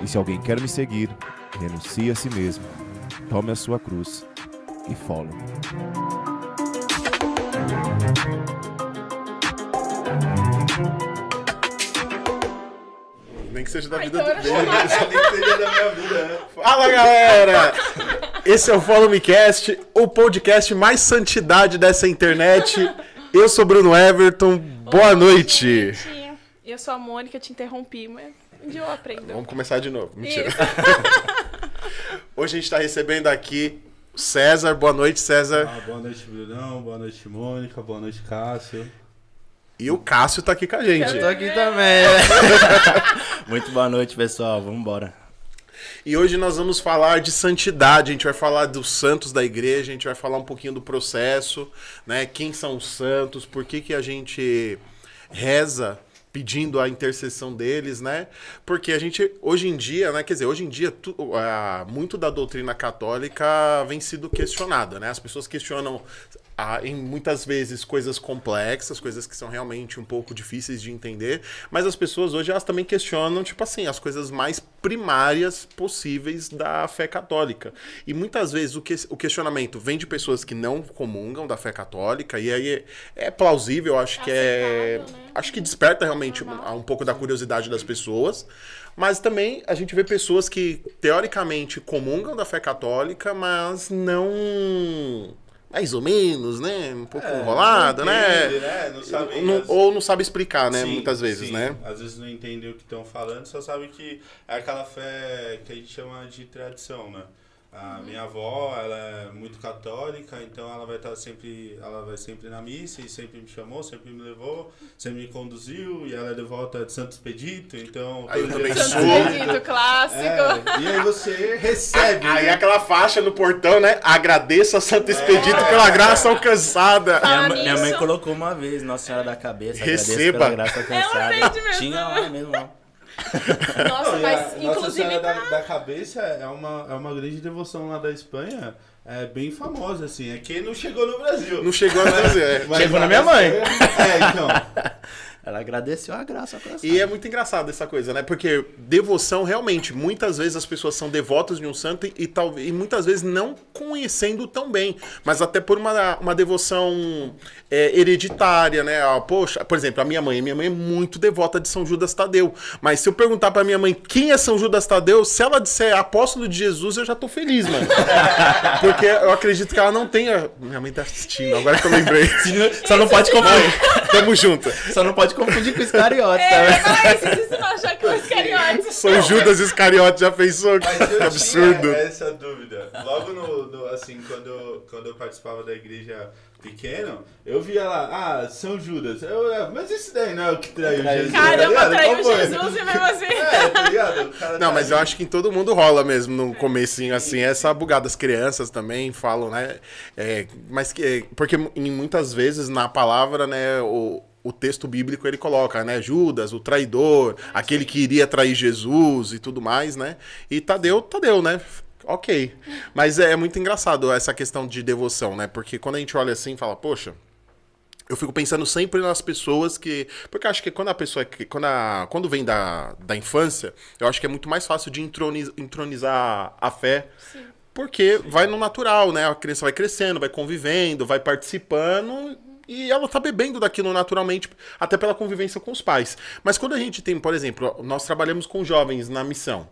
E se alguém quer me seguir, renuncie a si mesmo, tome a sua cruz e follow. Nem que seja da vida então dele. Nem que seja da minha vida, né? Fala, galera! Esse é o Follow Me Cast, o podcast mais santidade dessa internet. Eu sou Bruno Everton. Boa Oi, noite. gente. Eu sou a Mônica, te interrompi, mas um dia eu aprendo. Vamos começar de novo. Mentira. Hoje a gente está recebendo aqui o César. Boa noite, César. Ah, boa noite, Brunão. Boa noite, Mônica. Boa noite, Cássio. E o Cássio tá aqui com a gente. Tô aqui também. Muito boa noite, pessoal. Vamos embora. E hoje nós vamos falar de santidade, a gente vai falar dos santos da igreja, a gente vai falar um pouquinho do processo, né? Quem são os santos, por que, que a gente reza pedindo a intercessão deles, né? Porque a gente, hoje em dia, né? Quer dizer, hoje em dia, tu- ah, muito da doutrina católica vem sido questionada, né? As pessoas questionam ah, em muitas vezes coisas complexas, coisas que são realmente um pouco difíceis de entender, mas as pessoas hoje elas também questionam, tipo assim, as coisas mais primárias possíveis da fé católica. E muitas vezes o, que, o questionamento vem de pessoas que não comungam da fé católica, e aí é, é plausível, acho que é. Né? Acho que desperta realmente um, um pouco da curiosidade das pessoas. Mas também a gente vê pessoas que teoricamente comungam da fé católica, mas não. Mais ou menos, né? Um pouco enrolada, né? entende, né? Não sabe, Não- ou não sabe explicar, né? Sim, Muitas vezes, sim. né? Às vezes não entendem o que estão falando, só sabe que é aquela fé que a gente chama de tradição, né? A minha avó, ela é muito católica, então ela vai estar sempre, ela vai sempre na missa e sempre me chamou, sempre me levou, sempre me conduziu e ela é devota de Santo Expedito, então Aí eu também sou. Santo Expedito clássico. É, e aí você recebe. Aí né? aquela faixa no portão, né? Agradeço a Santo Expedito É. pela graça alcançada. Minha, minha mãe colocou uma vez Nossa Senhora da Cabeça. agradeço Receba. Pela graça alcançada. Ela mesmo. Tinha lá mesmo, lá. Nossa, mas a Nossa inclusive da, pra... da Cabeça é uma, é uma grande devoção lá da Espanha, é bem famosa, assim. É que não chegou no Brasil. Não chegou no Brasil. é. Mas Chegou na minha mãe. É, então. Ela agradeceu a graça alcançada. E é muito engraçado essa coisa, né? Porque devoção, realmente, muitas vezes as pessoas são devotas de um santo e, tal, e muitas vezes não conhecendo tão bem, mas até por uma, uma devoção é, hereditária, né? Ah, poxa, por exemplo, a minha mãe, minha mãe é muito devota de São Judas Tadeu, mas se eu perguntar pra minha mãe quem é São Judas Tadeu, se ela disser apóstolo de Jesus, eu já tô feliz, mano. Porque eu acredito que ela não tenha. Minha mãe tá assistindo, agora que eu lembrei. Só não pode confundir. Tamo junto. Só não pode confundir com Iscariote, É, tá? mas se você não achar que é os cariotes. São Judas Iscariote, já pensou? Eu Que absurdo. tinha essa dúvida. Logo no, no- assim, quando, quando eu participava da igreja pequeno, eu via lá, ah, São Judas. Eu olhava, mas esse daí não é o que traiu Jesus. Caramba, tá ligado? traiu? Jesus e mesmo assim. É, tá ligado? Cara Não, tá mas eu ali. acho que em todo mundo rola mesmo no comecinho, assim, essa bugada. As crianças também falam, né? É, mas que. Porque em muitas vezes na palavra, né, o, o texto bíblico ele coloca, né? Judas, o traidor, aquele que iria trair Jesus e tudo mais, né? E Tadeu, Tadeu, né? Ok. Mas é, muito engraçado essa questão de devoção, né? Porque quando a gente olha assim e fala, poxa. Eu fico pensando sempre nas pessoas que. Porque eu acho que quando a pessoa. é Quando, a, quando vem da, da infância, eu acho que é muito mais fácil de entroniz- entronizar a fé. Porque vai no natural, né? A criança vai crescendo, vai convivendo, vai participando. E ela tá bebendo daquilo naturalmente, até pela convivência com os pais. Mas quando a gente tem, por exemplo, nós trabalhamos com jovens na missão.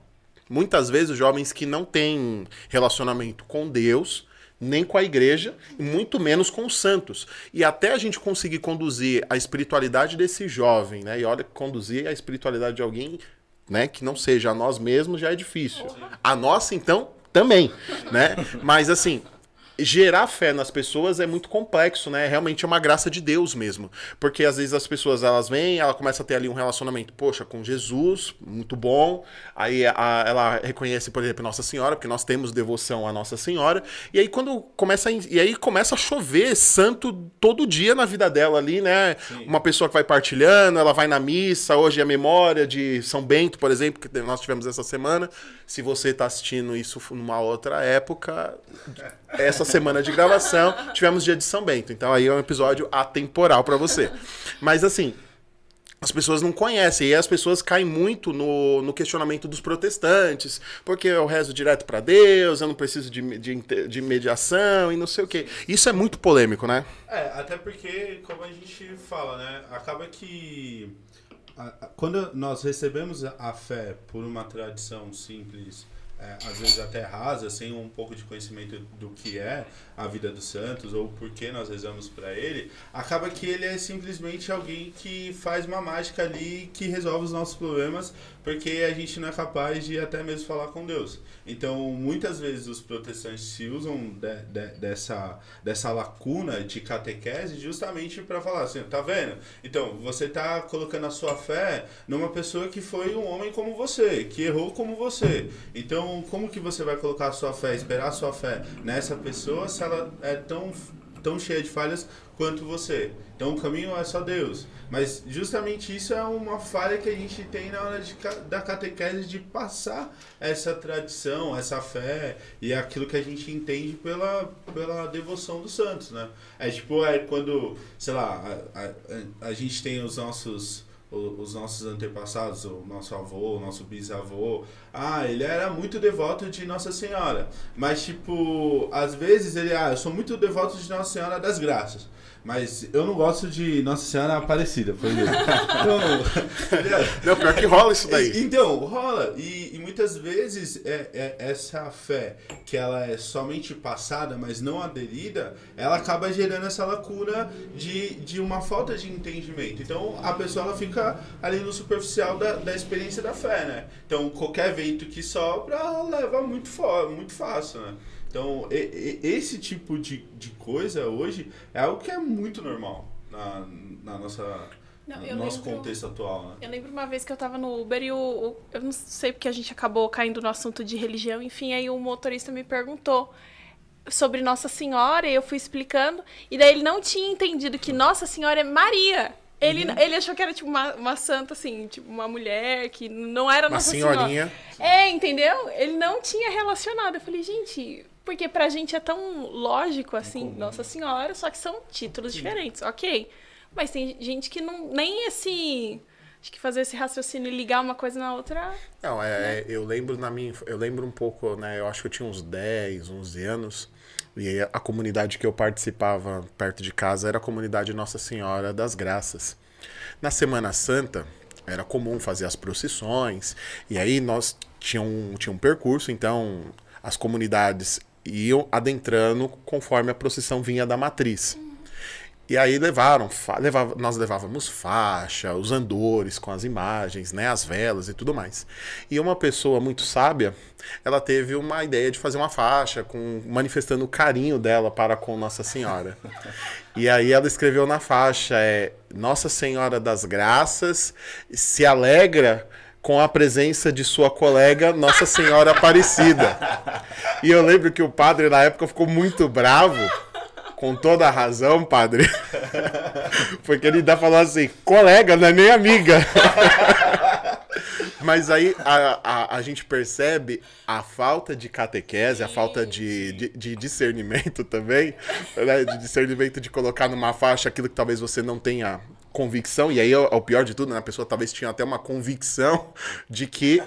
Muitas vezes os jovens que não têm relacionamento com Deus, nem com a igreja, muito menos com os santos. E até a gente conseguir conduzir a espiritualidade desse jovem, né? E olha, conduzir a espiritualidade de alguém, né, que não seja a nós mesmos já é difícil. A nossa, então, também, né? Mas assim, gerar fé nas pessoas é muito complexo, né? Realmente é uma graça de Deus mesmo. Porque às vezes as pessoas elas vêm, ela começa a ter ali um relacionamento, poxa, com Jesus, muito bom. Aí a- ela reconhece, por exemplo, Nossa Senhora, porque nós temos devoção à Nossa Senhora. E aí quando começa a, e aí começa a chover santo todo dia na vida dela ali, né? Uma pessoa que vai partilhando, ela vai na missa, hoje é a memória de São Bento, por exemplo, que nós tivemos essa semana. Se você está assistindo isso numa outra época, essa semana de gravação, tivemos dia de São Bento. Então aí é um episódio atemporal para você. Mas assim, as pessoas não conhecem. E as pessoas caem muito no, no questionamento dos protestantes. Porque eu rezo direto para Deus, eu não preciso de, de, de mediação e não sei o quê. Isso é muito polêmico, né? É, até porque, como a gente fala, né? Acaba que. quando nós recebemos a fé por uma tradição simples, é, às vezes até rasa, sem um pouco de conhecimento do que é a vida dos santos ou por que nós rezamos para ele, acaba que ele é simplesmente alguém que faz uma mágica ali que resolve os nossos problemas, porque a gente não é capaz de até mesmo falar com Deus. Então, muitas vezes os protestantes se usam de- de- dessa, dessa lacuna de catequese justamente para falar assim, tá vendo? Então, você tá colocando a sua fé numa pessoa que foi um homem como você, que errou como você. Então, como que você vai colocar a sua fé, esperar a sua fé nessa pessoa se ela é tão tão cheia de falhas quanto você. Então o caminho é só Deus. Mas justamente isso é uma falha que a gente tem na hora de, da catequese de passar essa tradição, essa fé e aquilo que a gente entende pela, pela devoção dos santos, né? É tipo, é quando, sei lá, a, a, a gente tem os nossos os nossos antepassados, o nosso avô, o nosso bisavô, ah, ele era muito devoto de Nossa Senhora. Mas, tipo, às vezes ele, ah, eu sou muito devoto de Nossa Senhora das Graças. Mas eu não gosto de Nossa Senhora Aparecida, por exemplo. Então, Não, pior que rola isso daí. então, rola. E, e muitas vezes é, é essa fé que ela é somente passada, mas não aderida, ela acaba gerando essa lacuna de, de uma falta de entendimento. Então a pessoa ela fica ali no superficial da, da experiência da fé, né? Então qualquer vento que sopra ela leva muito, muito fácil, né? Então e- e- esse tipo de, de coisa hoje é algo que é muito normal na, na nossa, Não, no nosso lembro- contexto atual, né? Eu lembro uma vez que eu tava no Uber e o, o- Eu não sei porque a gente acabou caindo no assunto de religião, enfim, aí o motorista me perguntou sobre Nossa Senhora e eu fui explicando. E daí ele não tinha entendido que Nossa Senhora é Maria. Ele, Uhum. ele achou que era tipo uma, uma santa, assim, tipo uma mulher que não era Uma Nossa senhorinha. Senhora. É, entendeu? Ele não tinha relacionado. Eu falei, gente, porque pra gente é tão lógico assim, Nossa Senhora, só que são títulos diferentes, ok. Mas tem gente que não. Nem esse. Acho que fazer esse raciocínio e ligar uma coisa na outra. Não, é, eu lembro na minha, eu lembro um pouco, né? Eu acho que eu tinha uns 10, 11 anos. E a comunidade que eu participava perto de casa era a comunidade Nossa Senhora das Graças. Na Semana Santa era comum fazer as procissões e aí nós tinha um, tinha um percurso, então as comunidades iam adentrando conforme a procissão vinha da matriz. E aí levaram, levava- nós levávamos faixa, os andores com as imagens, né, as velas e tudo mais. E uma pessoa muito sábia, ela teve uma ideia de fazer uma faixa com manifestando o carinho dela para com Nossa Senhora. E aí ela escreveu na faixa é Nossa Senhora das Graças se alegra com a presença de sua colega Nossa Senhora Aparecida. E eu lembro que o padre na época ficou muito bravo com toda a razão, padre. Porque ele ainda falou assim, colega, não é nem amiga. Mas aí a, a, a gente percebe a falta de catequese, a falta de, de, de discernimento também, né? de discernimento de colocar numa faixa aquilo que talvez você não tenha convicção, e aí é o é o pior de tudo, né? a pessoa talvez tinha até uma convicção de que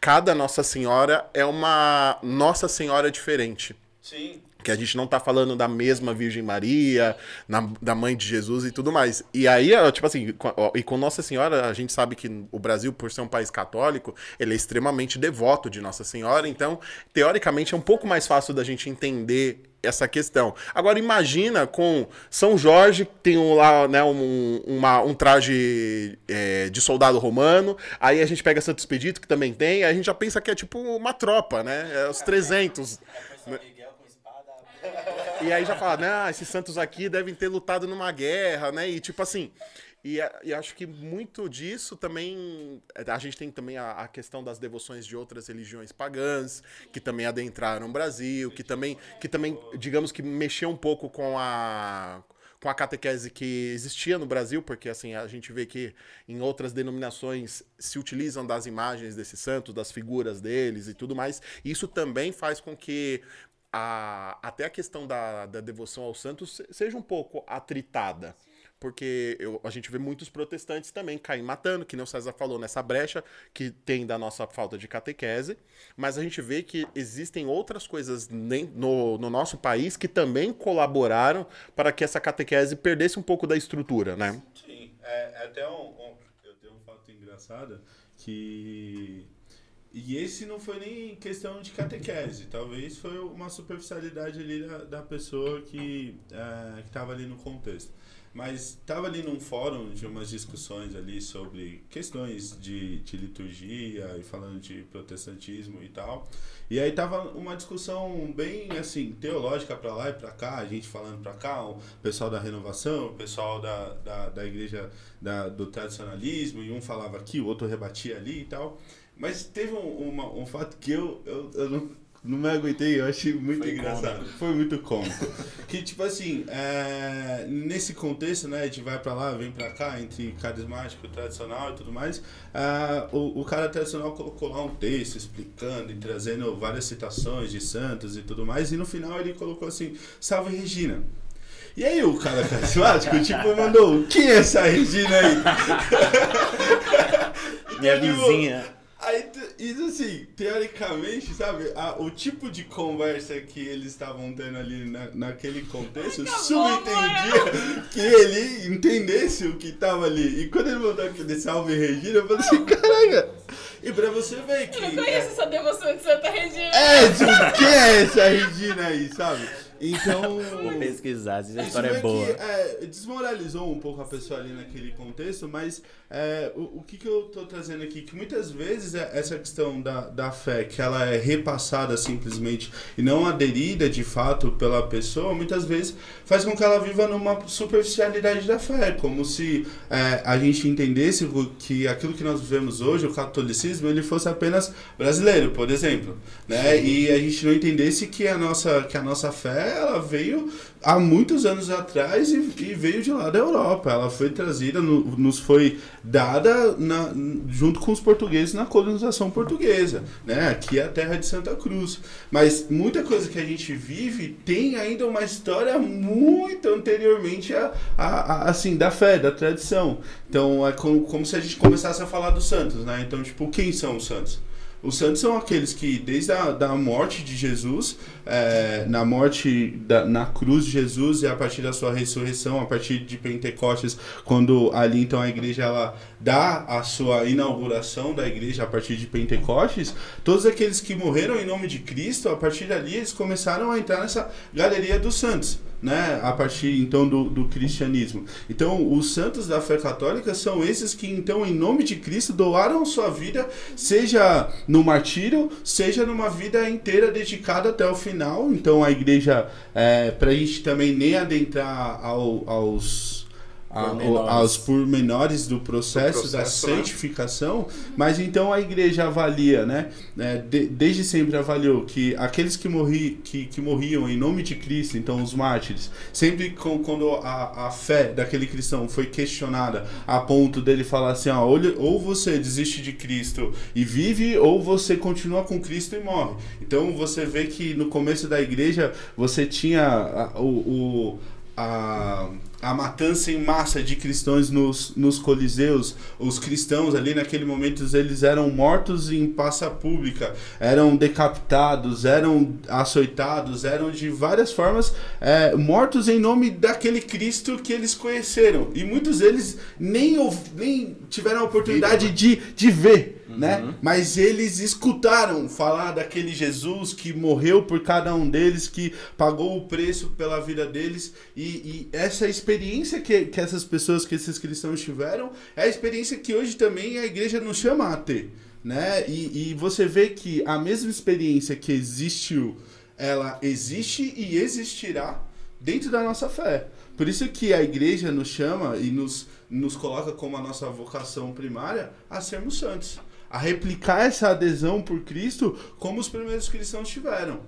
cada Nossa Senhora é uma Nossa Senhora diferente Sim. que a gente não tá falando da mesma Virgem Maria, na- da mãe de Jesus e tudo mais. E aí, tipo assim, com- ó, e com Nossa Senhora, a gente sabe que o Brasil, por ser um país católico, ele é extremamente devoto de Nossa Senhora, então, teoricamente, é um pouco mais fácil da gente entender essa questão. Agora, imagina com São Jorge, que tem um, lá, né, um, uma- um traje é, de soldado romano, aí a gente pega Santo Expedito, que também tem, aí a gente já pensa que é tipo uma tropa, né? É os 300. E aí já fala, né, esses santos aqui devem ter lutado numa guerra, né? E tipo assim. E, a- e acho que muito disso também. A gente tem também a, a questão das devoções de outras religiões pagãs, que também adentraram o Brasil, que também, que também, digamos que mexeu um pouco com a. Com a catequese que existia no Brasil, porque assim a gente vê que em outras denominações se utilizam das imagens desses santos, das figuras deles e tudo mais. Isso também faz com que a- até a questão da, da devoção aos santos se- seja um pouco atritada. Porque eu, a gente vê muitos protestantes também caem matando, que nem o César falou, nessa brecha que tem da nossa falta de catequese, mas a gente vê que existem outras coisas no, no nosso país que também colaboraram para que essa catequese perdesse um pouco da estrutura, né? Sim, é, é até um, um, eu tenho um fato engraçado que e esse não foi nem questão de catequese, talvez foi uma superficialidade ali da, da pessoa que é, estava ali no contexto. Mas estava ali num fórum de umas discussões ali sobre questões de, de liturgia e falando de protestantismo e tal. E aí tava uma discussão bem assim, teológica para lá e para cá, a gente falando para cá, o pessoal da renovação, o pessoal da, da, da igreja da, do tradicionalismo, e um falava aqui, o outro rebatia ali e tal. Mas teve um, uma, um fato que eu, eu, eu não, não me aguentei, eu achei muito Foi engraçado. cômico. Foi muito cômico. que, tipo assim, é, nesse contexto, né, de vai pra lá, vem pra cá, entre carismático, tradicional e tudo mais, ah, o, o cara tradicional colocou lá um texto explicando e trazendo várias citações de santos e tudo mais, e no final ele colocou assim, salve Regina. E aí o cara carismático, tipo, mandou, quem é essa Regina aí? Minha tipo, vizinha. Aí, isso assim, teoricamente, sabe, a- o tipo de conversa que eles estavam tendo ali na, naquele contexto subentendia que ele entendesse o que tava ali. E quando ele mandou aquele salve Regina, eu falei assim, caraca! E pra você ver que. Eu não conheço essa devoção de Santa Regina. É, tipo, quem é essa Regina aí, sabe? Então. Vou pesquisar, se a Isso história é boa. que é, desmoralizou um pouco a pessoa ali naquele contexto, mas é, o, o que, que eu tô trazendo aqui? Que muitas vezes é essa questão da, da fé, que ela é repassada simplesmente e não aderida de fato pela pessoa, muitas vezes faz com que ela viva numa superficialidade da fé, como se é, a gente entendesse que aquilo que nós vivemos hoje, o catolicismo, ele fosse apenas brasileiro, por exemplo, né? E a gente não entendesse que a nossa, que a nossa fé, ela veio há muitos anos atrás e, e veio de lá da Europa. Ela foi trazida, no- nos foi dada na- junto com os portugueses na colonização portuguesa, né? Aqui é a terra de Santa Cruz. Mas muita coisa que a gente vive tem ainda uma história muito anteriormente a, a- a- assim da fé, da tradição. Então é como, como se a gente começasse a falar dos santos, né? Então tipo quem são os santos? Os santos são aqueles que, desde a da morte de Jesus, é, na morte, da, na cruz de Jesus e a partir da sua ressurreição, a partir de Pentecostes, quando ali então a igreja ela dá a sua inauguração da igreja a partir de Pentecostes, todos aqueles que morreram em nome de Cristo, a partir dali eles começaram a entrar nessa galeria dos santos. Né, a partir então do, do cristianismo. Então, os santos da fé católica são esses que, então, em nome de Cristo, doaram sua vida, seja no martírio, seja numa vida inteira dedicada até o final. Então, a igreja, é, para a gente também nem adentrar ao- aos. A- Pormenores. aos pormenores do processo, Do da processo, né? santificação, mas então a igreja avalia, né? É, de- desde sempre avaliou que aqueles que, morri, que, que morriam em nome de Cristo, então os mártires, sempre com- quando a, a fé daquele cristão foi questionada a ponto dele falar assim: ó, ou, ou você desiste de Cristo e vive, ou você continua com Cristo e morre. Então você vê que no começo da igreja você tinha a- o. o a, a matança em massa de cristãos nos, nos coliseus, os cristãos ali naquele momento eles eram mortos em praça pública, eram decapitados, eram açoitados, eram de várias formas é, mortos em nome daquele Cristo que eles conheceram. E muitos deles nem, nem tiveram a oportunidade de, de ver. Né? Mas eles escutaram falar daquele Jesus que morreu por cada um deles, que pagou o preço pela vida deles, e, e essa experiência que, que essas pessoas, que esses cristãos tiveram, é a experiência que hoje também a igreja nos chama a ter. Né? E, e você vê que a mesma experiência que existiu, ela existe e existirá dentro da nossa fé. Por isso que a igreja nos chama e nos, nos coloca como a nossa vocação primária a sermos santos. A replicar essa adesão por Cristo como os primeiros cristãos tiveram.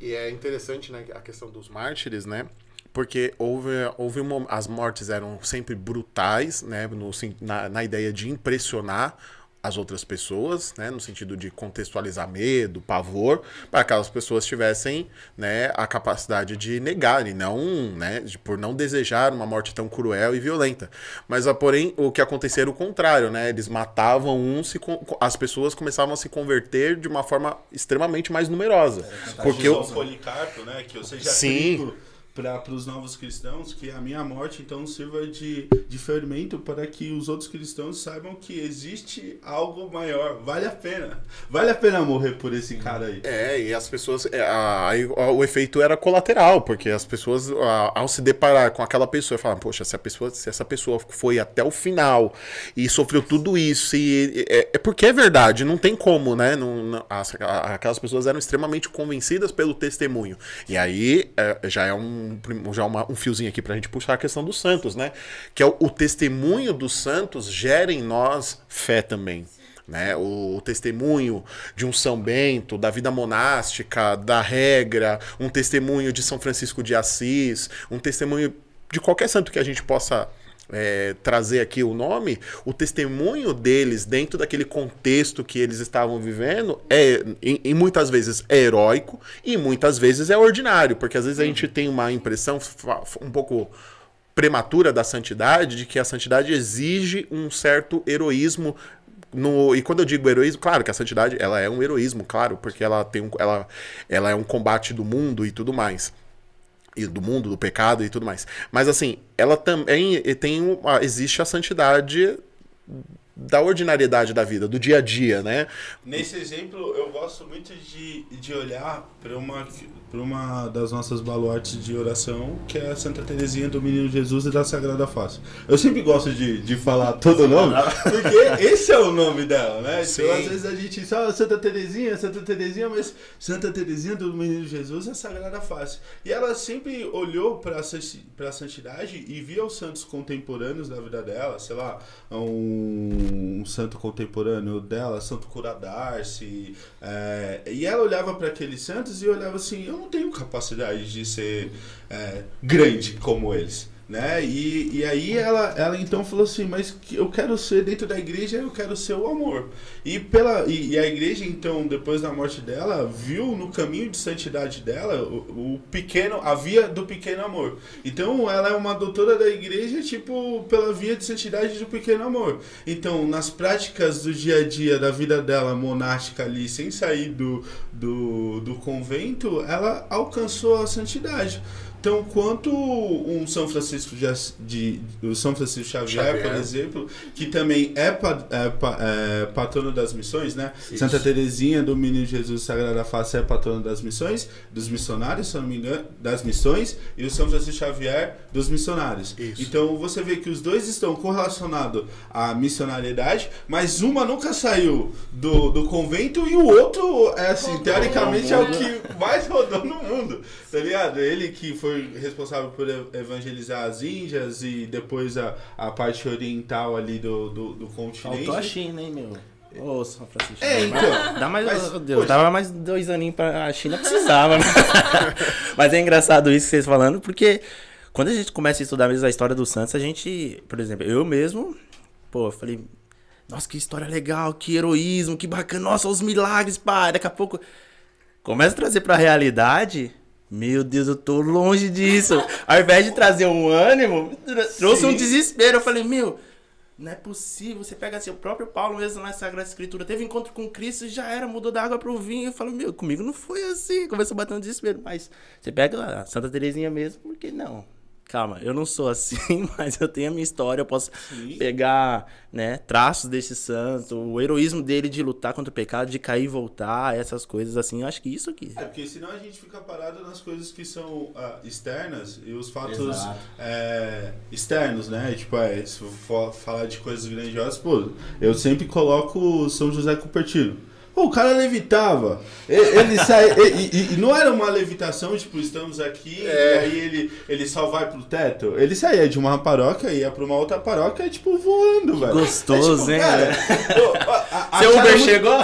E é interessante, né, a questão dos mártires, né? Porque houve, houve uma, as mortes eram sempre brutais, né? No, na, na ideia de impressionar as outras pessoas, né, no sentido de contextualizar medo, pavor, para que aquelas pessoas tivessem, né, a capacidade de negar e não, né, de, por não desejar uma morte tão cruel e violenta. Mas, a, porém, o que acontecia era o contrário, né, eles matavam um, se, as pessoas começavam a se converter de uma forma extremamente mais numerosa. Porque o Policarpo, né, que eu seja Sim. trigo para os novos cristãos que a minha morte então sirva de, de fermento para que os outros cristãos saibam que existe algo maior. Vale a pena. Vale a pena morrer por esse cara aí. É, e as pessoas. É, aí o efeito era colateral, porque as pessoas, a, ao se deparar com aquela pessoa, falam, poxa, se, a pessoa, se essa pessoa foi até o final e sofreu tudo isso, e, é, é porque é verdade, não tem como, né? Não, não, as, aquelas pessoas eram extremamente convencidas pelo testemunho. E aí é, já é um um, já uma, um fiozinho aqui pra gente puxar a questão dos santos, né? Que é o, o testemunho dos santos gera em nós fé também. Né? O, o, testemunho de um São Bento, da vida monástica, da regra, um testemunho de São Francisco de Assis, um testemunho de qualquer santo que a gente possa é, trazer aqui o nome, o testemunho deles dentro daquele contexto que eles estavam vivendo é, em, em, muitas vezes é heróico e muitas vezes é ordinário, porque às vezes a gente tem uma impressão um pouco prematura da santidade, de que a santidade exige um certo heroísmo no, e quando eu digo heroísmo, claro que a santidade ela é um heroísmo, claro, porque ela tem um, ela, ela é um combate do mundo e tudo mais e do mundo, do pecado e tudo mais. Mas assim, ela também tem existe a santidade da ordinariedade da vida, do dia a dia, né? Nesse exemplo, eu gosto muito de, de olhar para uma, uma das nossas baluartes de oração, que é a Santa Teresinha do Menino Jesus e da Sagrada Face. Eu sempre gosto de, de falar todo o nome, porque esse é o nome dela, né? Sim. Então, às vezes a gente só Santa Teresinha, Santa Teresinha, mas Santa Teresinha do Menino Jesus e a Sagrada Face. E ela sempre olhou para a santidade e via os santos contemporâneos da vida dela, sei lá, um um santo contemporâneo dela, Santo Curadarce, é, e ela olhava para aqueles santos e olhava assim: eu não tenho capacidade de ser é, grande como eles né? E, e aí ela, ela então falou assim, mas eu quero ser dentro da igreja, eu quero ser o amor. E pela e, e a igreja então depois da morte dela viu no caminho de santidade dela o, o, pequeno a via do pequeno amor. Então ela é uma doutora da igreja tipo pela via de santidade do pequeno amor. Então nas práticas do dia a dia da vida dela monástica ali sem sair do, do, do convento, ela alcançou a santidade. Então, quanto um São Francisco de, de, de São Francisco Xavier, Xavier, por exemplo, que também é, pa, é, é patrono das missões, né? Isso. Santa Teresinha do Menino Jesus Sagrada Face é patrono das missões, dos missionários, se não me engano, das missões, e o São Francisco Xavier dos missionários. Isso. Então, você vê que os dois estão correlacionados à missionariedade, mas uma nunca saiu do, do convento e o outro, é assim, teoricamente é o que mais rodou no mundo, tá ligado? Ele que foi responsável por evangelizar as Índias e depois a, a parte oriental ali do, do, do continente. Faltou a China, hein, meu? Ô, São Francisco. É, então. Dá mais, mas, Deus, poxa. dava mais dois aninhos pra a China, precisava, né? mas é engraçado isso que vocês falando, porque quando a gente começa a estudar mesmo a história dos Santos, a gente, por exemplo, eu mesmo, pô, eu falei, nossa, que história legal, que heroísmo, que bacana, nossa, os milagres, pá, daqui a pouco começa a trazer pra realidade, meu Deus, eu tô longe disso. Ao invés de trazer um ânimo, trouxe Sim. um desespero. Eu falei, meu, não é possível. Você pega assim, o próprio Paulo mesmo na Sagrada Escritura teve encontro com Cristo e já era, mudou da água pro vinho. Eu falo, meu, comigo não foi assim. Começou a bater um desespero. Mas você pega a Santa Terezinha mesmo, por que não? Calma, eu não sou assim, mas eu tenho a minha história, eu posso Sim. pegar, né, traços desse santo, o heroísmo dele de lutar contra o pecado, de cair e voltar, essas coisas assim, eu acho que isso aqui. É, porque senão a gente fica parado nas coisas que são uh, externas e os fatos é, externos, né? Tipo, é, se for falar de coisas grandiosas, pô, eu sempre coloco São José Cupertino o cara levitava. Ele, sai. e, e, não era uma levitação, tipo, estamos aqui é. e aí ele, ele só vai pro teto. Ele saía de uma paróquia, ia pra uma outra paróquia, tipo, voando, velho. Gostoso, é, tipo, hein? Cara, Seu Uber muito... chegou?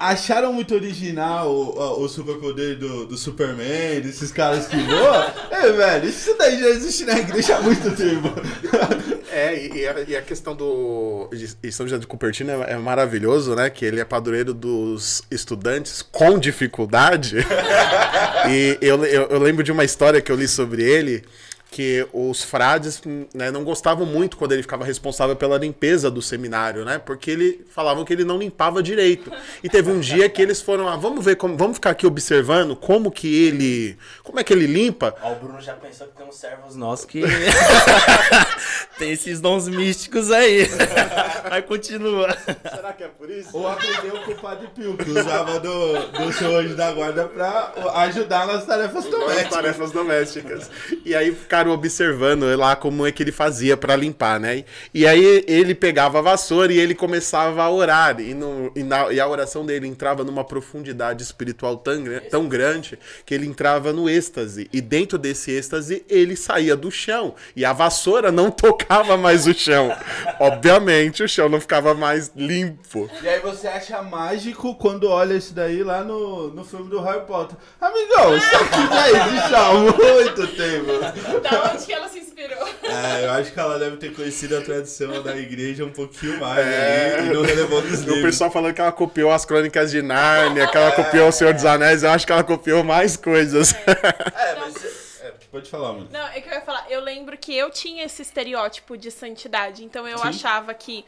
Acharam muito original o, o, superpoder do, do Superman, desses caras que voam. é, velho, isso daí já existe na igreja há muito tempo. É, e, e a, e a questão do. E São José de Cupertino é, é maravilhoso, né? Que ele é padroeiro dos estudantes com dificuldade. e eu, eu, eu lembro de uma história que eu li sobre ele que os frades né, não gostavam muito quando ele ficava responsável pela limpeza do seminário, né? Porque ele falavam que ele não limpava direito. E teve um dia que eles foram lá, vamos ver como, vamos ficar aqui observando como que ele, como é que ele limpa. Ó, o Bruno já pensou que tem uns servos nossos que tem esses dons místicos aí. Aí continua. Será que é por isso? Ou aprendeu com o Padre Pio, que usava do, do seu anjo da guarda pra ajudar nas tarefas Nas domésticas. tarefas domésticas. E aí ficaram observando lá como é que ele fazia pra limpar, né? E aí ele pegava a vassoura e ele começava a orar. E, no- e na- e a oração dele entrava numa profundidade espiritual tão, tão grande que ele entrava no êxtase. E dentro desse êxtase ele saía do chão. E a vassoura não tocava mais o chão. Obviamente o chão não ficava mais limpo. E aí você acha mágico quando olha isso daí lá no, no filme do Harry Potter. Amigão, isso aqui já existe há muito tempo. Da onde que ela se inspirou? É, eu acho que ela deve ter conhecido a tradição da igreja um pouquinho mais É. aí, e não relevou nos O livros. pessoal falando que ela copiou as crônicas de Nárnia, que ela copiou o Senhor dos Anéis, eu acho que ela copiou mais coisas. É, mas... É, pode falar, mano. Não, é que eu ia falar, eu lembro que eu tinha esse estereótipo de santidade, então eu Sim. achava que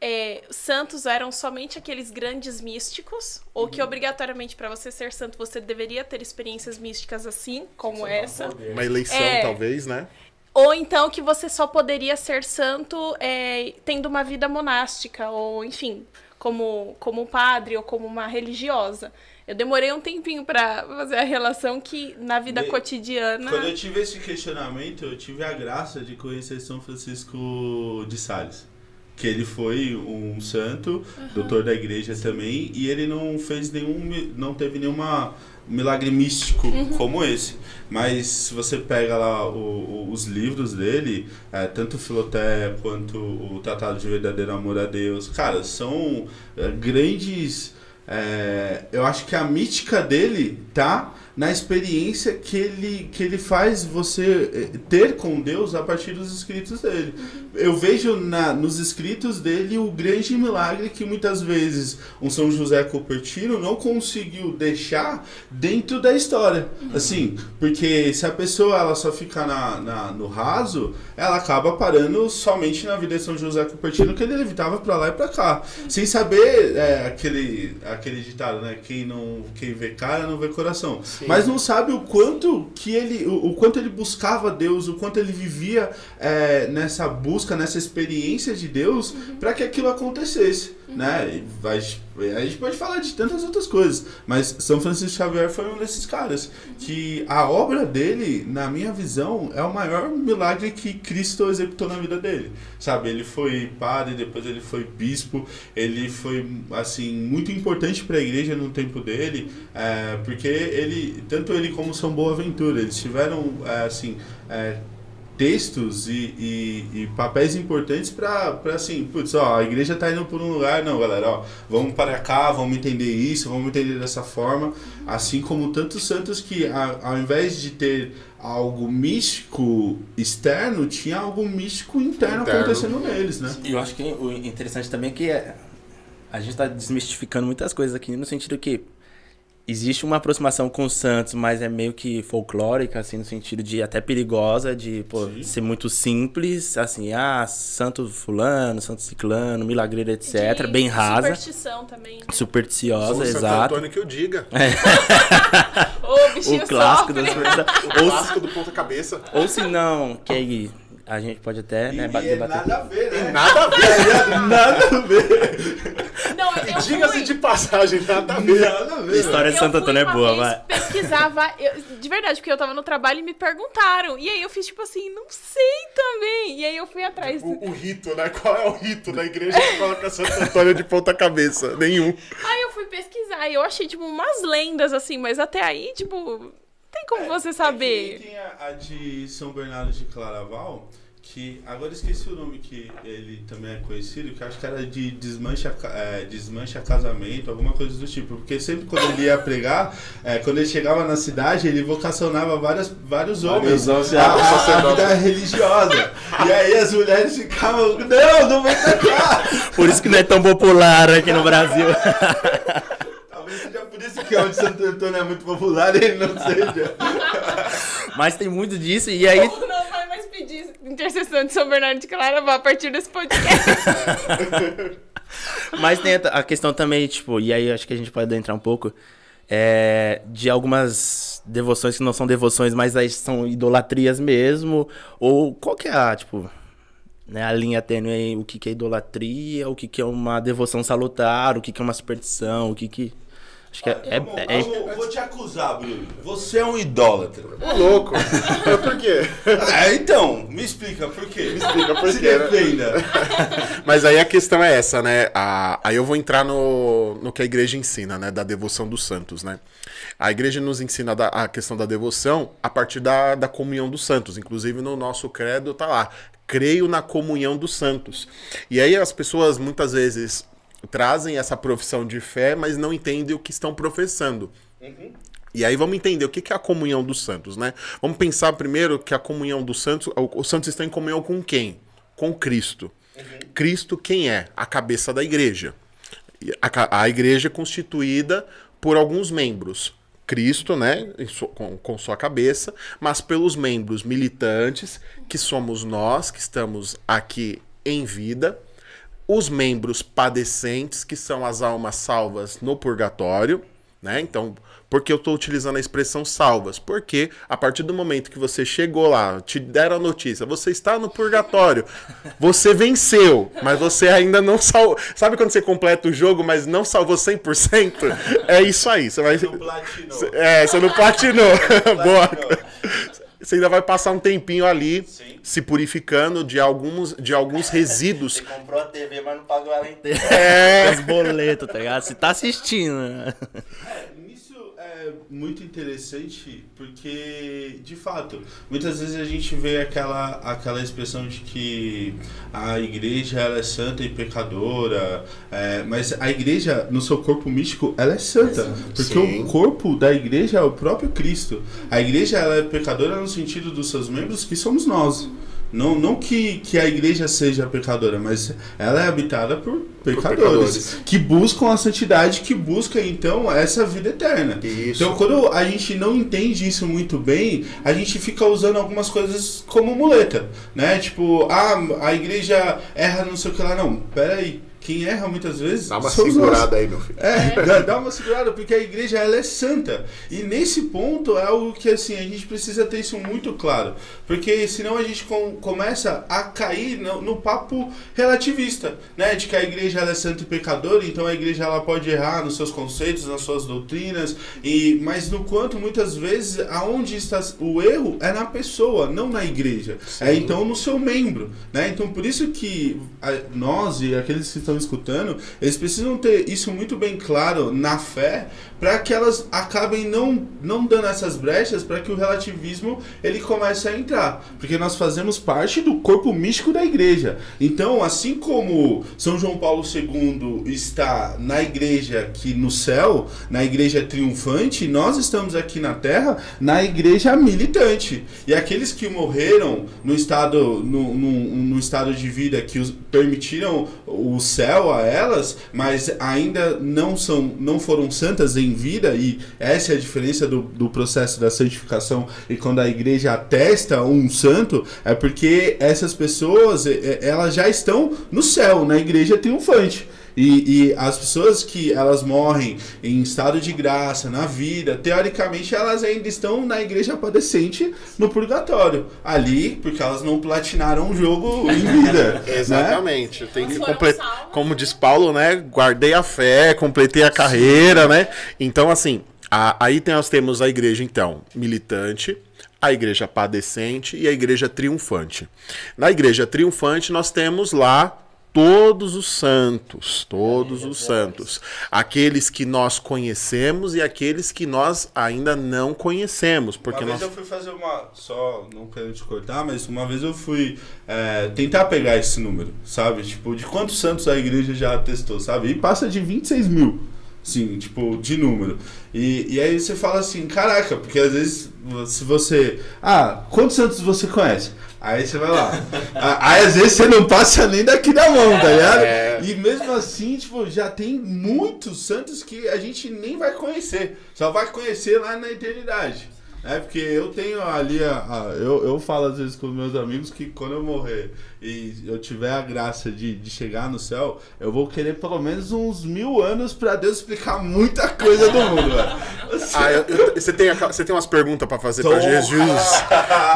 é, santos eram somente aqueles grandes místicos, ou Uhum. que obrigatoriamente para você ser santo você deveria ter experiências místicas assim, como essa. Uma eleição, É. talvez, né? Ou então que você só poderia ser santo é, tendo uma vida monástica, ou enfim, como, como um padre ou como uma religiosa. Eu demorei um tempinho pra fazer a relação que na vida Me- cotidiana. Quando eu tive esse questionamento, eu tive a graça de conhecer São Francisco de Sales. Que ele foi um santo, doutor da igreja também, e ele não fez nenhum. não teve nenhuma milagre místico como esse. Mas se você pega lá o- o- os livros dele, é, tanto o Filoté quanto o Tratado de Verdadeiro Amor a Deus, cara, são é, grandes. é, eu acho que a mítica dele tá na experiência que ele, que ele faz você eh, ter com Deus a partir dos escritos dele. Eu vejo na, nos escritos dele o grande milagre que muitas vezes um São José Cupertino não conseguiu deixar dentro da história. Assim, porque se a pessoa ela só fica na, na- no raso, ela acaba parando somente na vida de São José Cupertino, que ele levitava pra lá e pra cá. Sem saber é, aquele, aquele ditado, né? Quem, não, quem vê cara não vê coração. Mas não sabe o quanto que ele. O, o quanto ele buscava Deus, o quanto ele vivia é, nessa busca, nessa experiência de Deus, para que aquilo acontecesse. Né? E vai, a gente pode falar de tantas outras coisas, mas São Francisco Xavier foi um desses caras. Que a obra dele, na minha visão, é o maior milagre que Cristo executou na vida dele. Sabe, ele foi padre, depois ele foi bispo, ele foi, assim, muito importante para a igreja no tempo dele, é, porque ele, tanto ele como São Boaventura, eles tiveram, é, assim, é, textos e, e- e papéis importantes para assim, putz, ó, a igreja tá indo por um lugar, não, galera, ó, vamos para cá, vamos entender isso, vamos entender dessa forma, assim como tantos santos que a- ao invés de ter algo místico externo, tinha algo místico interno, Interno. acontecendo neles, né? E eu acho que o interessante também é que é, a gente está desmistificando muitas coisas aqui, no sentido que existe uma aproximação com os santos, mas é meio que folclórica, assim, no sentido de até perigosa, de pô, ser muito simples, assim, ah, santo fulano, santo ciclano, milagreiro, etc. de bem rasa, Superstição também. Né? supersticiosa, Santo exato. Antônio que eu diga. Ô, bichinho O clássico sofre. da superstição. O Ou, clássico do ponta cabeça. ou se não, que aí a gente pode até, né, E, e é debater. nada a ver, né? Nada a ver. nada a ver. Não, eu Diga-se fui... de passagem, nada a ver. Nada a ver. A história de Santo Antônio é boa, vai. pesquisar, va- eu- de verdade, porque eu tava no trabalho e me perguntaram. E aí eu fiz tipo assim, não sei também. E aí eu fui atrás. O, o rito, né? Qual é o rito da igreja que coloca Santo Antônio de ponta cabeça? Nenhum. Aí eu fui pesquisar e eu achei, tipo, umas lendas, assim, mas até aí, tipo, tem como você É saber. que Tem a, a de São Bernardo de Claraval, que agora esqueci o nome que ele também é conhecido, que eu acho que era de desmancha, é, desmancha casamento, alguma coisa do tipo. Porque sempre quando ele ia pregar, é, quando ele chegava na cidade, ele vocacionava várias, vários homens homens, a, a, a vida religiosa. E aí as mulheres ficavam, não, não vem pra cá! Por isso que não é tão popular aqui no Brasil. Seja por isso que onde Santo Antônio é muito popular ele não seja. Mas tem muito disso, e aí. Ou não vai mais pedir intercessão de São Bernardo de Claraval a partir desse podcast. Mas tem a questão também, tipo, e aí acho que a gente pode adentrar um pouco, é, de algumas devoções que não são devoções, mas aí são idolatrias mesmo. Ou qual que é a, tipo, né, a linha tênue aí, o que, que é idolatria, o que, que é uma devoção salutar, o que, que é uma superstição, o que que. Acho que é. é- Vamos- é- vamos- vou te acusar, Bruno. Você é um idólatra. Ô, louco. por quê? Ah, então, me explica por quê. Me explica por Se quê, né? defenda. Mas aí a questão é essa, né? A- aí eu vou entrar no, no que a igreja ensina, né? Da devoção dos santos, né? A igreja nos ensina da- a questão da devoção a partir da, da comunhão dos santos. Inclusive no nosso credo tá lá. Creio na comunhão dos santos. E aí as pessoas muitas vezes trazem essa profissão de fé, mas não entendem o que estão professando. E aí vamos entender o que é a comunhão dos santos, né? Vamos pensar primeiro que a comunhão dos santos, os santos estão em comunhão com quem? Com Cristo. Cristo quem é? A cabeça da igreja. A, a igreja é constituída por alguns membros. Cristo, né, com, com sua cabeça, mas pelos membros militantes, que somos nós, que estamos aqui em vida, os membros padecentes, que são as almas salvas no purgatório, né? Então, por que eu estou utilizando a expressão salvas? Porque a partir do momento que você chegou lá, te deram a notícia, você está no purgatório, você venceu, mas você ainda não salvou. Sabe quando você completa o jogo, mas não salvou 100%? É isso aí. Você vai. No platinou. É, você não platinou. Boa. Você ainda vai passar um tempinho ali Sim. se purificando de alguns, de alguns resíduos. comprou a TV, mas não pagou ela inteira. É. Os boletos, tá ligado? Você tá assistindo, né? É, é muito interessante porque, de fato, muitas vezes a gente vê aquela, aquela expressão de que a igreja ela é santa e pecadora, é, mas a igreja, no seu corpo místico, ela é santa. Porque Sim. o corpo da igreja é o próprio Cristo. A igreja ela é pecadora no sentido dos seus membros, que somos nós. Não, não que, que a igreja seja pecadora, mas ela é habitada por pecadores, pecadores. que buscam a santidade, que buscam então essa vida eterna. Isso. Então, quando a gente não entende isso muito bem, a gente fica usando algumas coisas como muleta, né? Tipo, ah, a igreja erra não sei o que lá. Não, peraí. Quem erra muitas vezes Dá uma somos nós. segurada aí, meu filho. É, dá, dá uma segurada, porque a igreja ela é santa. E nesse ponto é algo que assim, a gente precisa ter isso muito claro. Porque senão a gente com- começa a cair no, no papo relativista, né? De que a igreja ela é santa e pecadora, então a igreja ela pode errar nos seus conceitos, nas suas doutrinas, e mas no quanto muitas vezes aonde está o erro é na pessoa, não na igreja. É então no seu membro, né? Então por isso que a- nós e aqueles que estão escutando, eles precisam ter isso muito bem claro na fé, para que elas acabem não, não dando essas brechas para que o relativismo ele comece a entrar, porque nós fazemos parte do corpo místico da igreja. Então, assim como São João Paulo II está na igreja aqui no céu, na igreja triunfante, nós estamos aqui na terra na igreja militante. E aqueles que morreram no estado no, no, no estado de vida que os permitiram o céu a elas, mas ainda não são não foram santas em vida e essa é a diferença do, do processo da santificação e quando a igreja atesta um santo é porque essas pessoas elas já estão no céu na igreja triunfante e, e as pessoas que elas morrem em estado de graça, na vida, teoricamente elas ainda estão na igreja padecente no purgatório. Ali, porque elas não platinaram o jogo em vida. né? Exatamente. Tem que completar. Como diz Paulo, né? Guardei a fé, completei a carreira, né? Então, assim, a- aí nós temos a igreja, então, militante, a igreja padecente e a igreja triunfante. Na igreja triunfante, nós temos lá todos os santos, todos os santos, aqueles que nós conhecemos e aqueles que nós ainda não conhecemos, porque uma vez nós eu fui fazer uma. Só, não quero te cortar, mas uma vez eu fui é, tentar pegar esse número, sabe? Tipo, de quantos santos a igreja já testou, sabe? E passa de 26 mil. Sim, tipo, de número. E, e aí você fala assim, caraca, porque às vezes se você. Ah, quantos santos você conhece? Aí você vai lá. Aí às vezes você não passa nem daqui da mão, tá ligado? É. E mesmo assim, tipo, já tem muitos santos que a gente nem vai conhecer. Só vai conhecer lá na eternidade. É porque eu tenho ali a, a- eu, eu falo às vezes com os meus amigos que quando eu morrer e eu tiver a graça de, de chegar no céu, eu vou querer pelo menos uns mil anos pra Deus explicar muita coisa do mundo, velho. Ah, eu- eu- você, tem, você tem umas perguntas pra fazer pra Tô. Jesus?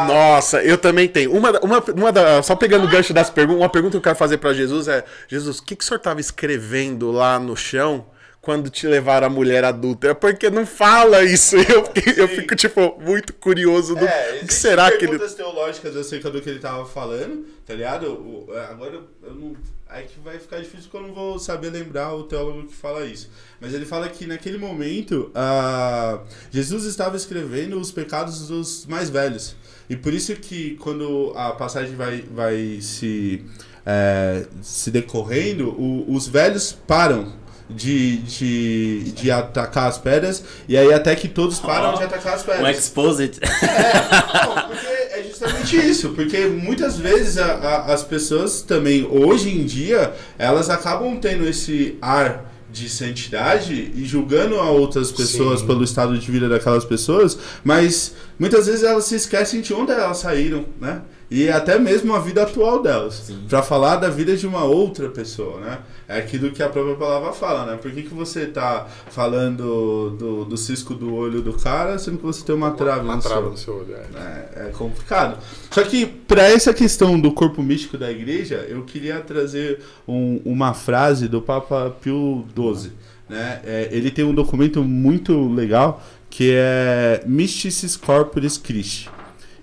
Nossa, eu também tenho. Uma, uma, uma da, só pegando o gancho das perguntas, uma pergunta que eu quero fazer pra Jesus é: Jesus, o que, que o senhor tava escrevendo lá no chão? Quando te levaram a mulher adulta? É porque não fala isso. Eu, fiquei- eu fico, tipo, muito curioso do É, que será que ele. teológicas acerca do que ele tava falando, tá ligado? O- é, agora eu não. Aí que vai ficar difícil porque eu não vou saber lembrar o teólogo que fala isso. Mas ele fala que naquele momento ah, Jesus estava escrevendo os pecados dos mais velhos. E por isso que quando a passagem vai, vai se, é, se decorrendo, o- os velhos param. De, de, de atacar as pedras, e aí até que todos param de atacar as pedras. Um exposit. Não, porque é justamente isso. Porque muitas vezes a- a- as pessoas também, hoje em dia, elas acabam tendo esse ar de santidade e julgando a outras pessoas Sim. pelo estado de vida daquelas pessoas, mas muitas vezes elas se esquecem de onde elas saíram, né? E até mesmo a vida atual delas. Pra falar da vida de uma outra pessoa, né? É aquilo que a própria palavra fala, né? Por que, que você tá falando do, do cisco do olho do cara, sendo que você tem uma trave Uma no trava seu? no seu olho. é. É, é complicado. Só que para essa questão do corpo místico da igreja, eu queria trazer um- uma frase do Papa Pio XII. Né? É, ele tem um documento muito legal que é Mysticis Corporis Christi.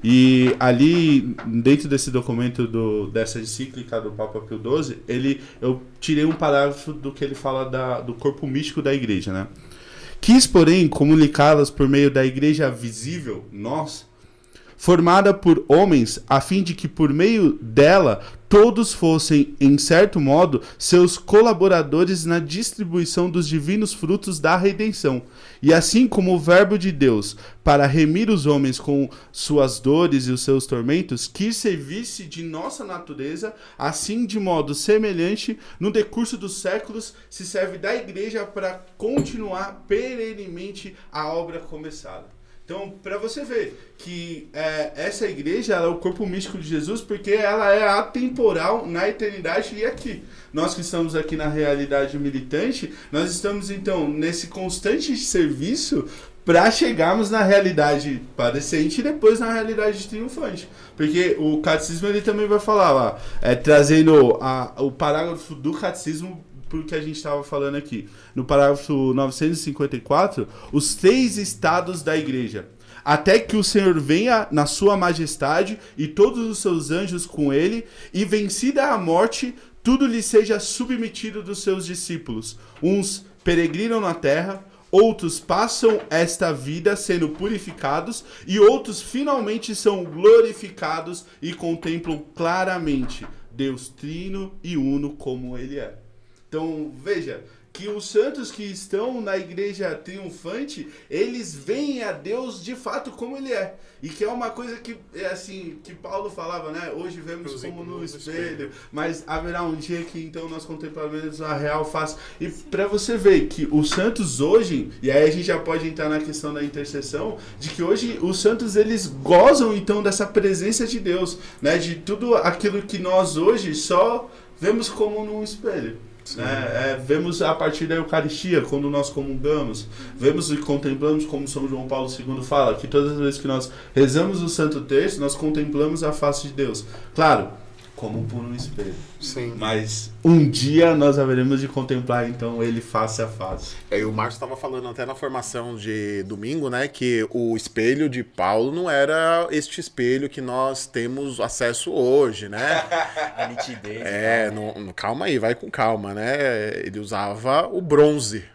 E ali, dentro desse documento do, dessa encíclica do Papa Pio XII, ele, eu tirei um parágrafo do que ele fala da, do corpo místico da igreja, né? Quis, porém, comunicá-las por meio da igreja visível, nós, formada por homens, a fim de que por meio dela todos fossem, em certo modo, seus colaboradores na distribuição dos divinos frutos da redenção. E assim como o Verbo de Deus, para remir os homens com suas dores e os seus tormentos, quis servir-se de nossa natureza, assim de modo semelhante, no decurso dos séculos, se serve da igreja para continuar perenemente a obra começada. Então, para você ver que é, essa igreja é o corpo místico de Jesus, porque ela é atemporal na eternidade e aqui. Nós que estamos aqui na realidade militante, nós estamos então nesse constante serviço para chegarmos na realidade padecente e depois na realidade triunfante. Porque o catecismo ele também vai falar lá, é, trazendo a, o parágrafo do catecismo pro que a gente estava falando aqui. No parágrafo 954, os três estados da igreja. Até que o Senhor venha na sua majestade e todos os seus anjos com ele, e vencida a morte, tudo lhe seja submetido dos seus discípulos. Uns peregrinam na terra, outros passam esta vida sendo purificados, e outros finalmente são glorificados e contemplam claramente Deus trino e uno como ele é. Então, veja que os santos que estão na igreja triunfante, eles veem a Deus de fato como ele é. E que é uma coisa que é assim, que Paulo falava, né? Hoje vemos como no espelho. mas haverá um dia que então nós contemplaremos a real face. E para você ver que os santos hoje, e aí a gente já pode entrar na questão da intercessão, de que hoje os santos eles gozam então dessa presença de Deus, né? De tudo aquilo que nós hoje só vemos como num espelho. Né? É, vemos a partir da Eucaristia, quando nós comungamos, vemos e contemplamos, como São João Paulo II fala, que todas as vezes que nós rezamos o Santo Terço, nós contemplamos a face de Deus. Claro, como por um espelho. Sim. Mas um dia nós haveremos de contemplar então ele face a face. É, e o Marcos estava falando até na formação de domingo, né, que o espelho de Paulo não era este espelho que nós temos acesso hoje, né? A nitidez. É, não, não- calma aí, vai com calma, né? Ele usava o bronze.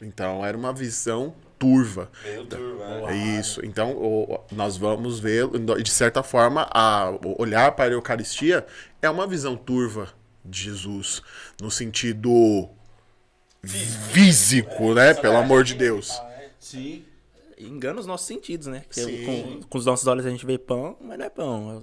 Então era uma visão turva. Meio turva. É isso. Então, o- nós vamos ver, de certa forma, a o olhar para a Eucaristia é uma visão turva de Jesus, no sentido físico, né? Pelo amor de Deus. Sim. Engana os nossos sentidos, né? Porque com, com os nossos olhos a gente vê pão, mas não é pão.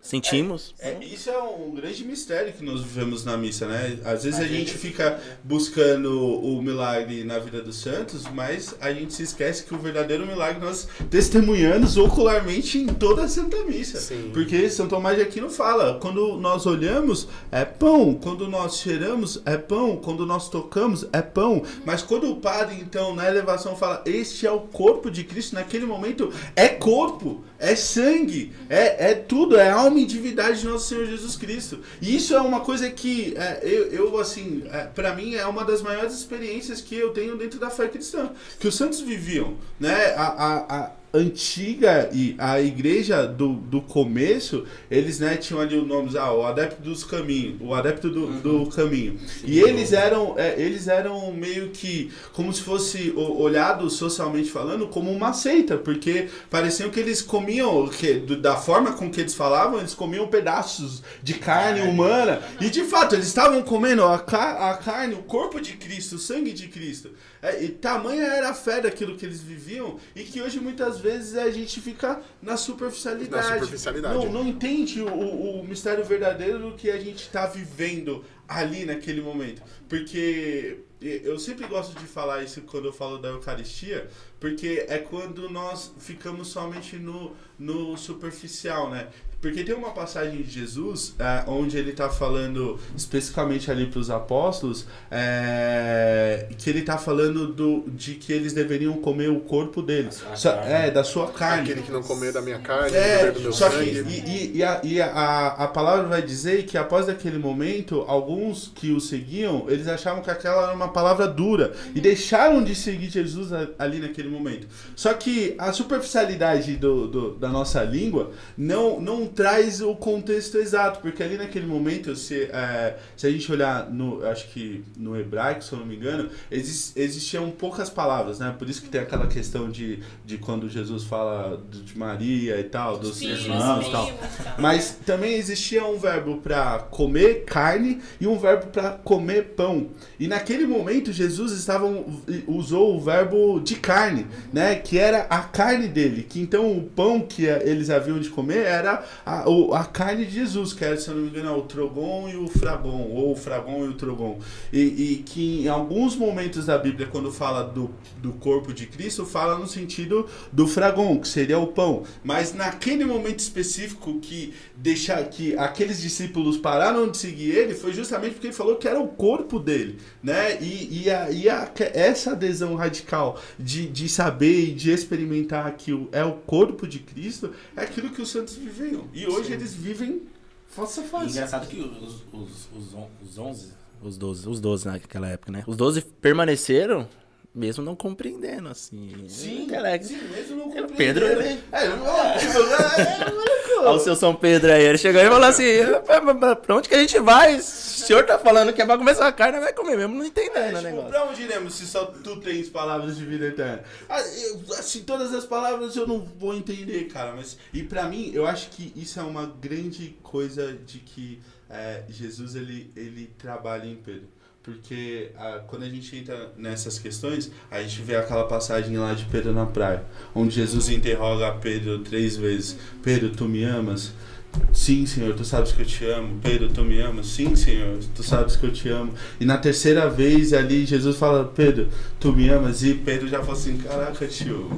Sentimos. É, isso é um grande mistério que nós vivemos na missa, né? Às vezes a gente fica buscando o milagre na vida dos santos, mas a gente se esquece que o verdadeiro milagre nós testemunhamos ocularmente em toda a Santa Missa. Sim. Porque São Tomás de Aquino fala, quando nós olhamos, é pão, quando nós cheiramos, é pão, quando nós tocamos, é pão. Mas quando o padre, então, na elevação fala, este é o corpo de Cristo, naquele momento é corpo, é sangue, é, é tudo, é alma e divindade de nosso Senhor Jesus Cristo. E isso é uma coisa que é, eu, eu, assim, é, para mim é uma das maiores experiências que eu tenho dentro da fé cristã, que os santos viviam, né? A, a, a antiga e a igreja do, do começo, eles né, tinham ali os nomes, ah, o adepto dos caminhos, o adepto do, do caminho. E eles eram, é, eles eram meio que como se fosse o- olhado socialmente falando como uma seita, porque pareciam que eles comiam, que, da forma com que eles falavam, eles comiam pedaços de carne humana. E de fato, eles estavam comendo a, a carne, o corpo de Cristo, o sangue de Cristo. É, e tamanha era a fé daquilo que eles viviam e que hoje muitas vezes a gente fica na superficialidade. Na superficialidade. Não, não entende o, o, o mistério verdadeiro do que a gente está vivendo ali naquele momento. Porque eu sempre gosto de falar isso quando eu falo da Eucaristia, porque é quando nós ficamos somente no, no superficial, né? Porque tem uma passagem de Jesus é, onde ele está falando especificamente ali para os apóstolos, é, que ele está falando do, de que eles deveriam comer o corpo dele. sua Só- carne. é, da sua carne. Aquele que não comer da minha carne, É, do meu só que sangue. e, e- e a, e a, a palavra vai dizer que após aquele momento, alguns que o seguiam, eles achavam que aquela era uma palavra dura e deixaram de seguir Jesus ali naquele momento. Só que a superficialidade do, do- da nossa língua não, não traz o contexto exato, porque ali naquele momento, se, é, se a gente olhar no, acho que no hebraico, se eu não me engano, exis- existiam poucas palavras, né? Por isso que tem aquela questão de, de quando Jesus fala de Maria e tal, dos Filhos, irmãos e tal. Mas também existia um verbo para comer carne e um verbo para comer pão. E naquele momento Jesus estava, usou o verbo de carne, né? Que era a carne dele. Que então o pão que eles haviam de comer era a, o- a carne de Jesus, que era, se eu não me engano, o trogon e o fragon, ou o fragon e o trogon. E, e que em alguns momentos da Bíblia, quando fala do, do corpo de Cristo, fala no sentido do fragon, que seria o pão. Mas naquele momento específico que deixar que aqueles discípulos pararam de seguir ele, foi justamente porque ele falou que era o corpo dele, né? E, e, a, e a- essa adesão radical de, de saber e de experimentar que é o corpo de Cristo é aquilo que os santos viviam. E hoje eles vivem face a face. engraçado que os, os, os, os 11, os 12, os 12 naquela época, né? Os 12 permaneceram, mesmo não compreendendo, assim. Intelecto. sim, mesmo não Pedro, compreenderam. ele- É, eu- tipo, é, Olha o seu São Pedro aí, ele chegou e falou assim: "Pra- onde que a gente vai? O senhor tá falando que é pra comer sua carne, vai comer mesmo, não entendendo É, o tipo, negócio. pra onde iremos se só tu tens palavras de vida eterna? Ah, assim, todas as palavras eu não vou entender, cara. Mas, e pra mim, eu acho que isso é uma grande coisa de que é, Jesus ele, ele trabalha em Pedro. Porque ah, quando a gente entra nessas questões, a gente vê aquela passagem lá de Pedro na praia, onde Jesus interroga Pedro três vezes: Pedro, tu me amas? Sim, Senhor, tu sabes que eu te amo. Pedro, tu me amas? Sim, Senhor, tu sabes que eu te amo. E na terceira vez ali, Jesus fala: Pedro, tu me amas? E Pedro já fala assim: Caraca, tio.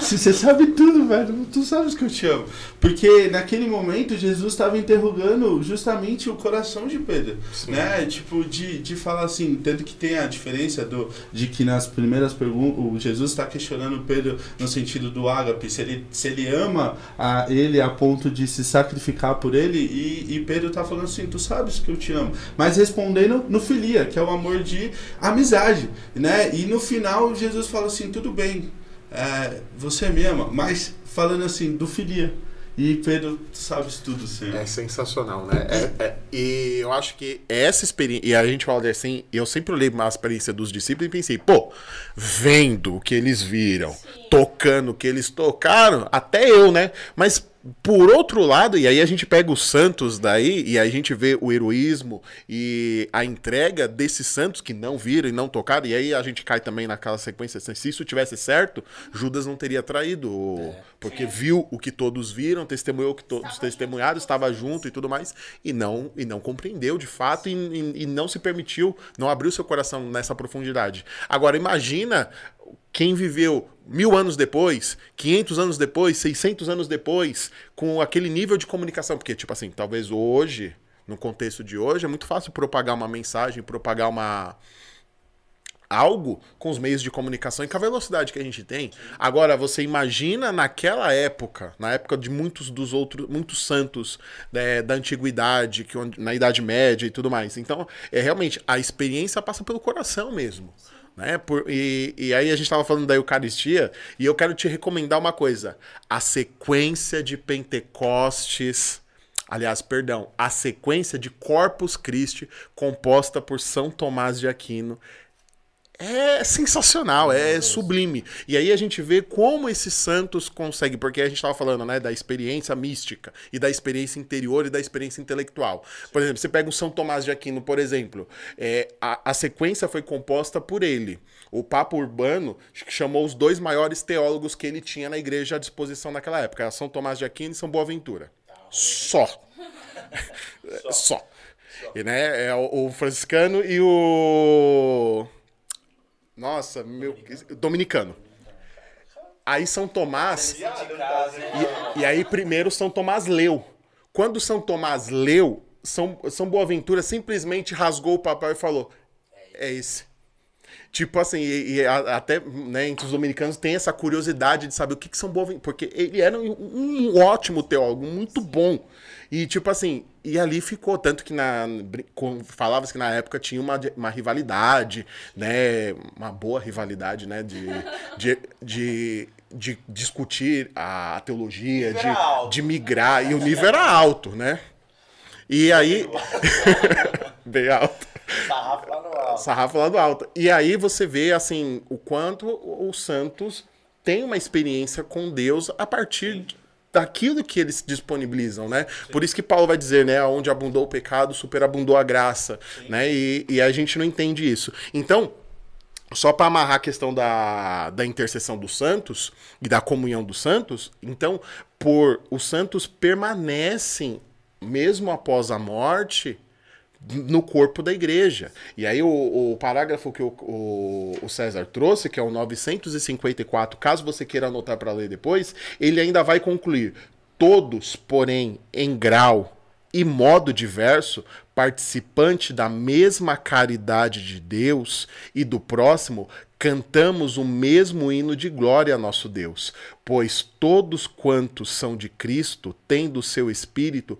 Se Você sabe tudo, velho. Tu sabes que eu te amo. Porque naquele momento Jesus estava interrogando justamente o coração de Pedro. Né? Tipo, de, de falar assim, tanto que tem a diferença do, de que nas primeiras perguntas, o Jesus está questionando Pedro no sentido do ágape, se ele, se ele ama a ele a ponto de se sacrificar por ele, e, e Pedro está falando assim, tu sabes que eu te amo. Mas respondendo no filia, que é o amor de amizade. Né? E no final Jesus fala assim, tudo bem, é, você me ama, mas falando assim, do filia. E Pedro, tu sabes tudo, Senhor. É sensacional, né? É, é, e eu acho que essa experiência. E a gente fala assim, eu sempre olhei a experiência dos discípulos e pensei, pô, vendo o que eles viram, tocando o que eles tocaram, até eu, né? Mas por outro lado, e aí a gente pega os santos daí, e aí a gente vê o heroísmo e a entrega desses santos que não viram e não tocaram, e aí a gente cai também naquela sequência. Se isso tivesse certo, Judas não teria traído, É. porque viu o que todos viram, testemunhou o que todos testemunharam, estava junto e tudo mais, e não, e não compreendeu de fato, e, e- e não se permitiu, não abriu seu coração nessa profundidade. Agora, imagina quem viveu mil anos depois, 500 anos depois, 600 anos depois, com aquele nível de comunicação. Porque, tipo assim, talvez hoje, no contexto de hoje, é muito fácil propagar uma mensagem, propagar uma. Algo com os meios de comunicação e com a velocidade que a gente tem. Agora, você imagina naquela época, na época de muitos dos outros, muitos santos né, da antiguidade, que, na Idade Média e tudo mais. Então, é realmente, a experiência passa pelo coração mesmo né? Por- e, e aí a gente estava falando da Eucaristia e eu quero te recomendar uma coisa: a sequência de Pentecostes. Aliás, perdão, a sequência de Corpus Christi composta por São Tomás de Aquino é sensacional, é sublime. E aí a gente vê como esses santos conseguem, porque a gente estava falando, né, da experiência mística e da experiência interior e da experiência intelectual. Por exemplo, você pega o São Tomás de Aquino, por exemplo, é, a, a sequência foi composta por ele. O Papa Urbano chamou os dois maiores teólogos que ele tinha na igreja à disposição naquela época, São Tomás de Aquino e São Boaventura. Só. Só. E, né, é o, o franciscano e o nossa, meu. Dominicano. Aí São Tomás. E, e aí primeiro São Tomás leu. Quando São Tomás leu, São, São Boaventura simplesmente rasgou o papel e falou: É esse. Tipo assim, e, e até né, entre os dominicanos tem essa curiosidade de saber o que, que São Boaventura. Porque ele era um, um ótimo teólogo, muito bom. E tipo assim, e ali ficou. Tanto que na, falava-se que na época tinha uma, uma rivalidade, né? Uma boa rivalidade, né? De, de, de, de discutir a teologia, de, de migrar. E o nível era alto, né? E aí. Bem alto Sarrafo lá no alto. sarrafo lá do alto. E aí você vê, assim, o quanto os santos têm uma experiência com Deus a partir daquilo que eles disponibilizam, né? Por isso que Paulo vai dizer, né? Onde abundou o pecado, superabundou a graça, né? E, e a gente não entende isso. Então, só para amarrar a questão da, da intercessão dos santos e da comunhão dos santos, então, por os santos permanecem, mesmo após a morte, no corpo da igreja. E aí o, o parágrafo que o, o, o César trouxe, que é o 954, caso você queira anotar para ler depois, ele ainda vai concluir: todos, porém, em grau e modo diverso, participante da mesma caridade de Deus e do próximo, cantamos o mesmo hino de glória a nosso Deus, pois todos quantos são de Cristo, tendo o seu espírito,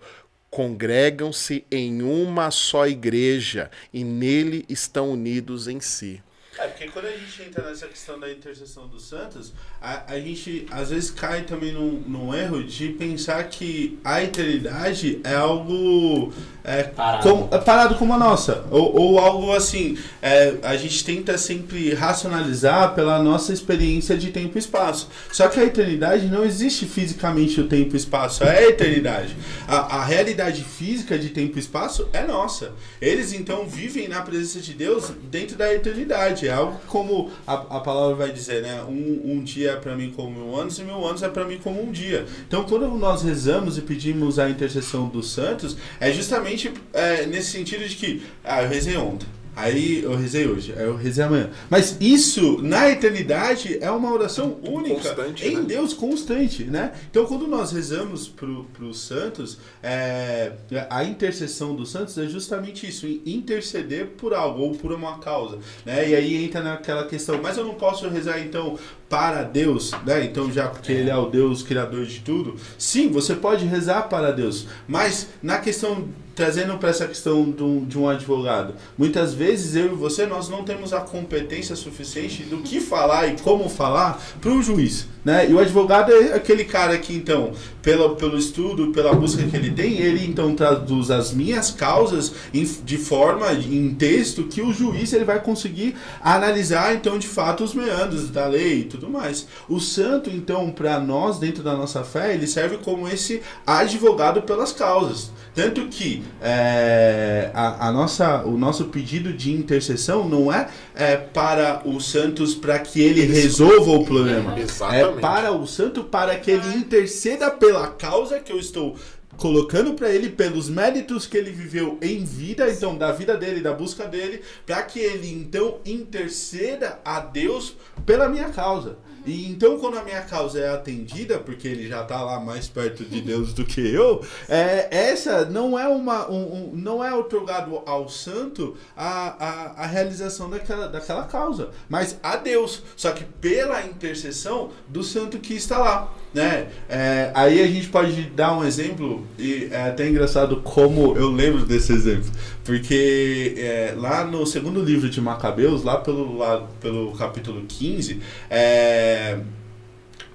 congregam-se em uma só igreja e nele estão unidos em si. É, porque quando a gente entra nessa questão da intercessão dos santos, a, a gente às vezes cai também num, num erro de pensar que a eternidade é algo é, Parado. com- é parado como a nossa. Ou, ou algo assim, é, a gente tenta sempre racionalizar pela nossa experiência de tempo e espaço. Só que a eternidade não existe fisicamente o tempo e espaço, é a eternidade. A, a realidade física de tempo e espaço é nossa. Eles então vivem na presença de Deus dentro da eternidade. É algo como a, a palavra vai dizer, né? Um, um dia é para mim como mil anos e mil anos é para mim como um dia. Então, quando nós rezamos e pedimos a intercessão dos santos, é justamente é, nesse sentido de que, ah, eu rezei ontem. Aí eu rezei hoje, aí eu rezei amanhã. Mas isso, na eternidade, é uma oração única. Constante, em né? Deus constante, né? Então quando nós rezamos para os santos, é, a intercessão dos santos é justamente isso, interceder por algo ou por uma causa, né? E aí entra naquela questão, mas eu não posso rezar então para Deus, né? Então já porque ele é o Deus criador de tudo, sim, você pode rezar para Deus, mas na questão trazendo para essa questão de um, de um advogado, muitas vezes eu e você nós não temos a competência suficiente do que falar e como falar para o juiz, né? E o advogado é aquele cara que então, pelo, pelo estudo, pela busca que ele tem, ele então traduz as minhas causas em, de forma em texto que o juiz ele vai conseguir analisar então de fato os meandros da lei e tudo mais. O santo então para nós dentro da nossa fé ele serve como esse advogado pelas causas. Tanto que é, a, a nossa, o nosso pedido de intercessão não é, é para os santos para que ele resolva o problema. Exatamente. É para o santo para que ele interceda pela causa que eu estou colocando para ele pelos méritos que ele viveu em vida, então da vida dele, da busca dele, para que ele então interceda a Deus pela minha causa. E então quando a minha causa é atendida, porque ele já está lá mais perto de Deus do que eu, é, essa não é uma um, um- não é otorgado ao santo a, a, a realização daquela, daquela causa, mas a Deus, só que pela intercessão do santo que está lá. Né? É, aí a gente pode dar um exemplo, e é até engraçado como eu lembro desse exemplo, porque é, lá no segundo livro de Macabeus, lá pelo, lá pelo capítulo 15, é,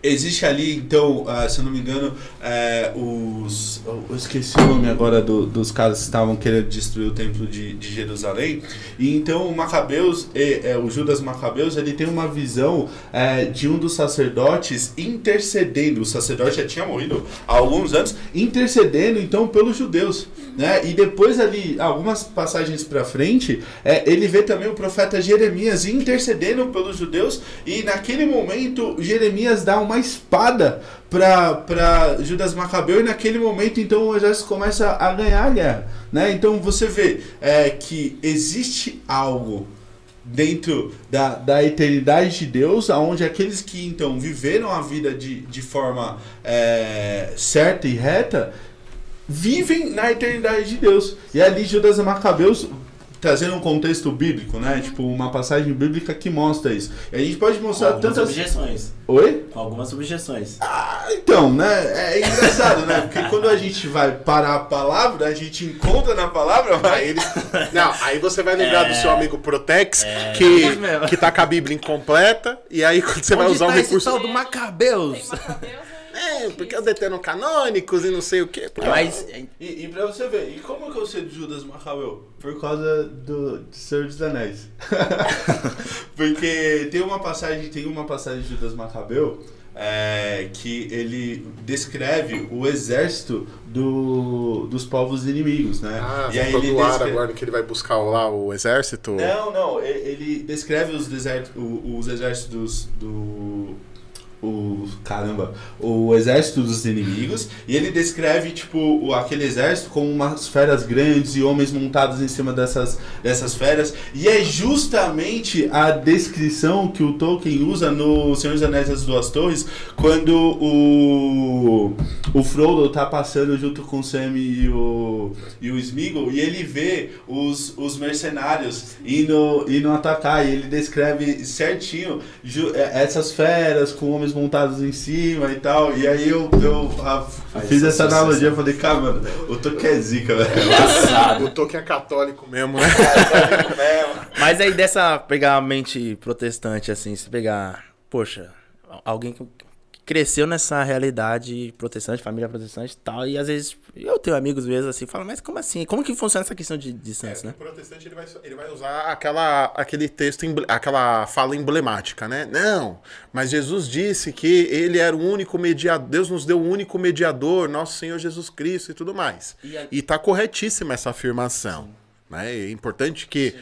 Existe ali, então, ah, se eu não me engano, é, os. Eu esqueci o nome agora do- dos caras que estavam querendo destruir o templo de, de Jerusalém. E então o Macabeus, e, é, o Judas Macabeus, ele tem uma visão é, de um dos sacerdotes intercedendo. O sacerdote já tinha morrido há alguns anos, intercedendo então pelos judeus. Né? E depois ali, algumas passagens para frente, ele vê também o profeta Jeremias intercedendo pelos judeus e naquele momento Jeremias dá uma espada para Judas Macabeu e naquele momento então o exército começa a ganhar a guerra. Né? Então você vê é, que existe algo dentro da, da eternidade de Deus, aonde aqueles que então viveram a vida de, de forma é, certa e reta vivem na eternidade de Deus. E ali Judas Macabeus trazendo um contexto bíblico, né? Tipo, uma passagem bíblica que mostra isso. E a gente pode mostrar Algumas tantas. objeções. Oi? Algumas objeções. Ah, então, né? É engraçado, né? Porque quando a gente vai parar a palavra, a gente encontra na palavra, Aí, mas. ele... Não, aí você vai lembrar do seu amigo Protex, isso que, mesmo. que tá com a Bíblia incompleta, e aí quando você vai Onde usar um tá esse recurso. tal do Macabeus? Tem Macabeus? É, porque eu detendo canônicos e não sei o quê. Porque- Mas E, e pra você ver, e como que eu sei de Judas Macabeu? Por causa do, Senhor dos Anéis. Porque tem uma passagem, tem uma passagem de Judas Macabeu é, que ele descreve o exército do, dos povos inimigos, né? Ah, e você aí ele do ar descreve- agora que ele vai buscar lá o exército. Não, não, ele descreve os, desertos, os exércitos do. O, caramba, o exército dos inimigos, e ele descreve, tipo, o- aquele exército como umas feras grandes e homens montados em cima dessas, dessas feras, e é justamente a descrição que o Tolkien usa no Senhor dos Anéis das Duas Torres, quando o, o Frodo tá passando junto com o Sam e o, e o Smeagol, e ele vê os, os mercenários indo, indo atacar, e ele descreve certinho é, essas feras com homens montados em cima e tal, e aí eu, eu Faz fiz essa analogia, eu falei, cara, mano, o Tolkien é zica, velho. O Tolkien é católico mesmo, né? Mas aí dessa pegar a mente protestante, assim, se pegar, poxa, alguém que cresceu nessa realidade protestante, família protestante e tal, e às vezes eu tenho amigos mesmo assim, falam, mas como assim? Como que funciona essa questão de, de santos, né? O protestante ele vai, ele vai usar aquela, aquele texto, aquela fala emblemática, né? Não, mas Jesus disse que ele era o único mediador, Deus nos deu o único mediador, nosso Senhor Jesus Cristo e tudo mais. E a- E tá corretíssima essa afirmação. Né? É importante que,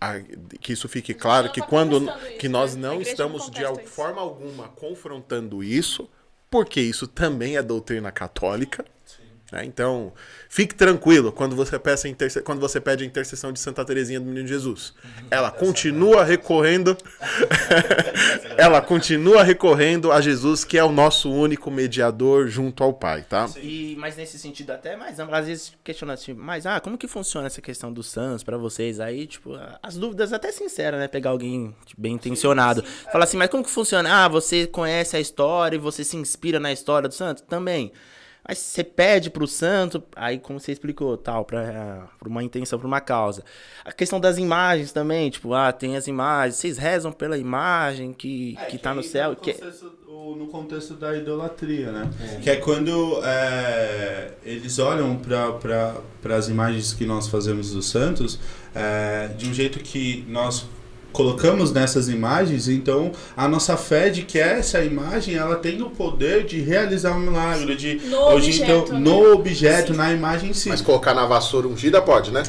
a- que isso fique claro, não que quando contestando isso, que nós né? Não estamos não de isso. forma alguma confrontando isso, porque isso também é doutrina católica. Né? Então, fique tranquilo quando você, peça interse... quando você pede a intercessão de Santa Teresinha do Menino Jesus. Ela continua recorrendo, ela continua recorrendo a Jesus, que é o nosso único mediador junto ao Pai, tá? E, mas nesse sentido até mais amplo, às vezes questionando assim, mas ah, como que funciona essa questão dos santos pra vocês? Aí, tipo, as dúvidas até sinceras, né? Pegar alguém tipo, bem intencionado. Falar assim, mas como que funciona? Ah, você conhece a história e você se inspira na história do santo? Também. Aí você pede pro santo, aí como você explicou, tal, pra, pra uma intenção, pra uma causa. A questão das imagens também, tipo, ah, tem as imagens, vocês rezam pela imagem que, É, que tá no céu. No Que, contexto, o- no contexto da idolatria, né? Que é quando é, eles olham para as imagens que nós fazemos dos santos é, de um jeito que nós colocamos nessas imagens, então a nossa fé de que essa imagem ela tem o poder de realizar um milagre, de No hoje objeto, então né? no objeto, Sim. na imagem em si. Mas colocar na vassoura ungida pode, né?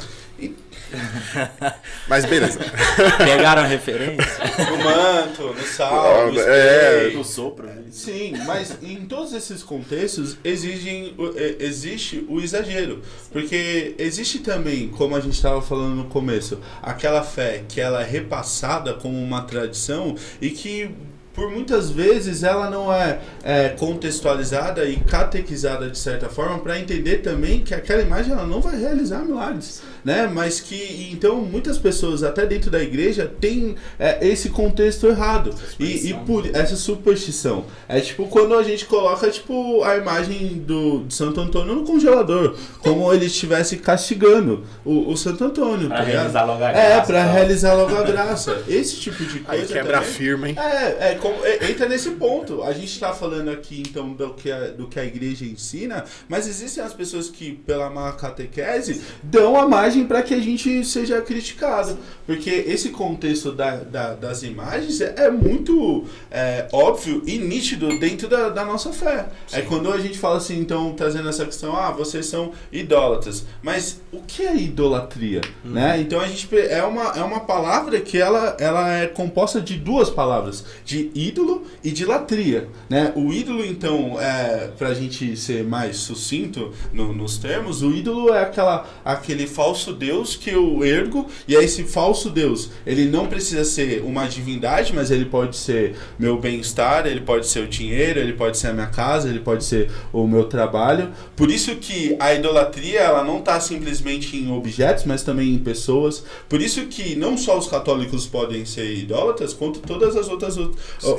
Mas beleza. pegaram a referência? No manto, no sal, no É, no sopro. Sim, mas em todos esses contextos exigem, e- existe o exagero. Porque existe também, como a gente estava falando no começo, aquela fé que ela é repassada como uma tradição e que por muitas vezes ela não é, é, contextualizada e catequizada de certa forma para entender também que aquela imagem ela não vai realizar milagres, né? Mas que então muitas pessoas até dentro da igreja têm é, esse contexto errado e, e por essa superstição é tipo quando a gente coloca tipo a imagem do de Santo Antônio no congelador, como ele estivesse castigando o, o Santo Antônio, Pra tá realizar logo a É, graça, para tal. realizar logo a graça. Esse tipo de coisa Aí quebra também- firme, hein? é, é, como- é, entra nesse ponto. A gente está falando aqui, então, do que, a, do que a igreja ensina, mas existem as pessoas que, pela má catequese, dão a margem para que a gente seja criticado. Porque esse contexto da, da- das imagens é, é muito é, óbvio e nítido dentro da, da nossa fé. É quando a gente fala assim, então, trazendo essa questão, ah, vocês são idólatras. Mas o que é idolatria? Né? Então a gente é uma, é uma palavra que ela, ela é composta de duas palavras, de ídolo e de latria. Né? O ídolo, então, é, pra gente ser mais sucinto no- nos termos, o ídolo é aquela, aquele falso Deus que eu ergo, e é esse falso Deus, ele não precisa ser uma divindade, mas ele pode ser meu bem-estar, ele pode ser o dinheiro, ele pode ser a minha casa, ele pode ser o meu trabalho. Por isso que a idolatria, ela não está simplesmente em objetos, mas também em pessoas. Por isso que não só os católicos podem ser idólatras, quanto todas as outras,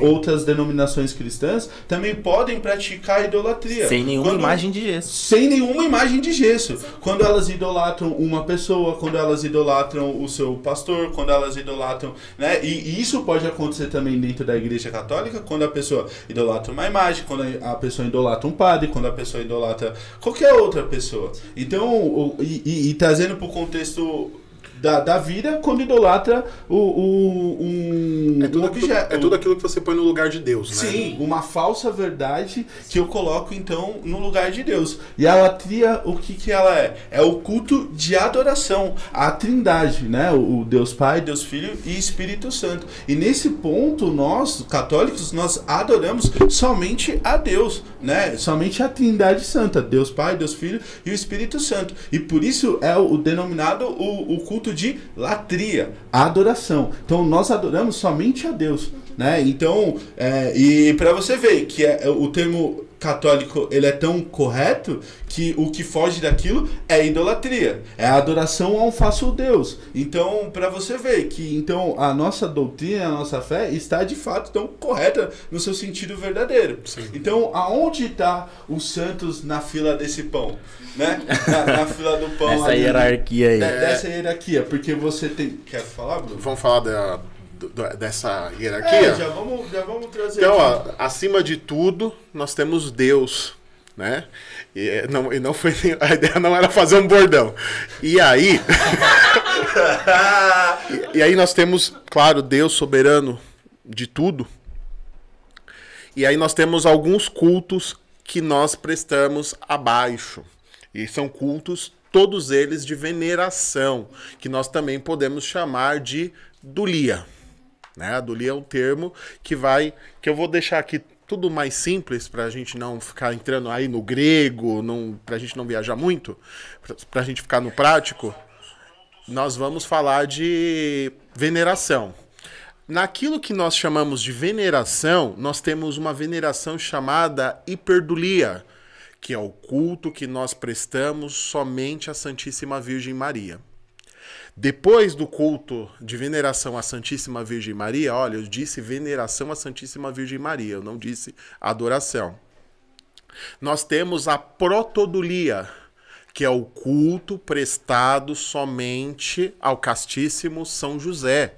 outras denominações cristãs também podem praticar idolatria. Sem nenhuma Quando- imagem de gesso. sem nenhuma imagem de gesso. Quando elas idolatram uma pessoa, quando elas idolatram o seu pastor, quando elas idolatram, né? E, isso pode acontecer também dentro da igreja católica, quando a pessoa idolatra uma imagem, quando a pessoa idolatra um padre, quando a pessoa idolatra qualquer outra pessoa. Então, e, e- e trazendo para o contexto da, da vida, quando idolatra o, o, um, É tudo, aquilo, objeto. é tudo aquilo que você põe no lugar de Deus, né? Sim, uma falsa verdade que eu coloco então no lugar de Deus. E a latria, o que que ela é? É o culto de adoração à Trindade, né? O, Deus Pai, Deus Filho e Espírito Santo. E nesse ponto nós, católicos, nós adoramos somente a Deus, né? Somente a Trindade Santa, Deus Pai, Deus Filho e o Espírito Santo. E por isso é o, o denominado o, o culto de latria, adoração. Então nós adoramos somente a Deus, né? Então, é, e para você ver que é, o termo católico ele é tão correto que o que foge daquilo é idolatria, é a adoração a um falso Deus. Então, para você ver que então a nossa doutrina, a nossa fé está de fato tão correta no seu sentido verdadeiro. Então, aonde está os santos na fila desse pão, né? Na, na fila do pão. Essa ali, hierarquia aí. de- Dessa hierarquia, porque você tem. Quer falar, Bruno? Vamos falar da- dessa É, hierarquia? já vamos, já vamos trazer. Então, ó, acima de tudo, nós temos Deus, né? E é, não, e não foi a ideia não era fazer um bordão. E aí, e, e aí nós temos, claro, Deus soberano de tudo. E aí nós temos alguns cultos que nós prestamos abaixo. E são cultos, todos eles de veneração, que nós também podemos chamar de dulia. Né? Adulia é um termo que vai. que eu vou deixar aqui tudo mais simples para a gente não ficar entrando aí no grego, para a gente não viajar muito, para a gente ficar no prático. Nós vamos falar de veneração. Naquilo que nós chamamos de veneração, nós temos uma veneração chamada hiperdulia, que é o culto que nós prestamos somente à Santíssima Virgem Maria. Depois do culto de veneração à Santíssima Virgem Maria, olha, eu disse veneração à Santíssima Virgem Maria, eu não disse adoração. Nós temos a protodulia, que é o culto prestado somente ao castíssimo São José.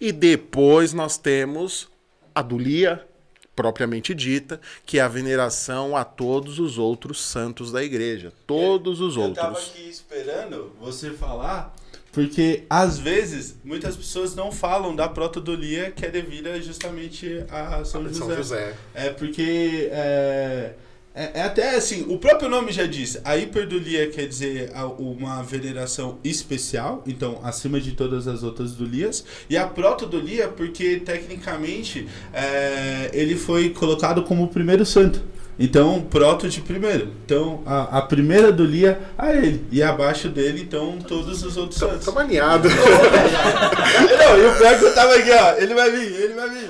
E depois nós temos a dulia, propriamente dita, que é a veneração a todos os outros santos da igreja. Todos os eu outros. Eu tava aqui esperando você falar porque, às vezes, muitas pessoas não falam da protodolia que é devida justamente a São José. São José. É porque... É, é, é, até assim, o próprio nome já diz, a hiperdulia quer dizer uma veneração especial, então acima de todas as outras dulias, e a protodulia porque tecnicamente é, ele foi colocado como o primeiro santo. Então, proto de primeiro. Então, a, a primeira do Lia a ele. E abaixo dele, então, todos os outros santos. Tô maniado. Não, e o pior que eu tava aqui, ó. Ele vai vir, ele vai vir.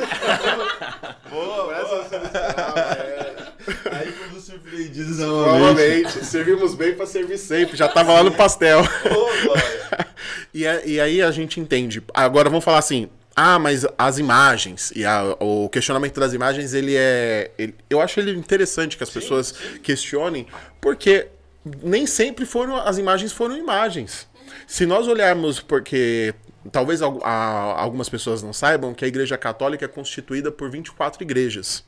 boa, boa. É. Aí fomos surpreendidos novamente. Novamente. Servimos bem pra servir sempre. Já tava lá no pastel. Oh, e, e aí a gente entende. Agora vamos falar assim, ah, mas as imagens e a, o questionamento das imagens, ele é. Ele, eu acho ele interessante que as sim, pessoas sim. questionem, porque nem sempre foram as imagens foram imagens. Se nós olharmos, porque talvez algumas pessoas não saibam que a Igreja Católica é constituída por 24 igrejas,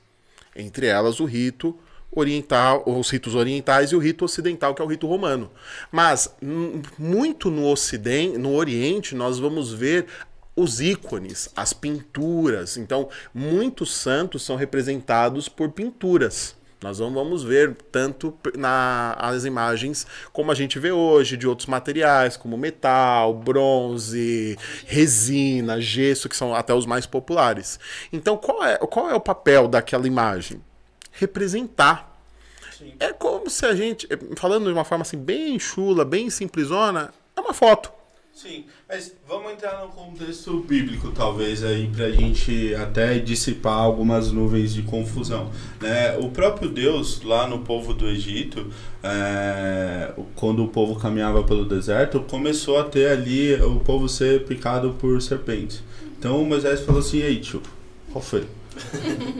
entre elas o rito oriental, os ritos orientais e o rito ocidental, que é o rito romano. Mas muito no ocidente, no oriente, nós vamos ver os ícones, as pinturas. Então, muitos santos são representados por pinturas. Nós não vamos ver tanto nas imagens como a gente vê hoje, de outros materiais, como metal, bronze, resina, gesso, que são até os mais populares. Então, qual é, qual é o papel daquela imagem? Representar. Sim. É como se a gente, falando de uma forma assim bem chula, bem simplesona, é uma foto. Sim, mas vamos entrar no contexto bíblico, talvez, aí, para a gente até dissipar algumas nuvens de confusão. Né? O próprio Deus, lá no povo do Egito, é, quando o povo caminhava pelo deserto, começou a ter ali o povo ser picado por serpentes. Então Moisés falou assim: Ei, tio, qual foi?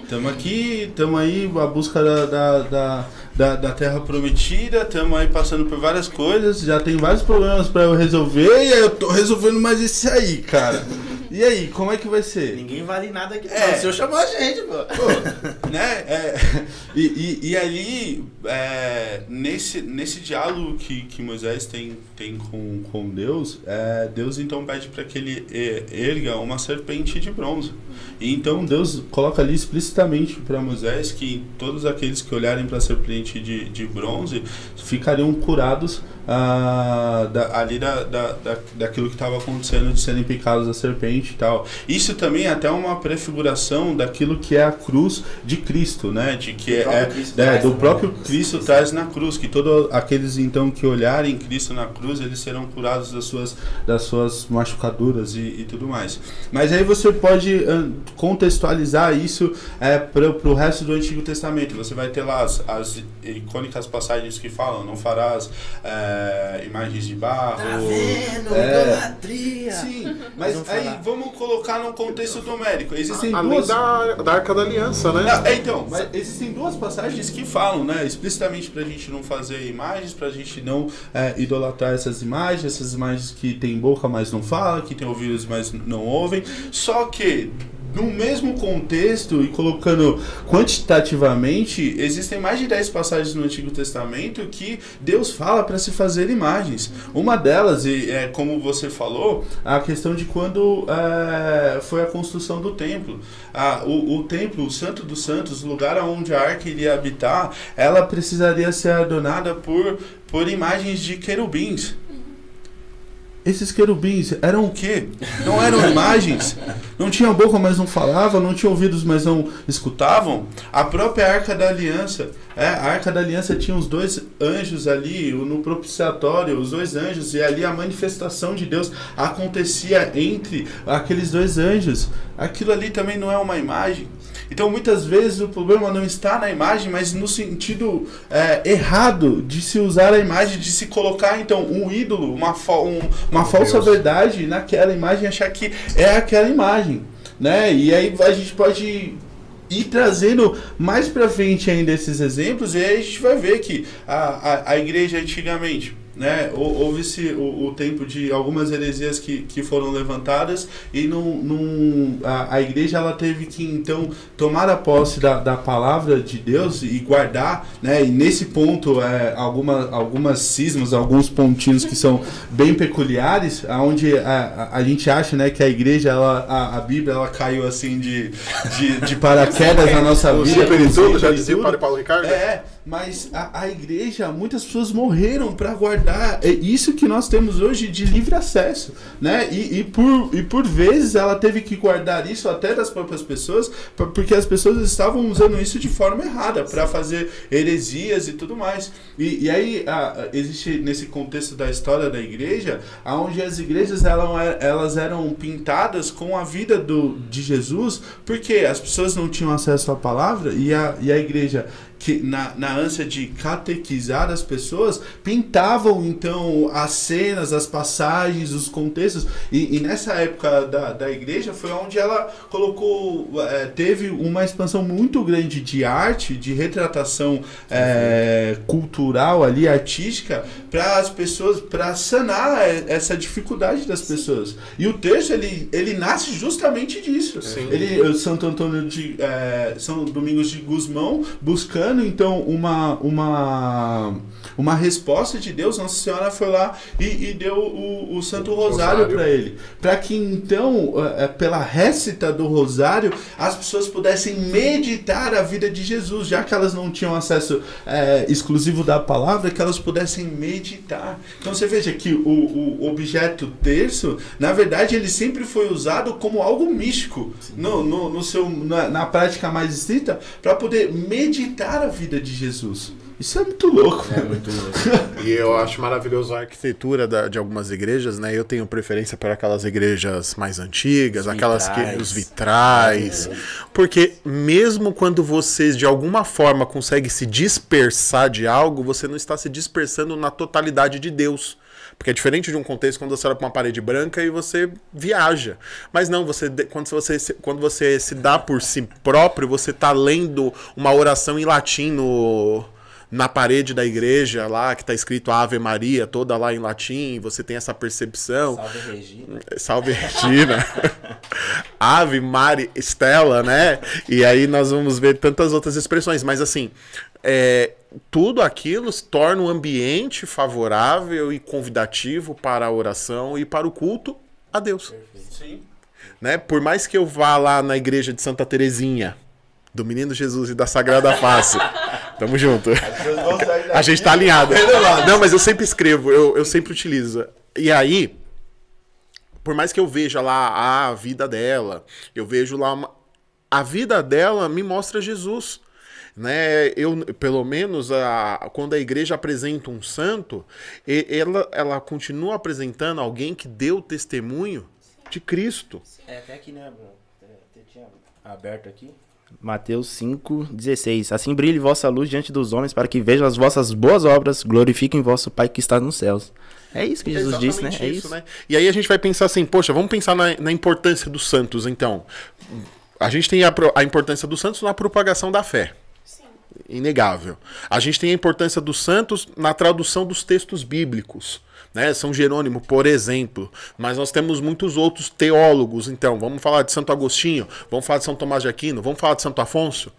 Estamos aqui, estamos aí a busca da, da, da, da, da Terra Prometida, estamos aí passando por várias coisas, já tem vários problemas para eu resolver e eu tô resolvendo mais esse aí, cara. E aí, como é que vai ser? Ninguém vale nada aqui. É. Não, o senhor chamou a gente, pô. pô né? É, e, e, e, ali, é, nesse, nesse diálogo que, que Moisés tem, tem com, com Deus, é, Deus então pede para que ele erga uma serpente de bronze. E então Deus coloca ali explicitamente para Moisés que todos aqueles que olharem para a serpente de, de bronze ficariam curados ah, da, ali da, da, da, daquilo que estava acontecendo de serem picados da serpente e tal. Isso também é até uma prefiguração daquilo que é a cruz de Cristo, né? De que é, é, é, do próprio Cristo traz na cruz, que todos aqueles então que olharem Cristo na cruz, eles serão curados das suas, das suas machucaduras e, e tudo mais. Mas aí você pode contextualizar isso é, para o resto do Antigo Testamento. Você vai ter lá as, as icônicas passagens que falam, não farás é, imagens de barro. Tá vendo? É, Idolatria. Sim, mas vamos aí falar. vamos colocar num contexto numérico. Existem Além duas... da, da Arca da Aliança, né? Não, é, então, mas existem duas passagens que falam, né, explicitamente para a gente não fazer imagens, para a gente não é, idolatrar essas imagens, essas imagens que tem boca, mas não fala, que tem ouvidos, mas não ouvem. Só que no mesmo contexto e colocando quantitativamente, existem mais de 10 passagens no Antigo Testamento que Deus fala para se fazer imagens. Uma delas, e é como você falou, a questão de quando é, foi a construção do templo. Ah, o, o templo, o Santo dos Santos, o lugar onde a arca iria habitar, ela precisaria ser adornada por, por imagens de querubins. Esses querubins eram o quê? Não eram imagens? Não tinham boca, mas não falavam? Não tinham ouvidos, mas não escutavam? A própria Arca da Aliança. É, a Arca da Aliança tinha os dois anjos ali, no propiciatório, os dois anjos, e ali a manifestação de Deus acontecia entre aqueles dois anjos. Aquilo ali também não é uma imagem. Então, muitas vezes o problema não está na imagem, mas no sentido é, errado de se usar a imagem, de se colocar, então, um ídolo, uma, um, uma falsa Deus. verdade naquela imagem, achar que é aquela imagem. Né? E aí a gente pode ir trazendo mais pra frente ainda esses exemplos, e aí a gente vai ver que a, a, a igreja antigamente né? Hou- Houve-se o, o tempo de algumas heresias que, que foram levantadas e num, num- a, a igreja ela teve que então tomar a posse da, da palavra de Deus e guardar, né? E nesse ponto é, alguma, algumas cismas, alguns pontinhos que são bem peculiares, aonde a, a, a gente acha, né, que a igreja, ela, a, a Bíblia, ela caiu assim de, de, de paraquedas na nossa O vida. super tudo, já e dizia o Paulo Ricardo? É, mas a, a igreja, muitas pessoas morreram para guardar é isso que nós temos hoje de livre acesso, né? E, e, por, e por vezes ela teve que guardar isso até das próprias pessoas, por- porque as pessoas estavam usando isso de forma errada para fazer heresias e tudo mais. E, e aí a- existe nesse contexto da história da igreja, onde as igrejas elas, elas eram pintadas com a vida do, de Jesus, porque as pessoas não tinham acesso à palavra e a, e a igreja que na, na ânsia de catequizar as pessoas, pintavam então as cenas, as passagens, os contextos. E, e nessa época da, da igreja foi onde ela colocou, eh, teve uma expansão muito grande de arte, de retratação eh, cultural ali, artística, para as pessoas, para sanar essa dificuldade das pessoas. E o texto ele, ele nasce justamente disso. Sim. Ele, Santo Antônio de eh, São Domingos de Gusmão buscando então uma uma uma resposta de Deus, Nossa Senhora foi lá e, e deu o, o Santo Rosário Rosário. para ele, para que então eh, eh, pela récita do Rosário as pessoas pudessem meditar a vida de Jesus, já que elas não tinham acesso eh, exclusivo da palavra, que elas pudessem meditar. Então você veja que o, o objeto terço, na verdade, ele sempre foi usado como algo místico no, no, no seu, na, na prática mais estrita, para poder meditar a vida de Jesus. Isso é muito louco. É muito louco. E eu acho maravilhoso a arquitetura da- de algumas igrejas, né? Eu tenho preferência por aquelas igrejas mais antigas, Os aquelas que os vitrais, porque mesmo quando você de alguma forma consegue se dispersar de algo, você não está se dispersando na totalidade de Deus. Porque é diferente de um contexto quando você olha para uma parede branca e você viaja. Mas não, você quando você se- quando você se dá por si próprio, você está lendo uma oração em latim no na parede da igreja lá, que tá escrito Ave Maria, toda lá em latim, você tem essa percepção. Salve Regina. Salve Regina. Ave Mari Stella, né? E aí nós vamos ver tantas outras expressões, mas assim, é, tudo aquilo se torna um ambiente favorável e convidativo para a oração e para o culto a Deus. Sim. Né? Por mais que eu vá lá na igreja de Santa Terezinha, do Menino Jesus e da Sagrada Face, tamo junto. A gente tá alinhado. Não, mas eu sempre escrevo, eu, eu sempre utilizo. E aí, por mais que eu veja lá a vida dela, eu vejo lá uma- a vida dela me mostra Jesus. Né, eu, pelo menos, a, quando a igreja apresenta um santo, e- ela, ela continua apresentando alguém que deu testemunho de Cristo. É, até aqui, né, Bruno? Tinha aberto aqui. Mateus 5, 16. Assim brilhe vossa luz diante dos homens, para que vejam as vossas boas obras, glorifiquem vosso Pai que está nos céus. É isso que Jesus disse, né? Exatamente É isso. né? E aí a gente vai pensar assim, poxa, vamos pensar na, na importância dos santos, então. A gente tem a, a importância dos santos na propagação da fé. Inegável. A gente tem a importância dos santos na tradução dos textos bíblicos. Né? São Jerônimo, por exemplo. Mas nós temos muitos outros teólogos. Então, vamos falar de Santo Agostinho, vamos falar de São Tomás de Aquino, vamos falar de Santo Afonso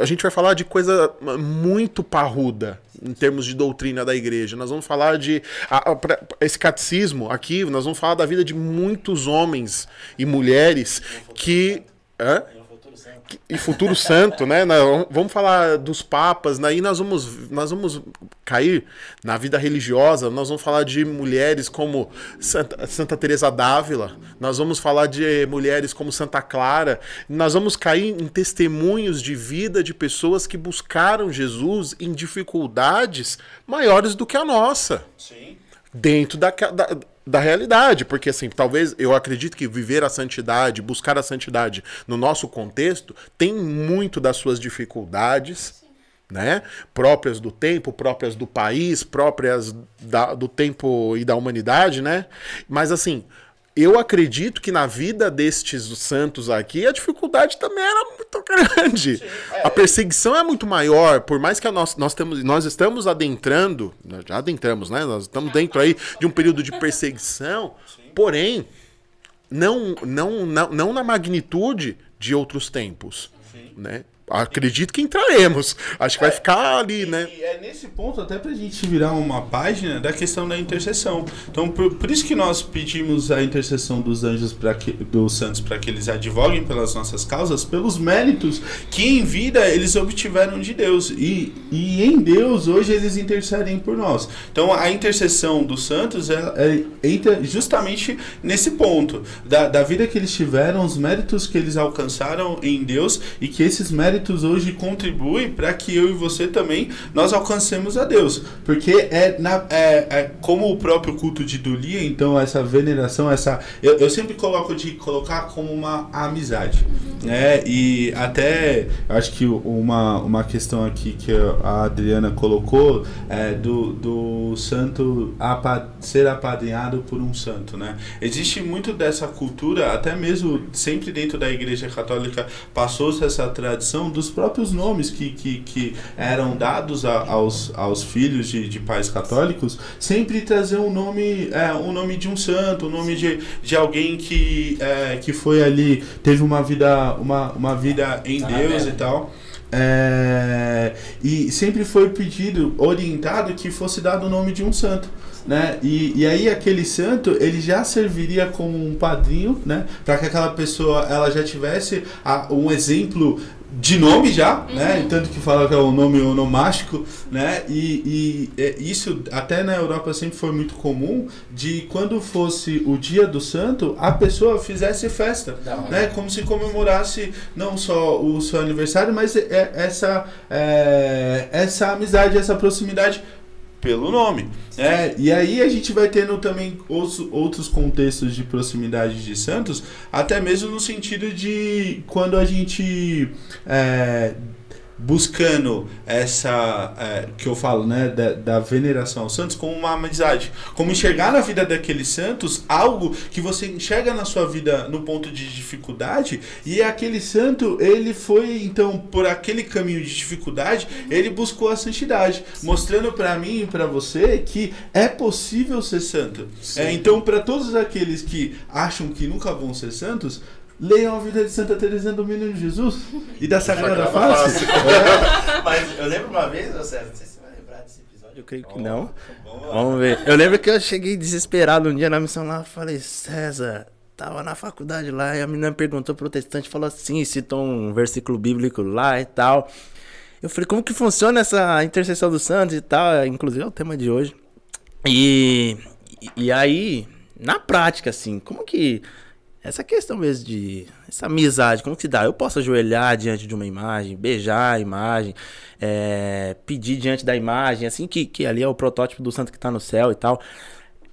a gente vai falar de coisa muito parruda em termos de doutrina da igreja. Nós vamos falar de a- a- pra- esse catecismo aqui, nós vamos falar da vida de muitos homens e mulheres que Hã? E futuro santo, né? Vamos falar dos papas, né? aí nós vamos, nós vamos cair na vida religiosa, nós vamos falar de mulheres como Santa, Santa Teresa d'Ávila, nós vamos falar de mulheres como Santa Clara, nós vamos cair em testemunhos de vida de pessoas que buscaram Jesus em dificuldades maiores do que a nossa. Sim. Dentro da, da, da realidade, porque assim, talvez eu acredito que viver a santidade, buscar a santidade no nosso contexto tem muito das suas dificuldades, né? Próprias do tempo, próprias do país, próprias da, do tempo e da humanidade, né? Mas assim, eu acredito que na vida destes santos aqui a dificuldade também era muito grande. A perseguição é muito maior, por mais que nós, nós, temos, nós estamos adentrando, nós já adentramos, né? Nós estamos dentro aí de um período de perseguição, porém, não, não, não, não na magnitude de outros tempos, né? Acredito que entraremos. Acho que vai ficar ali, né? E é nesse ponto, até pra gente virar uma página da questão da intercessão. Então, por, por isso que nós pedimos a intercessão dos anjos, para que, dos santos, para que eles advoguem pelas nossas causas, pelos méritos que em vida eles obtiveram de Deus. E, e em Deus, hoje, eles intercedem por nós. Então, a intercessão dos santos é, é- entra justamente nesse ponto, da, da vida que eles tiveram, os méritos que eles alcançaram em Deus e que esses méritos hoje contribuem para que eu e você também nós alcancemos a Deus. Porque é, na, é, é como o próprio culto de Dulia, então essa veneração, essa. Eu, eu sempre coloco de colocar como uma amizade. Né? E até acho que uma, uma questão aqui que a Adriana colocou é do, do santo apa, ser apadrinhado por um santo. Né? Existe muito dessa cultura, até mesmo sempre dentro da igreja católica passou-se essa tradição dos próprios nomes que, que, que eram dados a- aos, aos filhos de, de pais católicos, sempre trazer um nome, é, um nome de um santo, um nome de, de alguém que, é, que foi ali, teve uma vida, uma, uma vida em Deus e tal. É, e sempre foi pedido, orientado que fosse dado o nome de um santo. Né? E, e aí aquele santo ele já serviria como um padrinho, né? Para que aquela pessoa ela já tivesse a- um exemplo de nome já, né? Tanto que fala que é um nome onomástico, né? E, e é, isso até na Europa sempre foi muito comum de quando fosse o dia do santo a pessoa fizesse festa, né? Como se comemorasse não só o seu aniversário, mas é- essa é, essa amizade, essa proximidade pelo nome. né? E aí a gente vai tendo também outros, outros contextos de proximidade de santos, até mesmo no sentido de quando a gente é, buscando essa é, que eu falo, né, da, da veneração aos santos como uma amizade, como enxergar na vida daqueles santos algo que você enxerga na sua vida no ponto de dificuldade. E aquele santo ele foi então por aquele caminho de dificuldade ele buscou a santidade, mostrando para mim e para você que é possível ser santo. É, então para todos aqueles que acham que nunca vão ser santos Leiam a vida de Santa Teresinha do Menino Jesus e da Sagrada Face. Mas eu lembro uma vez, ô César, não sei se você vai lembrar desse episódio, eu creio que não. Vamos lá. Vamos ver. Eu lembro que eu cheguei desesperado um dia na missão lá, falei, César, tava na faculdade lá, e a menina perguntou, protestante, falou assim, citou um versículo bíblico lá e tal. Eu falei, como que funciona essa intercessão dos santos e tal? Inclusive é o tema de hoje. E, e aí, na prática, assim, como que. Essa questão mesmo de. Essa amizade, como que se dá? Eu posso ajoelhar diante de uma imagem, beijar a imagem, é, pedir diante da imagem, assim, que, que ali é o protótipo do santo que tá no céu e tal.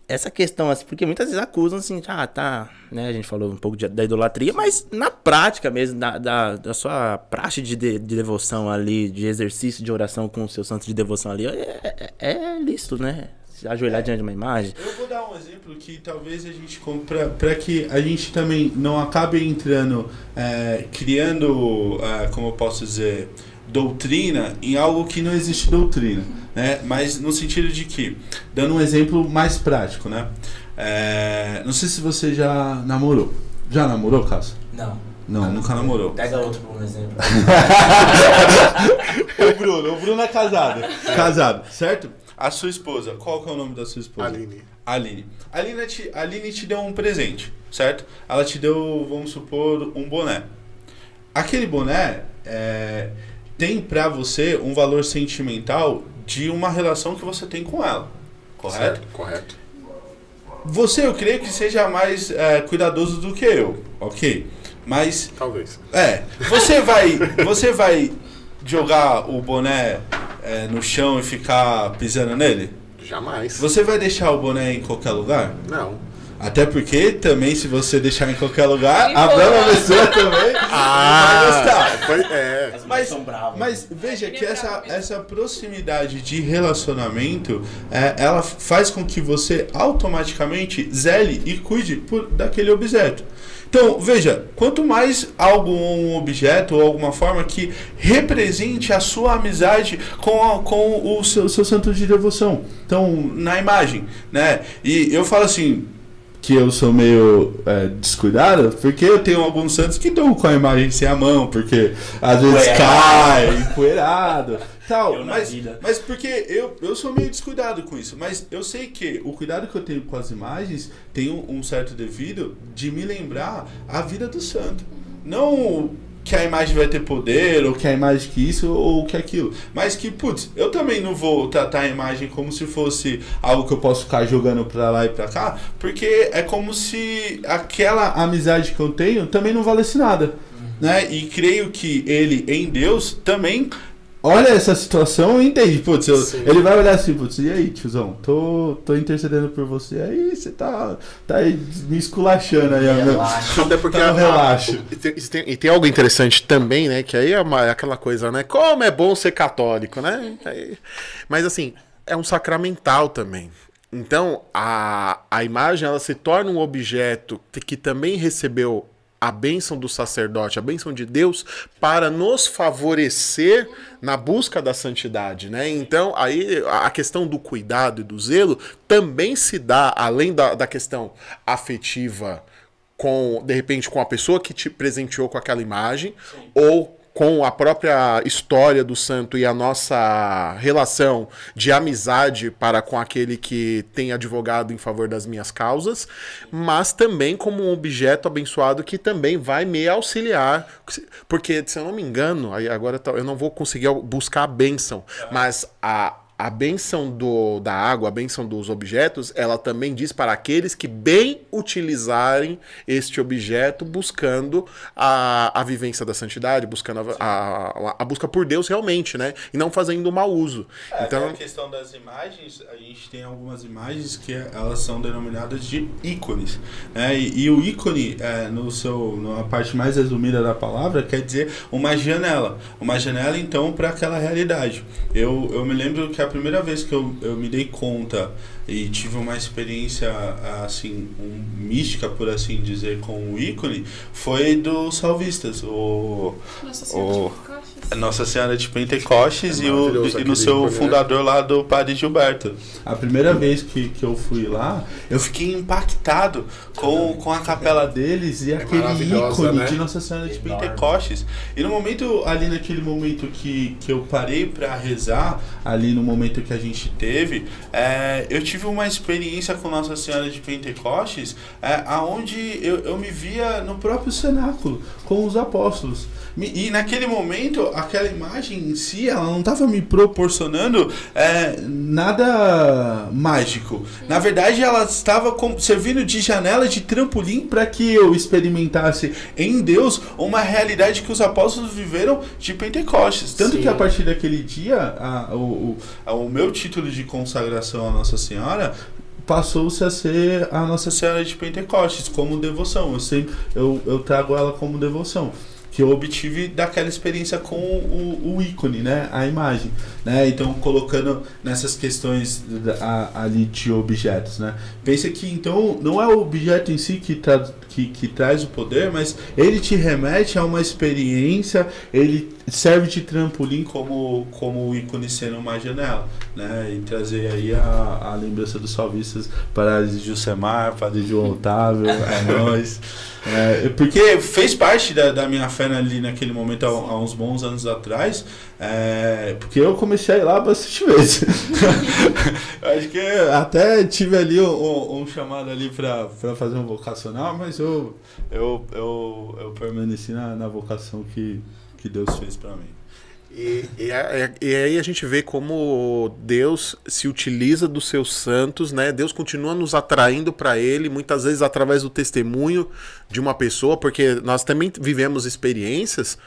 Essa questão, assim, porque muitas vezes acusam assim, ah, tá, né? A gente falou um pouco de- da idolatria, mas na prática mesmo, da, da, da sua praxe de, de, de devoção ali, de exercício de oração com o seu santo de devoção ali, é, é, é lícito, né? Se Ajoelhar diante de uma imagem. Eu vou dar um exemplo que talvez a gente para que a gente também não acabe entrando é, criando é, como eu posso dizer doutrina em algo que não existe doutrina, né? Mas no sentido de que dando um exemplo mais prático, né? É, não sei se você já namorou. Já namorou, Cássio? Não. Não, nunca namorou. Pega outro por um exemplo. O Bruno, o Bruno é casado. Casado, certo? A sua esposa, qual que é o nome da sua esposa? Aline. Aline. Aline te, Aline te deu um presente, certo? Ela te deu, vamos supor, um boné. aquele boné é, tem pra você um valor sentimental de uma relação que você tem com ela. Correto? Certo, correto. Você, eu creio que seja mais é, cuidadoso do que eu, ok? Mas Talvez. é, você vai, você vai jogar o boné é, no chão e ficar pisando nele? Jamais. Você vai deixar o boné em qualquer lugar? Não. Até porque também se você deixar em qualquer lugar, a bela pessoa também Ah, vai gostar. Foi, é. As Mas-. Mas veja que essa, essa proximidade de relacionamento, é, ela faz com que você automaticamente zele e cuide por, daquele objeto. Então, veja, quanto mais algo um objeto ou alguma forma que represente a sua amizade com, a- com o seu, seu santo de devoção. Então, na imagem, né? E eu falo assim, que eu sou meio é, descuidado, porque eu tenho alguns santos que estão com a imagem sem a mão, porque às vezes cai, empoeirado, tal. Eu Mas, mas porque eu, eu sou meio descuidado com isso, mas eu sei que o cuidado que eu tenho com as imagens tem um, um certo devido de me lembrar a vida do santo. Não que a imagem vai ter poder, ou que a imagem que isso, ou que aquilo. Mas que, putz, eu também não vou tratar a imagem como se fosse algo que eu posso ficar jogando pra lá e pra cá, porque é como se aquela amizade que eu tenho também não valesse nada. Né? E creio que ele, em Deus, também olha essa situação e entende. Putz, eu- ele vai olhar assim, putz, e aí, tiozão? Tô, tô intercedendo por você. Aí você tá, tá aí me esculachando aí. Relaxa. Até porque Tá relaxo. E tem, e tem- algo interessante também, né? Que aí é uma- aquela coisa, né? Como é bom ser católico, né? Aí- mas assim, é um sacramental também. Então, a, a imagem ela se torna um objeto que, que também recebeu a bênção do sacerdote, a bênção de Deus, para nos favorecer na busca da santidade, né? Então, aí a questão do cuidado e do zelo também se dá, além da, da questão afetiva com, de repente, com a pessoa que te presenteou com aquela imagem, ou com a própria história do santo e a nossa relação de amizade para com aquele que tem advogado em favor das minhas causas, mas também como um objeto abençoado que também vai me auxiliar, porque se eu não me engano, agora eu não vou conseguir buscar a bênção, mas a a bênção do, da água, a bênção dos objetos, ela também diz para aqueles que bem utilizarem este objeto, buscando a, a vivência da santidade, buscando a, a, a busca por Deus realmente, né? E não fazendo mau uso. É, Então, a questão das imagens, a gente tem algumas imagens que elas são denominadas de ícones. Né? E, e o ícone, é, no seu, na parte mais resumida da palavra, quer dizer uma janela. Uma janela, então, para aquela realidade. Eu, eu me lembro que a primeira vez que eu, eu me dei conta e tive uma experiência assim um, mística por assim dizer com o ícone foi dos salvistas o Nossa Senhora Pentecostes. Nossa Senhora de Pentecostes É e, o, e no aquele seu né? fundador lá do Padre Gilberto. A primeira vez que, que eu fui lá, eu fiquei impactado com, com a capela deles e aquele maravilhosa, ícone né? de Nossa Senhora de Enorme. Pentecostes. E no momento, ali naquele momento que, que eu parei para rezar, ali no momento que a gente teve, é, eu tive uma experiência com Nossa Senhora de Pentecostes, é, aonde eu, eu me via no próprio cenáculo, com os apóstolos. E naquele momento, aquela imagem em si, ela não estava me proporcionando é, nada mágico. Na verdade, ela estava servindo de janela de trampolim para que eu experimentasse em Deus uma realidade que os apóstolos viveram de Pentecostes. Tanto Sim. que a partir daquele dia, a- o, o- a- o meu título de consagração à Nossa Senhora passou-se a ser a Nossa Senhora de Pentecostes como devoção. Eu sempre eu, eu trago ela como devoção que eu obtive daquela experiência com o, o ícone, né, a imagem, né, então colocando nessas questões da- a- ali de objetos, né, pensa que então não é o objeto em si que, que, que traz o poder, mas ele te remete a uma experiência, ele serve de trampolim como, como ícone sendo uma janela, né? E trazer aí a, a lembrança dos salvistas para Gilcemar, Padre João Otávio, é nós. É, porque fez parte da, da minha fé ali naquele momento, há, há uns bons anos atrás, é, porque eu comecei a ir lá bastante vezes. Acho que até tive ali um, um chamado ali para fazer um vocacional, mas eu, eu, eu, eu permaneci na, na vocação que, que Deus fez para mim. E, e, e, aí a gente vê como Deus se utiliza dos seus santos, né? Deus continua nos atraindo para Ele, muitas vezes através do testemunho de uma pessoa, porque nós também vivemos experiências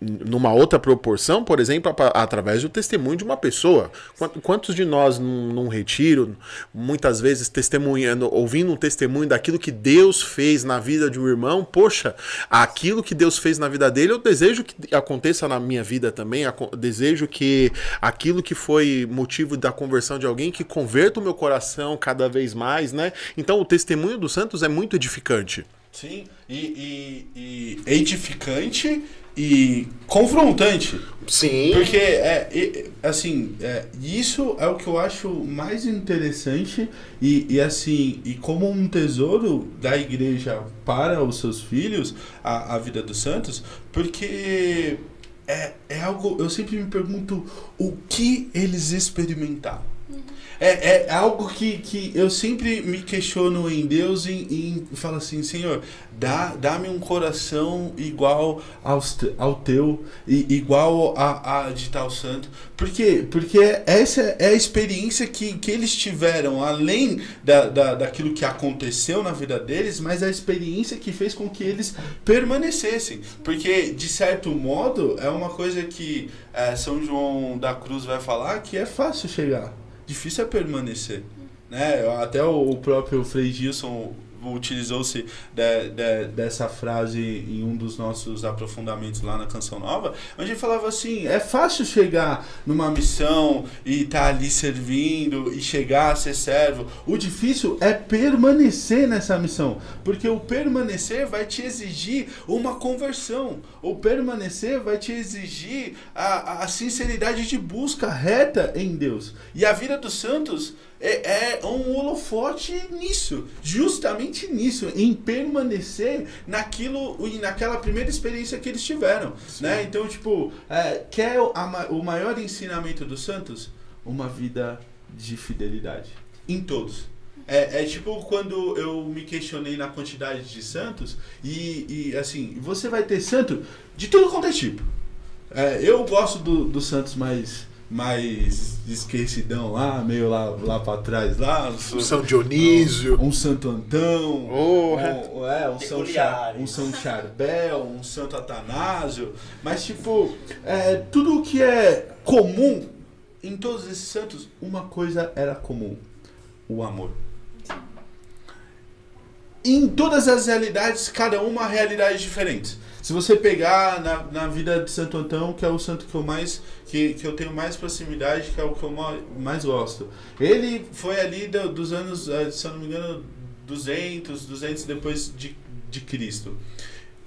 numa outra proporção, por exemplo, através do testemunho de uma pessoa. Quantos de nós num, num, retiro, muitas vezes testemunhando, ouvindo um testemunho daquilo que Deus fez na vida de um irmão, poxa, aquilo que Deus fez na vida dele, eu desejo que aconteça na minha vida também, desejo que aquilo que foi motivo da conversão de alguém que converta o meu coração cada vez mais, né? Então o testemunho dos santos é muito edificante. Sim, e, e, e edificante e confrontante. Sim. Porque, é, assim, é, isso é o que eu acho mais interessante e, e, assim, e como um tesouro da igreja para os seus filhos, a, a vida dos santos, porque é, é algo, eu sempre me pergunto o que eles experimentaram. É, é algo que, que eu sempre me questiono em Deus e, e falo assim, Senhor, dá, dá-me um coração igual aos, ao teu, e, igual a, a de tal santo. Por quê? Porque essa é a experiência que, que eles tiveram, além da, da, daquilo que aconteceu na vida deles, mas a experiência que fez com que eles permanecessem. Porque, de certo modo, é uma coisa que é, São João da Cruz vai falar que é fácil chegar difícil é permanecer. Né? Até o próprio Frei Gilson utilizou-se de, de, dessa frase em um dos nossos aprofundamentos lá na Canção Nova, onde ele falava assim: é fácil chegar numa missão e estar tá ali servindo e chegar a ser servo. O difícil é permanecer nessa missão, porque o permanecer vai te exigir uma conversão, o permanecer vai te exigir a, a sinceridade de busca reta em Deus. E a vida dos santos é, é um holofote nisso, justamente nisso, em permanecer naquilo e naquela primeira experiência que eles tiveram, né? Então, tipo, é, quer a, o maior ensinamento dos santos? Uma vida de fidelidade em todos. É, é, tipo quando eu me questionei na quantidade de santos e, e assim, você vai ter santo de tudo quanto é tipo. É, eu gosto do, dos santos mais mais esquecidão lá, meio lá, lá pra trás lá. Um São Dionísio. Um, um Santo Antão. Oh, um, é, um São, Char, um São Charbel, um Santo Atanásio. Mas, tipo, é, tudo o que é comum em todos esses santos, uma coisa era comum: o amor. Em todas as realidades, cada uma realidade diferente. Se você pegar na, na vida de Santo Antão, que é o santo que eu mais que, que eu tenho mais proximidade, que é o que eu mais gosto. Ele foi ali do, dos anos, eh, se eu não me engano, 200, 200 depois de, de Cristo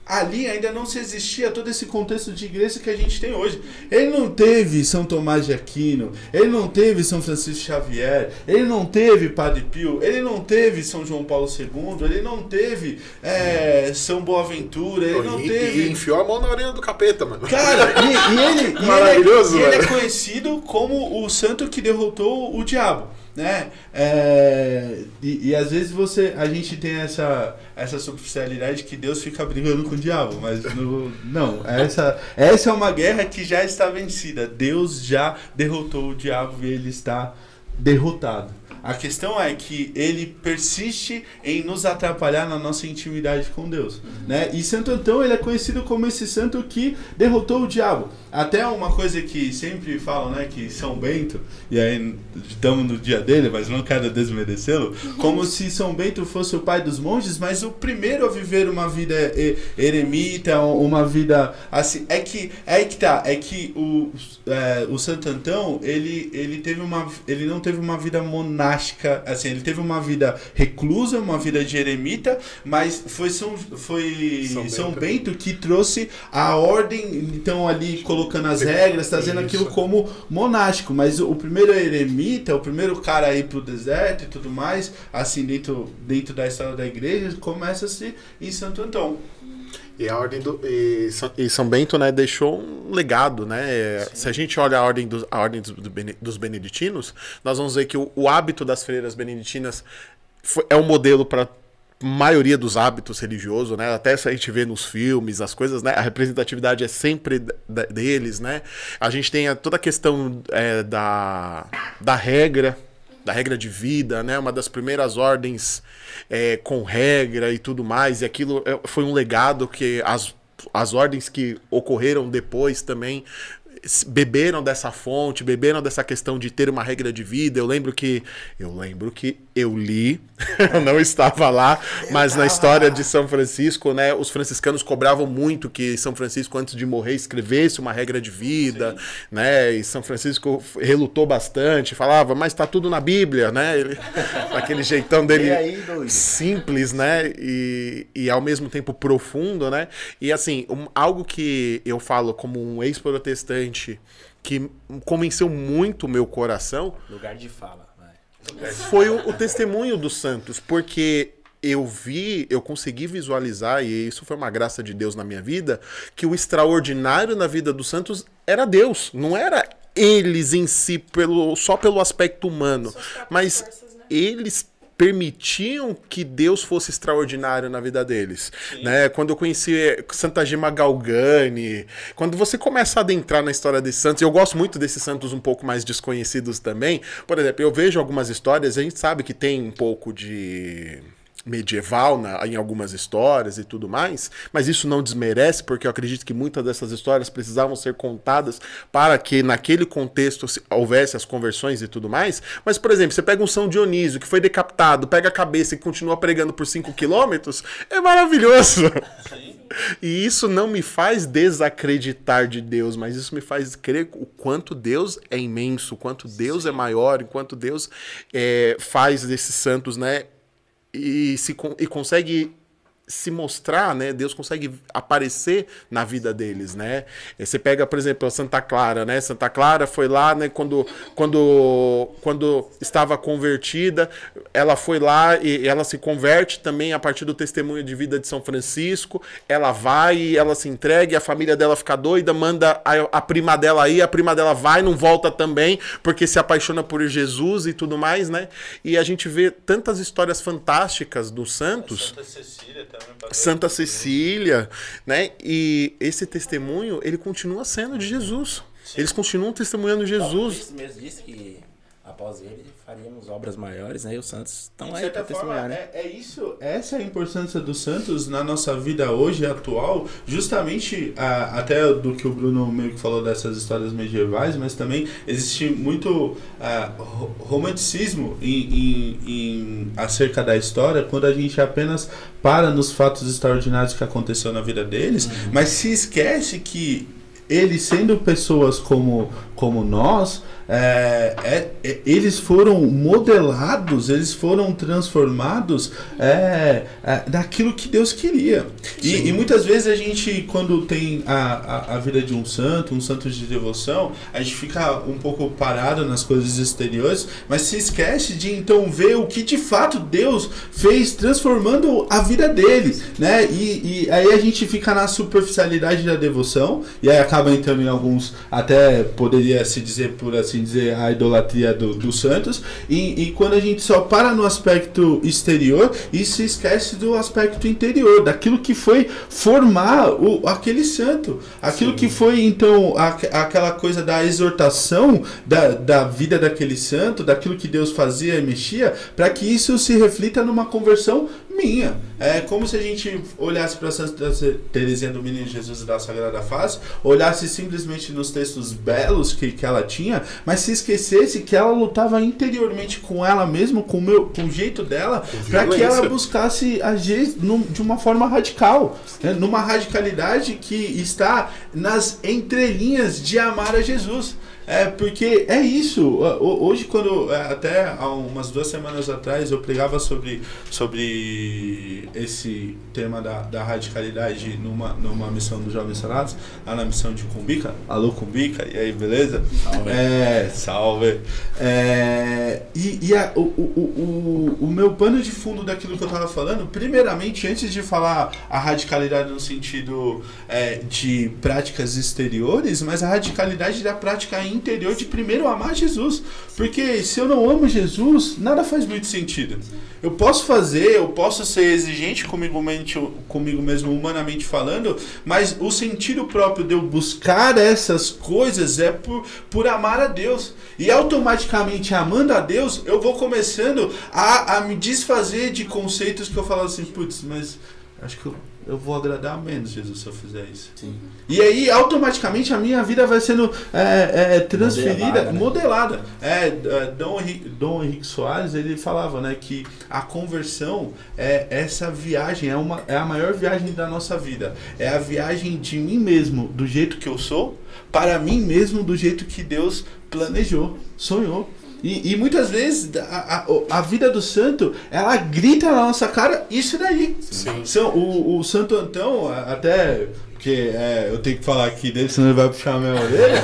ali ainda não se existia todo esse contexto de igreja que a gente tem hoje. Ele não teve São Tomás de Aquino, ele não teve São Francisco Xavier, ele não teve Padre Pio, ele não teve São João Paulo II, ele não teve é, São Boaventura, ele não e, teve. E enfiou a mão na orelha do capeta, mano. Cara, e, e ele, Maravilhoso, e ele, é, e ele é conhecido como o santo que derrotou o diabo né? É, e, e, às vezes você, a gente tem essa, essa superficialidade que Deus fica brigando com o diabo, mas no, não, essa, essa é uma guerra que já está vencida. Deus já derrotou o diabo e ele está derrotado. A questão é que ele persiste em nos atrapalhar na nossa intimidade com Deus, uhum. né? E Santo Antão ele é conhecido como esse santo que derrotou o diabo. Até uma coisa que sempre falam, né, que São Bento, e aí estamos no dia dele, mas não quero desmerecê-lo, como se São Bento fosse o pai dos monges, mas o primeiro a viver uma vida eremita, uma vida assim, é que é que tá, é que o, é, o Santo Antão, ele ele teve uma ele não teve uma vida monástica monástica, assim, ele teve uma vida reclusa, uma vida de eremita, mas foi São, foi São São, Bento. Bento. que trouxe a ordem, então ali colocando as regras, trazendo Isso. aquilo como monástico, mas o, primeiro eremita, o primeiro cara a ir pro deserto e tudo mais, assim, dentro, dentro da história da igreja, começa-se em Santo Antão. E a ordem do e São, e São Bento, né, deixou um legado, né? Se a gente olha a ordem dos, a ordem dos, do dos beneditinos, nós vamos ver que o, o hábito das freiras beneditinas foi- é um modelo para maioria dos hábitos religiosos, né? Até se a gente vê nos filmes, as coisas, né? A representatividade é sempre deles, né? A gente tem a- toda a questão é, da, da regra, da regra de vida, né? Uma das primeiras ordens é, com regra e tudo mais. E aquilo é, foi um legado que as, as ordens que ocorreram depois também beberam dessa fonte, beberam dessa questão de ter uma regra de vida. Eu lembro que eu lembro que eu li, eu não estava lá, mas na história de São Francisco, né, os franciscanos cobravam muito que São Francisco antes de morrer escrevesse uma regra de vida, né? E São Francisco relutou bastante, falava, mas tá tudo na Bíblia, né? Ele, aquele jeitão dele aí, simples, né? E, e ao mesmo tempo profundo, né? E assim, um- algo que eu falo como um ex-protestante que convenceu muito o meu coração Lugar de fala. Foi o, o testemunho dos santos, porque eu vi, eu consegui visualizar, e isso foi uma graça de Deus na minha vida, que o extraordinário na vida dos santos era Deus, não era eles em si, pelo, só pelo aspecto humano, mas forças, né? eles permitiam que Deus fosse extraordinário na vida deles, né? Quando eu conheci Santa Gema Galgani, quando você começa a adentrar na história desses santos, eu gosto muito desses santos um pouco mais desconhecidos também. Por exemplo, eu vejo algumas histórias, a gente sabe que tem um pouco de medieval na- em algumas histórias e tudo mais, mas isso não desmerece, porque eu acredito que muitas dessas histórias precisavam ser contadas para que naquele contexto se- houvesse as conversões e tudo mais. Mas, por exemplo, você pega um São Dionísio que foi decapitado, pega a cabeça e continua pregando por 5 quilômetros, é maravilhoso. E isso não me faz desacreditar de Deus, mas isso me faz crer o quanto Deus é imenso, o quanto Deus é maior, o quanto Deus é, faz desses santos, né? E, se, e consegue se mostrar, né? Deus consegue aparecer na vida deles, né? E Você pega, por exemplo, a Santa Clara, né? Santa Clara foi lá, né? Quando, quando, quando estava convertida, ela foi lá e ela se converte também a partir do testemunho de vida de São Francisco. Ela vai e ela se entrega, a família dela fica doida, manda a, a prima dela aí, a prima dela vai, não volta também, porque se apaixona por Jesus e tudo mais, né? E a gente vê tantas histórias fantásticas dos santos. Santa Cecília também. Santa Cecília, né? E esse testemunho, ele continua sendo de Jesus. Eles continuam testemunhando Jesus. Mesmo disse que após ele faríamos obras maiores, né? E os santos estão aí para testemunhar, né? é, é isso, essa é a importância dos santos na nossa vida hoje, atual, justamente ah, até do que o Bruno meio que falou dessas histórias medievais, mas também existe muito ro- romanticismo em, em- em- acerca da história quando a gente apenas para nos fatos extraordinários que aconteceu na vida deles, mas se esquece que eles sendo pessoas como, como nós, é, é- é- eles foram modelados, eles foram transformados é, é, daquilo que Deus queria. E, e muitas vezes a gente, quando tem a, a, a vida de um santo, um santo de devoção, a gente fica um pouco parado nas coisas exteriores, mas se esquece de então ver o que de fato Deus fez transformando a vida dele, né? E, e aí a gente fica na superficialidade da devoção, e aí acaba entrando em alguns, até poderia se dizer, por assim dizer, a idolatria do- dos santos, e, e quando a gente só para no aspecto exterior e se esquece do aspecto interior, daquilo que foi formar o, aquele santo, aquilo que foi então a- aquela coisa da exortação da, da vida daquele santo, daquilo que Deus fazia e mexia, para que isso se reflita numa conversão minha. É como se a gente olhasse para Santa Teresinha do Menino Jesus da Sagrada Face, olhasse simplesmente nos textos belos que, que ela tinha, mas se esquecesse que ela lutava interiormente com ela mesma, com o, meu, com o jeito dela, para que ela buscasse agir num- de uma forma radical, né? numa radicalidade que está nas entrelinhas de amar a Jesus. É, porque é isso. Ho- Hoje, quando. é, Até há umas duas semanas atrás, eu pregava sobre, sobre esse tema da, da radicalidade numa, numa missão dos Jovens Sanados, lá na missão de Cumbica. Alô, Cumbica, e aí, beleza? Salve. É, salve. É, e e a- o, o, o, o meu pano de fundo daquilo que eu tava falando, primeiramente, antes de falar a radicalidade no sentido é, de práticas exteriores, mas a radicalidade da prática interior de primeiro amar Jesus. Porque se eu não amo Jesus, nada faz muito sentido. Eu posso fazer, eu posso ser exigente comigo, mente, comigo mesmo, humanamente falando, mas o sentido próprio de eu buscar essas coisas é por, por amar a Deus. E automaticamente amando a Deus, eu vou começando a, a me desfazer de conceitos que eu falo assim, putz, mas acho que eu, eu vou agradar menos Jesus se eu fizer isso. Sim. E aí, automaticamente, a minha vida vai sendo é, é, transferida, Modelada, né? modelada. É, é, Dom, Henrique, Dom Henrique Soares, ele falava né, que a conversão é essa viagem, é, uma, é a maior viagem da nossa vida. É a viagem de mim mesmo, do jeito que eu sou, para mim mesmo, do jeito que Deus planejou, sonhou. E, e muitas vezes a, a, a vida do santo, ela grita na nossa cara isso daí. Sim. São, o, o Santo Antão, até. Porque é, eu tenho que falar aqui dele, senão ele vai puxar a minha orelha.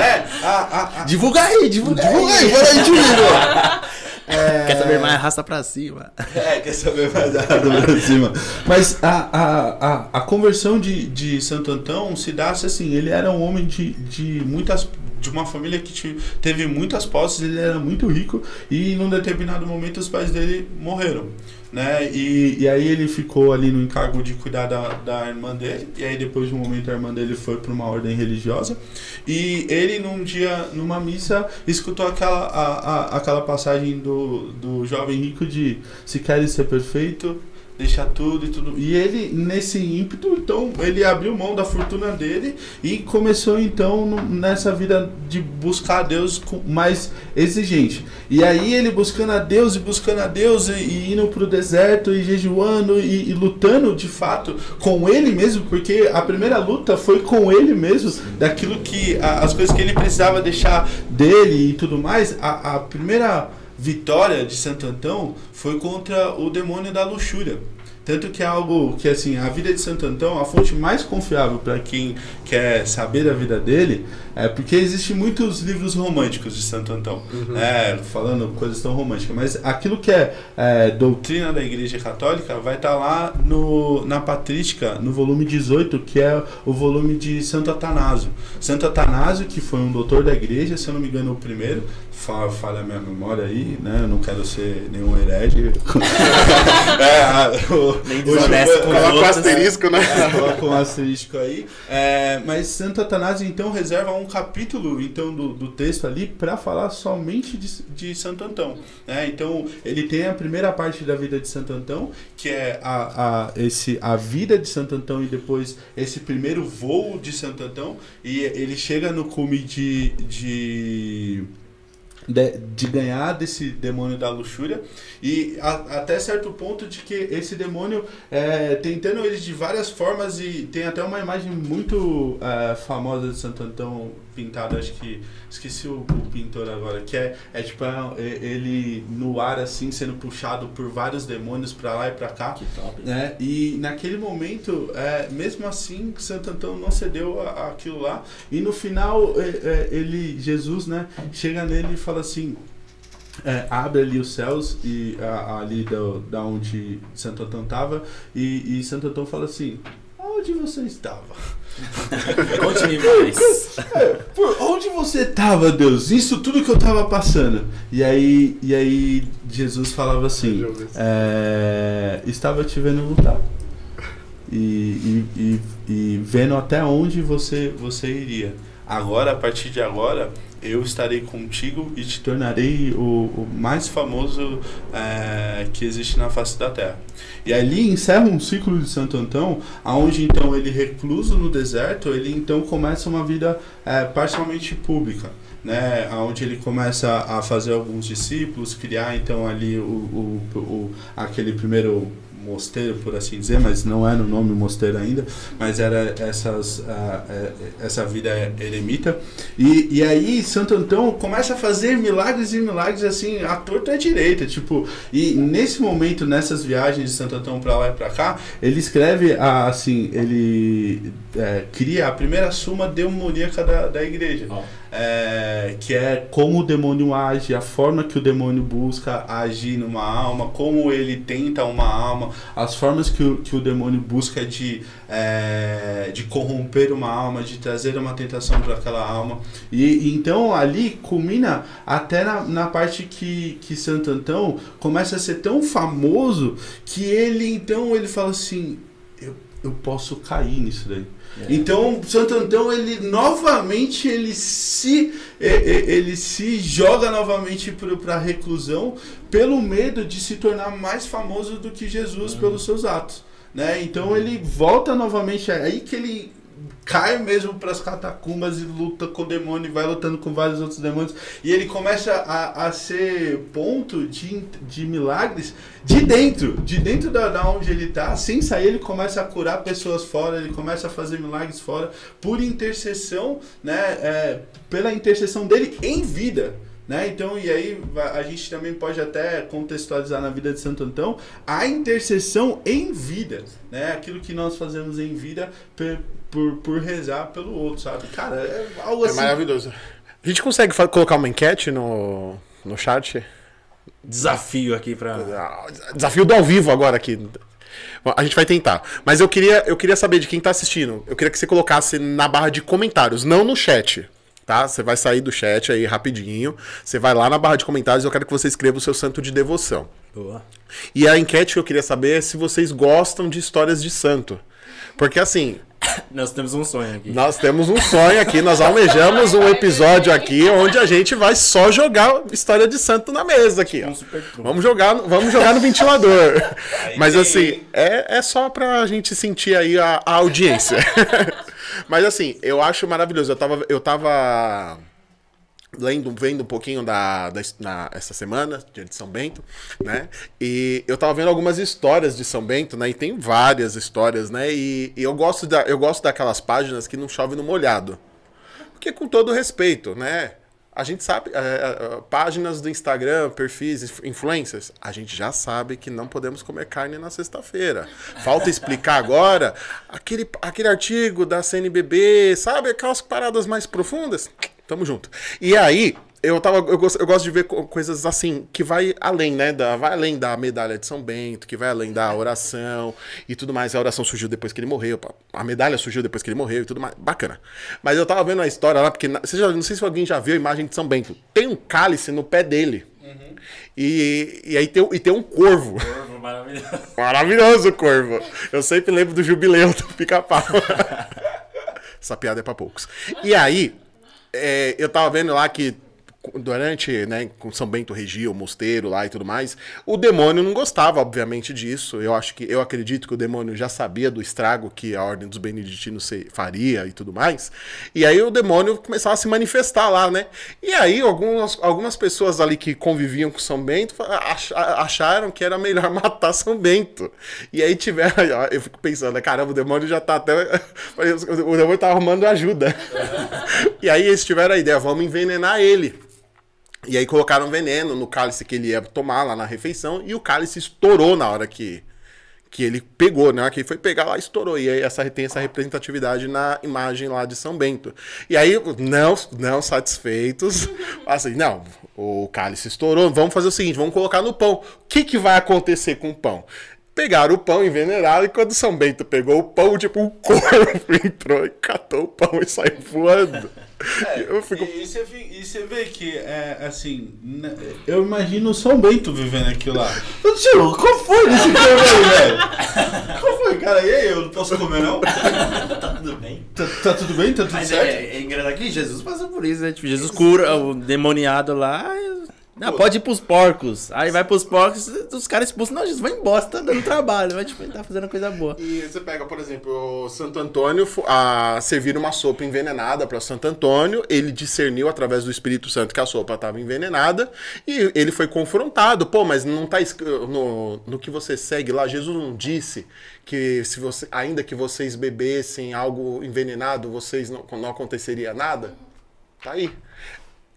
é, a, a, a, Divulga aí, divulga, divulga aí, fala aí de mim, Quer saber mais? Arrasta pra cima. É, quer saber mais da pra cima. Mas a, a, a, a conversão de, de Santo Antão se dá assim, ele era um homem de, de muitas de uma família que teve muitas posses, ele era muito rico e num determinado momento os pais dele morreram. Né? E, e aí ele ficou ali no encargo de cuidar da, da irmã dele, e aí depois de um momento a irmã dele foi para uma ordem religiosa, e ele num dia, numa missa, escutou aquela, a, a, aquela passagem do, do jovem rico de se queres ser perfeito, deixa tudo e tudo. E ele, nesse ímpeto, então, ele abriu mão da fortuna dele e começou, então, nessa vida de buscar a Deus mais exigente. E aí ele buscando a Deus e buscando a Deus e, e indo pro deserto e jejuando e, e lutando, de fato, com ele mesmo, porque a primeira luta foi com ele mesmo, daquilo que, a- as coisas que ele precisava deixar dele e tudo mais. A, a primeira vitória de Santo Antão foi contra o demônio da luxúria. Tanto que é algo que, assim, a vida de Santo Antão, a fonte mais confiável para quem quer saber da vida dele, é porque existem muitos livros românticos de Santo Antão, é, falando coisas tão românticas, mas aquilo que é, é, doutrina da Igreja Católica vai estar lá no, na Patrística, no volume 18, que é o volume de Santo Atanásio. Santo Atanásio, que foi um doutor da Igreja, se eu não me engano, o primeiro, fa- falha a minha memória aí, né? Eu não quero ser nenhum herege. é, o- Nem desonesto com Coloca o outros. asterisco, né? é, coloca um asterisco aí. É, mas Santo Atanásio, então, reserva um capítulo então, do, do texto ali para falar somente de, de Santo Antão. né? Então, ele tem a primeira parte da vida de Santo Antão, que é a, a, esse, a vida de Santo Antão e depois esse primeiro voo de Santo Antão. E ele chega no cume de. de de, de ganhar desse demônio da luxúria. E a- até certo ponto de que esse demônio é, tentando ele de várias formas e tem até uma imagem muito é, famosa de Santo Antão pintado, acho que esqueci o, o pintor agora, que é, é tipo é, é, ele no ar assim sendo puxado por vários demônios pra lá e pra cá Que top. né? E naquele momento, é, mesmo assim, Santo Antão não cedeu aquilo lá. E no final, é, é, ele, Jesus, né, chega nele e fala assim: é, abre ali os céus e a- ali da, da onde Santo Antão estava e, e Santo Antão fala assim: onde você estava? Conte-me mais. É, por onde você estava, Deus? Isso tudo que eu estava passando. E aí, e aí Jesus falava assim: é, estava te vendo lutar. E, e, e, e vendo até onde você, você iria. Agora, a partir de agora, eu estarei contigo e te tornarei o, o mais famoso é, que existe na face da terra. E ali encerra um ciclo de Santo Antão, aonde então ele recluso no deserto, ele então começa uma vida é, parcialmente pública. Né, onde ele começa a fazer alguns discípulos, criar então ali o, o, o- aquele primeiro mosteiro, por assim dizer, mas não era o nome mosteiro ainda, mas era essas, eh, essa vida eremita. E, e aí Santo Antão começa a fazer milagres e milagres assim, à torta à direita, tipo, e nesse momento, nessas viagens de Santo Antão para lá e para cá, ele escreve assim, ele é, cria a primeira suma demoníaca da, da igreja. É, que é como o demônio age, a forma que o demônio busca agir numa alma, como ele tenta uma alma, as formas que o, que o demônio busca de, é, de corromper uma alma, de trazer uma tentação para aquela alma. E, e então ali culmina até na, na parte que, que Santo Antão começa a ser tão famoso que ele então ele fala assim: eu, eu posso cair nisso daí. Então, Santo Antão, ele novamente ele se ele se joga novamente para a reclusão pelo medo de se tornar mais famoso do que Jesus pelos seus atos, né? Então ele volta novamente é aí que ele cai mesmo para as catacumbas e luta com o demônio e vai lutando com vários outros demônios. E ele começa a, a ser ponto de, de milagres de dentro, de dentro da, da onde ele está, sem sair, ele começa a curar pessoas fora, ele começa a fazer milagres fora, por intercessão, né? É, pela intercessão dele em vida. Né? Então, e aí a gente também pode até contextualizar na vida de Santo Antão a intercessão em vida, né? Aquilo que nós fazemos em vida por, por rezar pelo outro, sabe? Cara, é algo É assim. maravilhoso. A gente consegue colocar uma enquete no, no chat? Desafio aqui pra. Ah, Desafio do ao vivo agora aqui. A gente vai tentar. Mas eu queria, eu queria saber de quem tá assistindo. Eu queria que você colocasse na barra de comentários, não no chat. Tá? Você vai sair do chat aí rapidinho. Você vai lá na barra de comentários e eu quero que você escreva o seu santo de devoção. Boa. E a enquete que eu queria saber é se vocês gostam de histórias de santo. Porque assim, Nós temos um sonho aqui. nós temos um sonho aqui, nós almejamos um episódio aqui onde a gente vai só jogar história de santo na mesa aqui, ó. Super trunfo. Vamos jogar, no- vamos jogar no ventilador. Mas assim, é, é só pra gente sentir aí a, a audiência. Mas assim, eu acho maravilhoso. Eu tava, eu tava lendo, vendo um pouquinho da, da na, essa semana, de São Bento, né? E eu tava vendo algumas histórias de São Bento, né? E tem várias histórias, né? E, e eu gosto da, eu gosto daquelas páginas que não chove no molhado. Porque com todo respeito, né? A gente sabe, é, é, páginas do Instagram, perfis, inf- influencers, a gente já sabe que não podemos comer carne na sexta-feira. Falta explicar agora aquele, aquele artigo da CNBB, sabe? Aquelas paradas mais profundas. Tamo junto. E aí, eu, tava, eu, gosto, eu gosto de ver co- coisas assim, que vai além, né? Da, vai além da medalha de São Bento, que vai além da oração e tudo mais. A oração surgiu depois que ele morreu, a medalha surgiu depois que ele morreu e tudo mais. Bacana. Mas eu tava vendo a história lá, porque você já, não sei se alguém já viu a imagem de São Bento. Tem um cálice no pé dele. E, e aí tem, e tem um corvo. Maravilhoso. Maravilhoso o corvo. Eu sempre lembro do jubileu do pica-pau. Essa piada é pra poucos. E aí, é, eu tava vendo lá que durante, né, com São Bento regia o mosteiro lá e tudo mais, o demônio não gostava, obviamente, disso. Eu acho que, eu acredito que o demônio já sabia do estrago que a ordem dos beneditinos faria e tudo mais. E aí o demônio começava a se manifestar lá, né? E aí algumas, algumas pessoas ali que conviviam com São Bento acharam que era melhor matar São Bento. E aí tiveram, eu fico pensando, né, caramba, o demônio já tá até, o demônio tá arrumando ajuda. E aí eles tiveram a ideia, vamos envenenar ele. E aí colocaram veneno no cálice que ele ia tomar lá na refeição e o cálice estourou na hora que, que ele pegou, né? Que ele foi pegar lá, estourou. E aí essa, tem essa representatividade na imagem lá de São Bento. E aí, não, não satisfeitos, assim, não, o cálice estourou, vamos fazer o seguinte, vamos colocar no pão. O que, que vai acontecer com o pão? Pegaram o pão, envenenaram, e quando São Bento pegou o pão, tipo, um corvo entrou e catou o pão e saiu voando. Eu fico E, você, e você vê que, é, assim, né, eu imagino o São Bento vivendo aquilo lá. Ô, Tio, qual foi esse filme aí, velho? Qual foi, cara? E aí, eu não posso comer, não? tá tudo bem. Tá, tá tudo bem? Tá tudo Mas certo? é, é engraçado que Jesus passou por isso, né? Tipo, Jesus cura o demoniado lá. e Não, pode ir pros porcos. Aí vai pros porcos, os caras expulsam. Não, Jesus, vai embora, tá dando trabalho. Vai, tipo, tá fazendo coisa boa. E você pega, por exemplo, o Santo Antônio a servir uma sopa envenenada para Santo Antônio, ele discerniu através do Espírito Santo que a sopa estava envenenada e ele foi confrontado. Pô, mas não tá no, no que você segue lá, Jesus não disse que se você, ainda que vocês bebessem algo envenenado, vocês não, não aconteceria nada? Tá aí.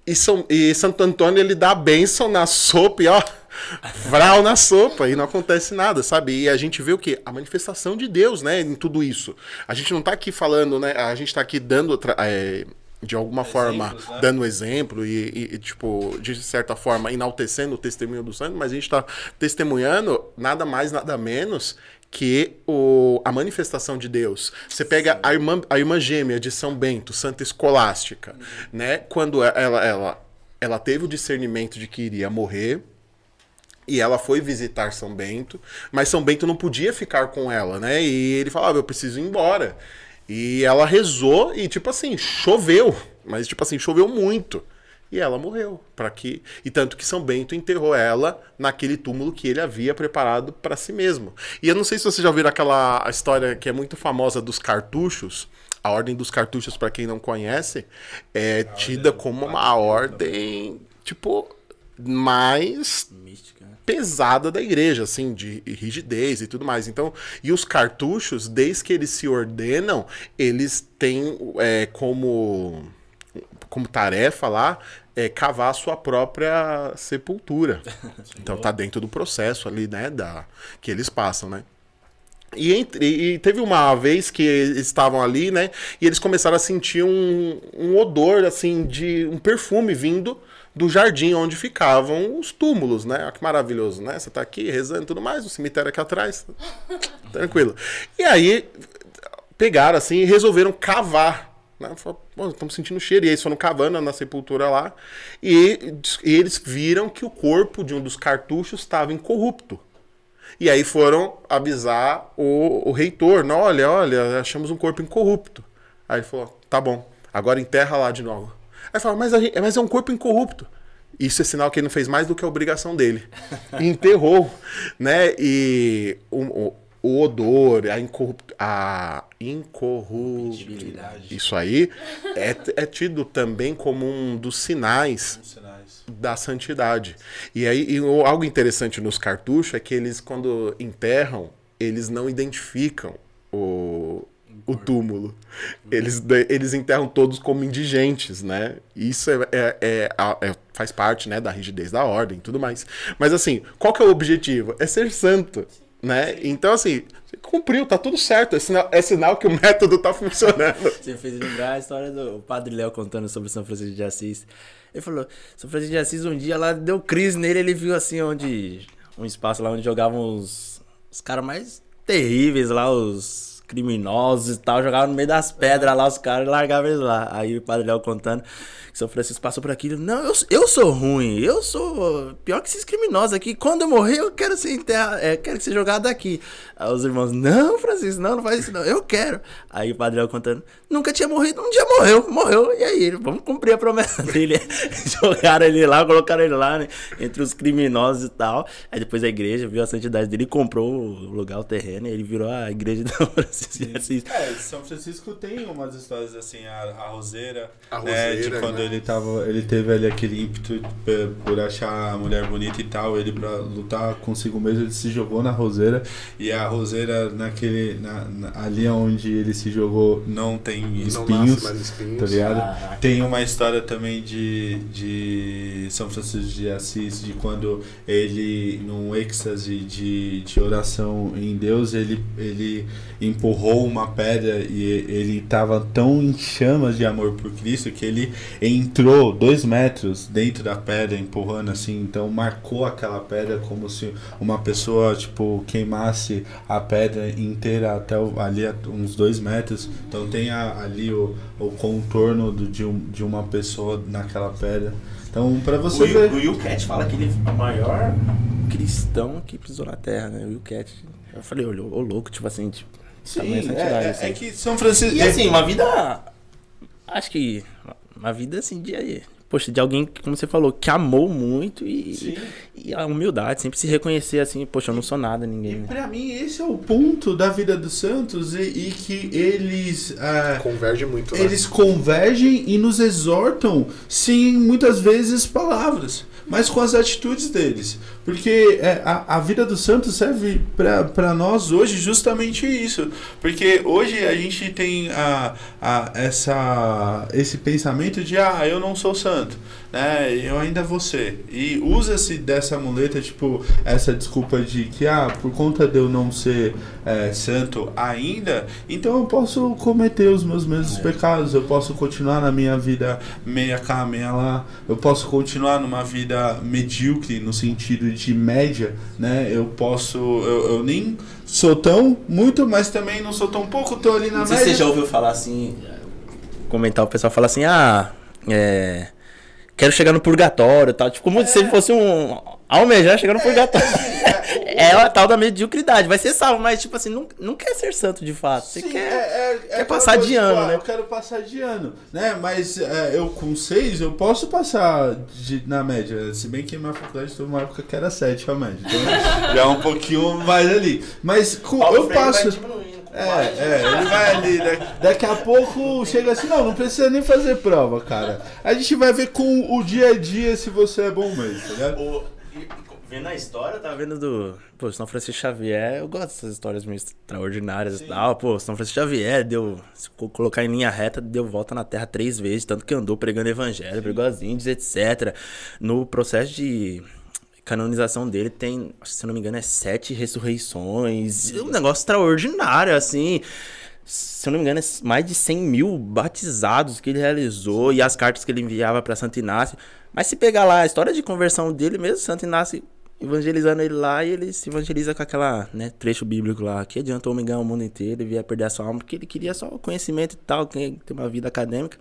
E, São, e Santo Antônio, ele dá a bênção na sopa e ó, vral na sopa e não acontece nada, sabe? E a gente vê o quê? A manifestação de Deus, né, em tudo isso. A gente não tá aqui falando, né, a gente tá aqui dando, é, de alguma forma, Exemplos, né? dando exemplo e, e- e, tipo, de certa forma, enaltecendo o testemunho do santo, mas a gente tá testemunhando nada mais, nada menos que o, a manifestação de Deus. Você pega a irmã, a irmã gêmea de São Bento, Santa Escolástica, né? Quando ela, ela, ela teve o discernimento de que iria morrer, e ela foi visitar São Bento, mas São Bento não podia ficar com ela, né? E ele falava, eu preciso ir embora. E ela rezou e, tipo assim, choveu. Mas, tipo assim, choveu muito. E ela morreu. para que E tanto que São Bento enterrou ela naquele túmulo que ele havia preparado para si mesmo. E eu não sei se vocês já ouviram aquela história que é muito famosa dos cartuchos. A ordem dos cartuchos, para quem não conhece, é tida como uma ordem, tipo, mais Mística, né? pesada da igreja, assim, de rigidez e tudo mais. Então, e os cartuchos, desde que eles se ordenam, eles têm é, como, como tarefa lá é, cavar a sua própria sepultura. Então tá dentro do processo ali, né, da, que eles passam, né? E, entre- e teve uma vez que estavam ali, né? E eles começaram a sentir um, um odor, assim, de um perfume vindo do jardim onde ficavam os túmulos, né? Olha que maravilhoso, né? Você tá aqui rezando e tudo mais, o cemitério aqui atrás. Tranquilo. E aí pegaram assim e resolveram cavar. Né? Pô, estamos sentindo cheiro. E eles foram cavando na sepultura lá. E, e eles viram que o corpo de um dos cartuchos estava incorrupto. E aí foram avisar o, o reitor, não, olha, olha, achamos um corpo incorrupto. Aí ele falou, tá bom, agora enterra lá de novo. Aí fala, mas, gente- mas é um corpo incorrupto. Isso é sinal que ele não fez mais do que a obrigação dele. Enterrou, né? E o, o, o odor, a, incorrupt, a incorruptibilidade, isso aí, é, é tido também como um dos sinais Sinais. da santidade. E aí, e algo interessante nos cartuchos é que eles, quando enterram, eles não identificam o, o túmulo. Eles, eles enterram todos como indigentes, né? Isso é, é- é- é- faz parte né, da rigidez da ordem e tudo mais. Mas assim, qual que é o objetivo? É ser santo. Né? Então, assim, cumpriu, tá tudo certo. É sinal, é sinal que o método tá funcionando. Você fez lembrar a história do Padre Léo contando sobre São Francisco de Assis. Ele falou, São Francisco de Assis um dia lá deu crise nele, ele viu assim onde. Um espaço lá onde jogavam os, os caras mais terríveis lá, os criminosos e tal, jogavam no meio das pedras lá, os caras e largavam eles lá. Aí o Padre Léo contando São Francisco passou por aquilo. Não, eu, eu sou ruim, eu sou pior que esses criminosos aqui. Quando eu morrer, eu quero ser enterrado, é, quero ser jogado daqui. Aí os irmãos, não, Francisco, não, não faz isso não, eu quero. Aí o Padre contando, nunca tinha morrido, um dia morreu, morreu. E aí, vamos cumprir a promessa dele. Jogaram ele lá, colocaram ele lá, né, entre os criminosos e tal. Aí depois a igreja viu a santidade dele e comprou o lugar, o terreno, e ele virou a igreja de São Francisco de Assis. É, São Francisco tem umas histórias assim, a, a roseira, A né, de roseira, quando né? Ele tava, ele teve ali aquele ímpeto por, por achar a mulher bonita e tal, ele pra lutar consigo mesmo, ele se jogou na roseira e a roseira naquele, na, na- ali onde ele se jogou não tem Não espinhos, nasce mais espinhos. tá ligado? Caraca. Tem uma história também de, de São Francisco de Assis, de quando ele, num êxtase de, de oração em Deus, ele, ele empurrou uma pedra e ele estava tão em chamas de amor por Cristo que ele entrou dois metros dentro da pedra, empurrando assim, então marcou aquela pedra como se uma pessoa, tipo, queimasse a pedra inteira até o- ali uns dois metros. Então tem a- ali o, o contorno do- de, um, de uma pessoa naquela pedra. Então, pra você O, ver. Will- o Will Cat fala que ele é o maior cristão que pisou na terra, né? O Will Cat. Eu falei, ô ô, louco, tipo assim, tipo. Sim, santidade, é, assim. é que São Francisco. E assim, uma vida. Acho que. Uma vida assim de poxa, de alguém, que, como você falou, que amou muito e, e a humildade, sempre se reconhecer assim, poxa, eu não sou nada, E ninguém. pra mim esse é o ponto da vida dos santos e, e que eles ah, Converge muito, né? eles convergem e nos exortam sem muitas vezes palavras, mas com as atitudes deles. Porque é, a, a vida dos santos serve para nós hoje justamente isso. Porque hoje a gente tem a, a, essa, esse pensamento de, ah, eu não sou santo, né? Eu ainda vou ser. E usa-se dessa muleta, tipo, essa desculpa de que, ah, por conta de eu não ser é, santo ainda, então eu posso cometer os meus mesmos pecados, eu posso continuar na minha vida meia cá, meia lá, eu posso continuar numa vida medíocre no sentido de média, né? Eu posso, eu, eu nem sou tão muito, mas também não sou tão pouco, tô ali na Não sei se média. você já ouviu falar assim, comentar o pessoal fala assim, ah, é, quero chegar no purgatório e tal, tipo, como se fosse um almejar chegar no purgatório. É, a tal da mediocridade, vai ser salvo, mas tipo assim, não, não quer ser santo de fato, você Sim, quer... é- é- é quer passar de ano, ah, né? Eu quero passar de ano, né? Mas é, eu com seis, eu posso passar de- na média. Se bem que minha faculdade teve uma época que era sete a média. Então já é um pouquinho mais ali. Mas com, eu passo. É, é, ele vai ali. né? Daqui a pouco chega assim, não, não precisa nem fazer prova, cara. A gente vai ver com o dia a dia se você é bom mesmo, tá ligado? O- vendo a história, tá vendo do. Pô, São Francisco Xavier, eu gosto dessas histórias meio extraordinárias e tal. Pô, São Francisco Xavier deu. Se co- colocar em linha reta, deu volta na terra três vezes, tanto que andou pregando evangelho, pregou as índios, etc. No processo de canonização dele tem, se eu não me engano, é sete ressurreições. Um negócio extraordinário, assim. Se eu não me engano, é mais de 100 mil batizados que ele realizou e as cartas que ele enviava para Santo Inácio. Mas se pegar lá a história de conversão dele mesmo, Santo Inácio evangelizando ele lá e ele se evangeliza com aquela, né, trecho bíblico lá. Que adianta o homem ganhar o mundo inteiro e vier perder a sua alma, porque ele queria só o conhecimento e tal, quem tem uma vida acadêmica.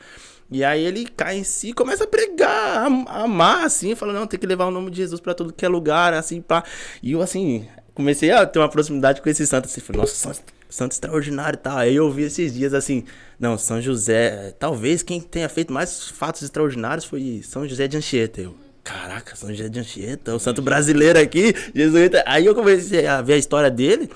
E aí ele cai em si começa a pregar, a, amar, assim, fala, não, tem que levar o nome de Jesus pra tudo que é lugar, assim, pá. E eu, assim, comecei a ter uma proximidade com esse santo, assim, falei, nossa, santo, santo extraordinário e tal. Aí eu ouvi esses dias, assim, não, São José, talvez quem tenha feito mais fatos extraordinários foi São José de Anchieta. Eu, caraca, São José de Anchieta, o santo brasileiro aqui, jesuíta. Aí eu comecei a ver a história dele,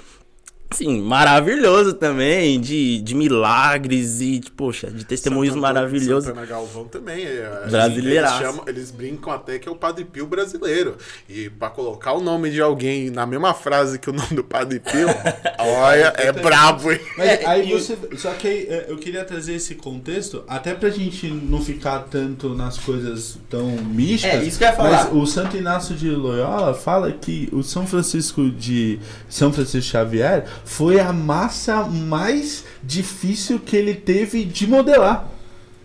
Sim, maravilhoso também, de, de milagres e, de, poxa, de testemunhos Santo Antônio- maravilhosos. Santana Galvão também. É, Brasileiraço. Eles, chamam- eles brincam até que é o Padre Pio brasileiro. E pra colocar o nome de alguém na mesma frase que o nome do Padre Pio, olha, é brabo, hein? Mas É, aí você. Só que aí, é, eu queria trazer esse contexto, até pra gente não ficar tanto nas coisas tão místicas. É, isso que eu ia falar. Mas o Santo Inácio de Loyola fala que o São Francisco de. São Francisco Xavier foi a massa mais difícil que ele teve de modelar.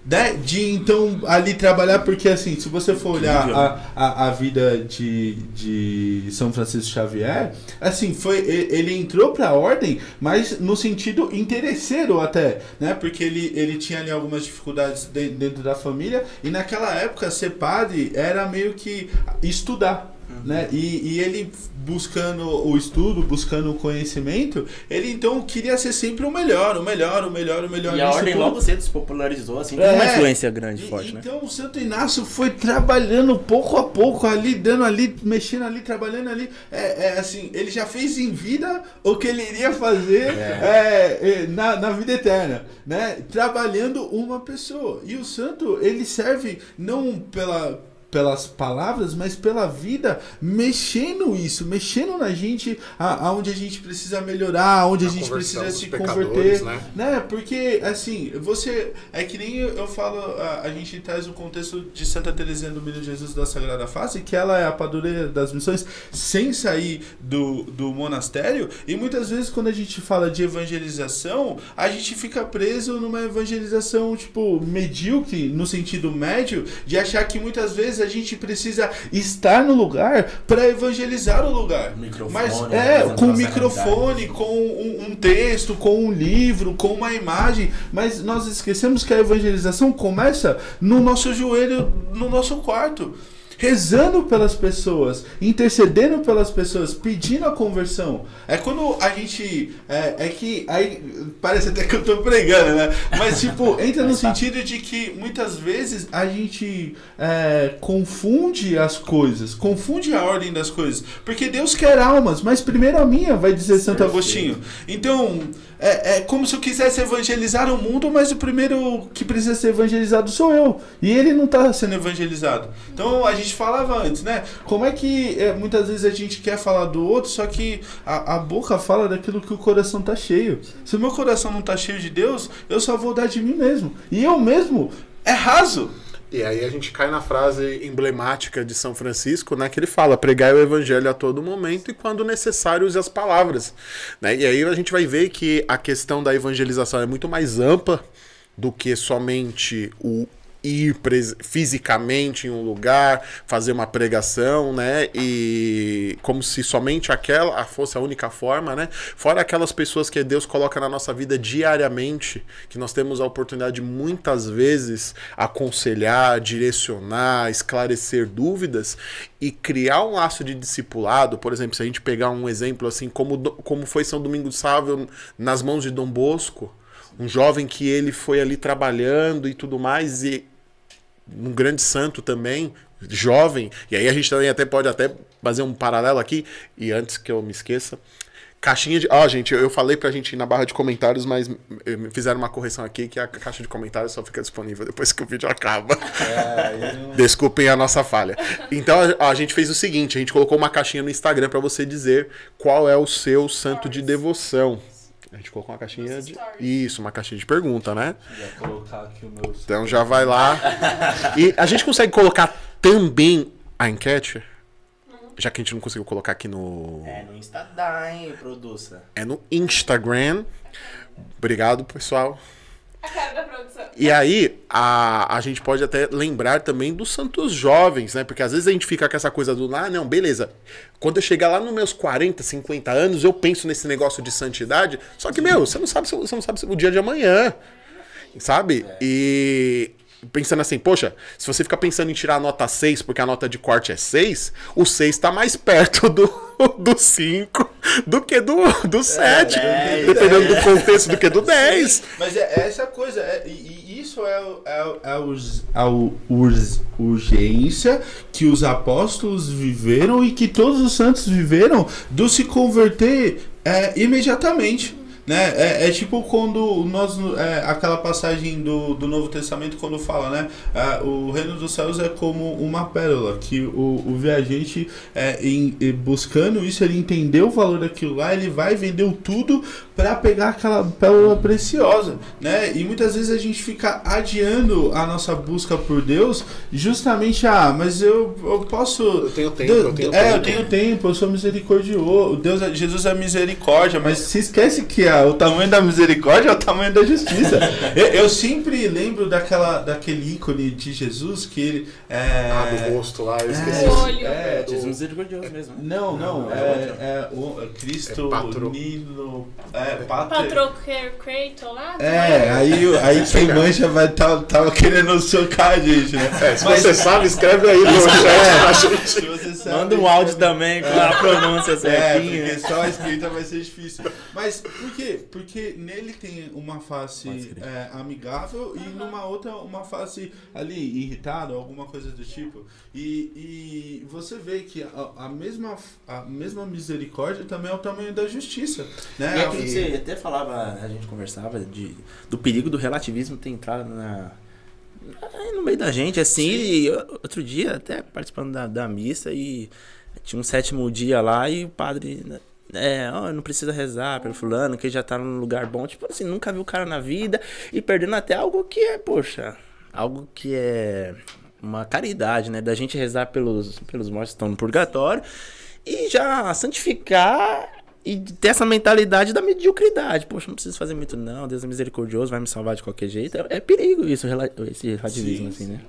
Né? De então ali trabalhar, porque assim, se você for olhar a, a, a vida de, de São Francisco Xavier, assim, foi ele entrou pra ordem, mas no sentido interesseiro até, né? Porque ele, ele tinha ali algumas dificuldades de- dentro da família, e naquela época ser padre era meio que estudar. Né? E, e ele buscando o estudo, buscando o conhecimento, ele então queria ser sempre o melhor, o melhor, o melhor, o melhor. E a ordem tudo. logo cedo se popularizou, assim, tem uma É. influência grande, E- forte, né? então o Santo Inácio foi trabalhando pouco a pouco ali, dando ali, mexendo ali, trabalhando ali. É, é, assim, ele já fez em vida o que ele iria fazer é, é, na, na vida eterna, né? Trabalhando uma pessoa. E o santo, ele serve não pela pelas palavras, mas pela vida, mexendo isso, mexendo na gente, a- aonde a gente precisa melhorar, aonde a Na gente precisa se converter, né? né? Porque, assim, você. É que nem eu, eu falo, a, a gente traz o contexto de Santa Teresinha do Menino Jesus da Sagrada Face, que ela é a padroeira das missões, sem sair do, do monastério. E muitas vezes, quando a gente fala de evangelização, a gente fica preso numa evangelização, tipo, medíocre, no sentido médio, de achar que muitas vezes a gente precisa estar no lugar para evangelizar o lugar. Microfone, Mas né, é, com uma microfone, com um, um texto, com um livro, com uma imagem, mas nós esquecemos que a evangelização começa no nosso joelho, no nosso quarto. Rezando pelas pessoas, intercedendo pelas pessoas, pedindo a conversão. É quando a gente. É, é que. Aí parece até que eu tô pregando, né? Mas, tipo, entra no sentido de que muitas vezes a gente é, confunde as coisas, confunde a ordem das coisas. Porque Deus quer almas, mas primeiro a minha, vai dizer Santo Agostinho. Então. É, é como se eu quisesse evangelizar o mundo, mas o primeiro que precisa ser evangelizado sou eu. E ele não está sendo evangelizado. Então a gente falava antes, né? Como é que é, muitas vezes a gente quer falar do outro, só que a, a boca fala daquilo que o coração tá cheio. Se o meu coração não tá cheio de Deus, eu só vou dar de mim mesmo. E eu mesmo é raso. E aí a gente cai na frase emblemática de São Francisco, né, que ele fala: pregai o evangelho a todo momento e quando necessário use as palavras. Né? E aí a gente vai ver que a questão da evangelização é muito mais ampla do que somente o ir fisicamente em um lugar, fazer uma pregação, né? E como se somente aquela fosse a única forma, né? Fora aquelas pessoas que Deus coloca na nossa vida diariamente, que nós temos a oportunidade de, muitas vezes aconselhar, direcionar, esclarecer dúvidas e criar um laço de discipulado, por exemplo, se a gente pegar um exemplo assim, como, como foi São Domingos Sábio nas mãos de Dom Bosco, um jovem que ele foi ali trabalhando e tudo mais, e um grande santo também, jovem, e aí a gente também até pode até fazer um paralelo aqui, e antes que eu me esqueça, caixinha de. Ó, oh, gente, eu falei pra gente ir na barra de comentários, mas me fizeram uma correção aqui que a caixa de comentários só fica disponível depois que o vídeo acaba. É, não... Desculpem a nossa falha. Então a, a, gente fez o seguinte: a gente colocou uma caixinha no Instagram para você dizer qual é o seu santo de devoção. A gente colocou uma caixinha de. Isso, uma caixinha de pergunta, né? Já colocar aqui o meu. Então já vai lá. e a gente consegue colocar também a enquete? Já que a gente não conseguiu colocar aqui no. É no Instagram, hein, produça. É no Instagram. Obrigado, pessoal. A cara da produção. E aí, a, a gente pode até lembrar também dos santos jovens, né? Porque às vezes a gente fica com essa coisa do, ah, não, beleza. Quando eu chegar lá nos meus 40, 50 anos, eu penso nesse negócio de santidade. Só que, meu, você não sabe, você não sabe o dia de amanhã. Sabe? E pensando assim, poxa, se você ficar pensando em tirar a nota 6 porque a nota de corte é 6, o 6 está mais perto do, do 5 do que do, do 7. É, dependendo é, do contexto, do que do 10. Sim, mas é essa coisa, é, e, isso é, é, é, a us, urgência que os apóstolos viveram e que todos os santos viveram do se converter é, imediatamente. Né? É, é tipo quando nós. É, aquela passagem do, do Novo Testamento quando fala, né? É, o reino dos céus é como uma pérola, que o, o viajante, é, em, buscando isso, ele entendeu o valor daquilo lá, ele vai vender tudo para pegar aquela pérola preciosa, né? E muitas vezes a gente fica adiando a nossa busca por Deus, justamente, ah, mas eu, eu posso. Eu tenho tempo, eu tenho é, tempo. eu tenho tempo, eu sou misericordioso. Deus, é, Jesus é misericórdia, mas se esquece que a, o tamanho da misericórdia é o tamanho da justiça. eu, eu, sempre lembro daquela, daquele ícone de Jesus que ele. É... Ah, do rosto lá, eu esqueci. É, o olho. É, Jesus misericordioso mesmo. Não, não, não é, é, é, o, Cristo, é patro. Nilo. É, patro. Creator lá? É, aí, aí quem mancha vai tá, tava querendo socar a gente, né? É, se Mas, você sabe, escreve aí no chat Se você sabe, Manda um áudio também com a pronúncia certinha. É, porque só a escrita vai ser difícil. Mas por quê? Porque nele tem uma face é, amigável e numa outra uma face ali irritada, alguma coisa do tipo. E, e você vê que a, a, mesma, a mesma misericórdia também é o tamanho da justiça. Né? E que você até falava, a gente conversava de, do perigo do relativismo ter entrado na, no meio da gente, assim, e outro dia, até participando da, da missa, e tinha um sétimo dia lá e o padre né, é, ó, não precisa rezar pelo fulano, que já tá num lugar bom. Tipo assim, nunca viu o cara na vida e perdendo até algo que é, poxa, algo que é uma caridade, né? Da gente rezar pelos, pelos mortos que estão no purgatório e já santificar e ter essa mentalidade da mediocridade. Poxa, não preciso fazer muito, não. Deus é misericordioso, vai me salvar de qualquer jeito. É, é perigo isso, esse relativismo, assim, né?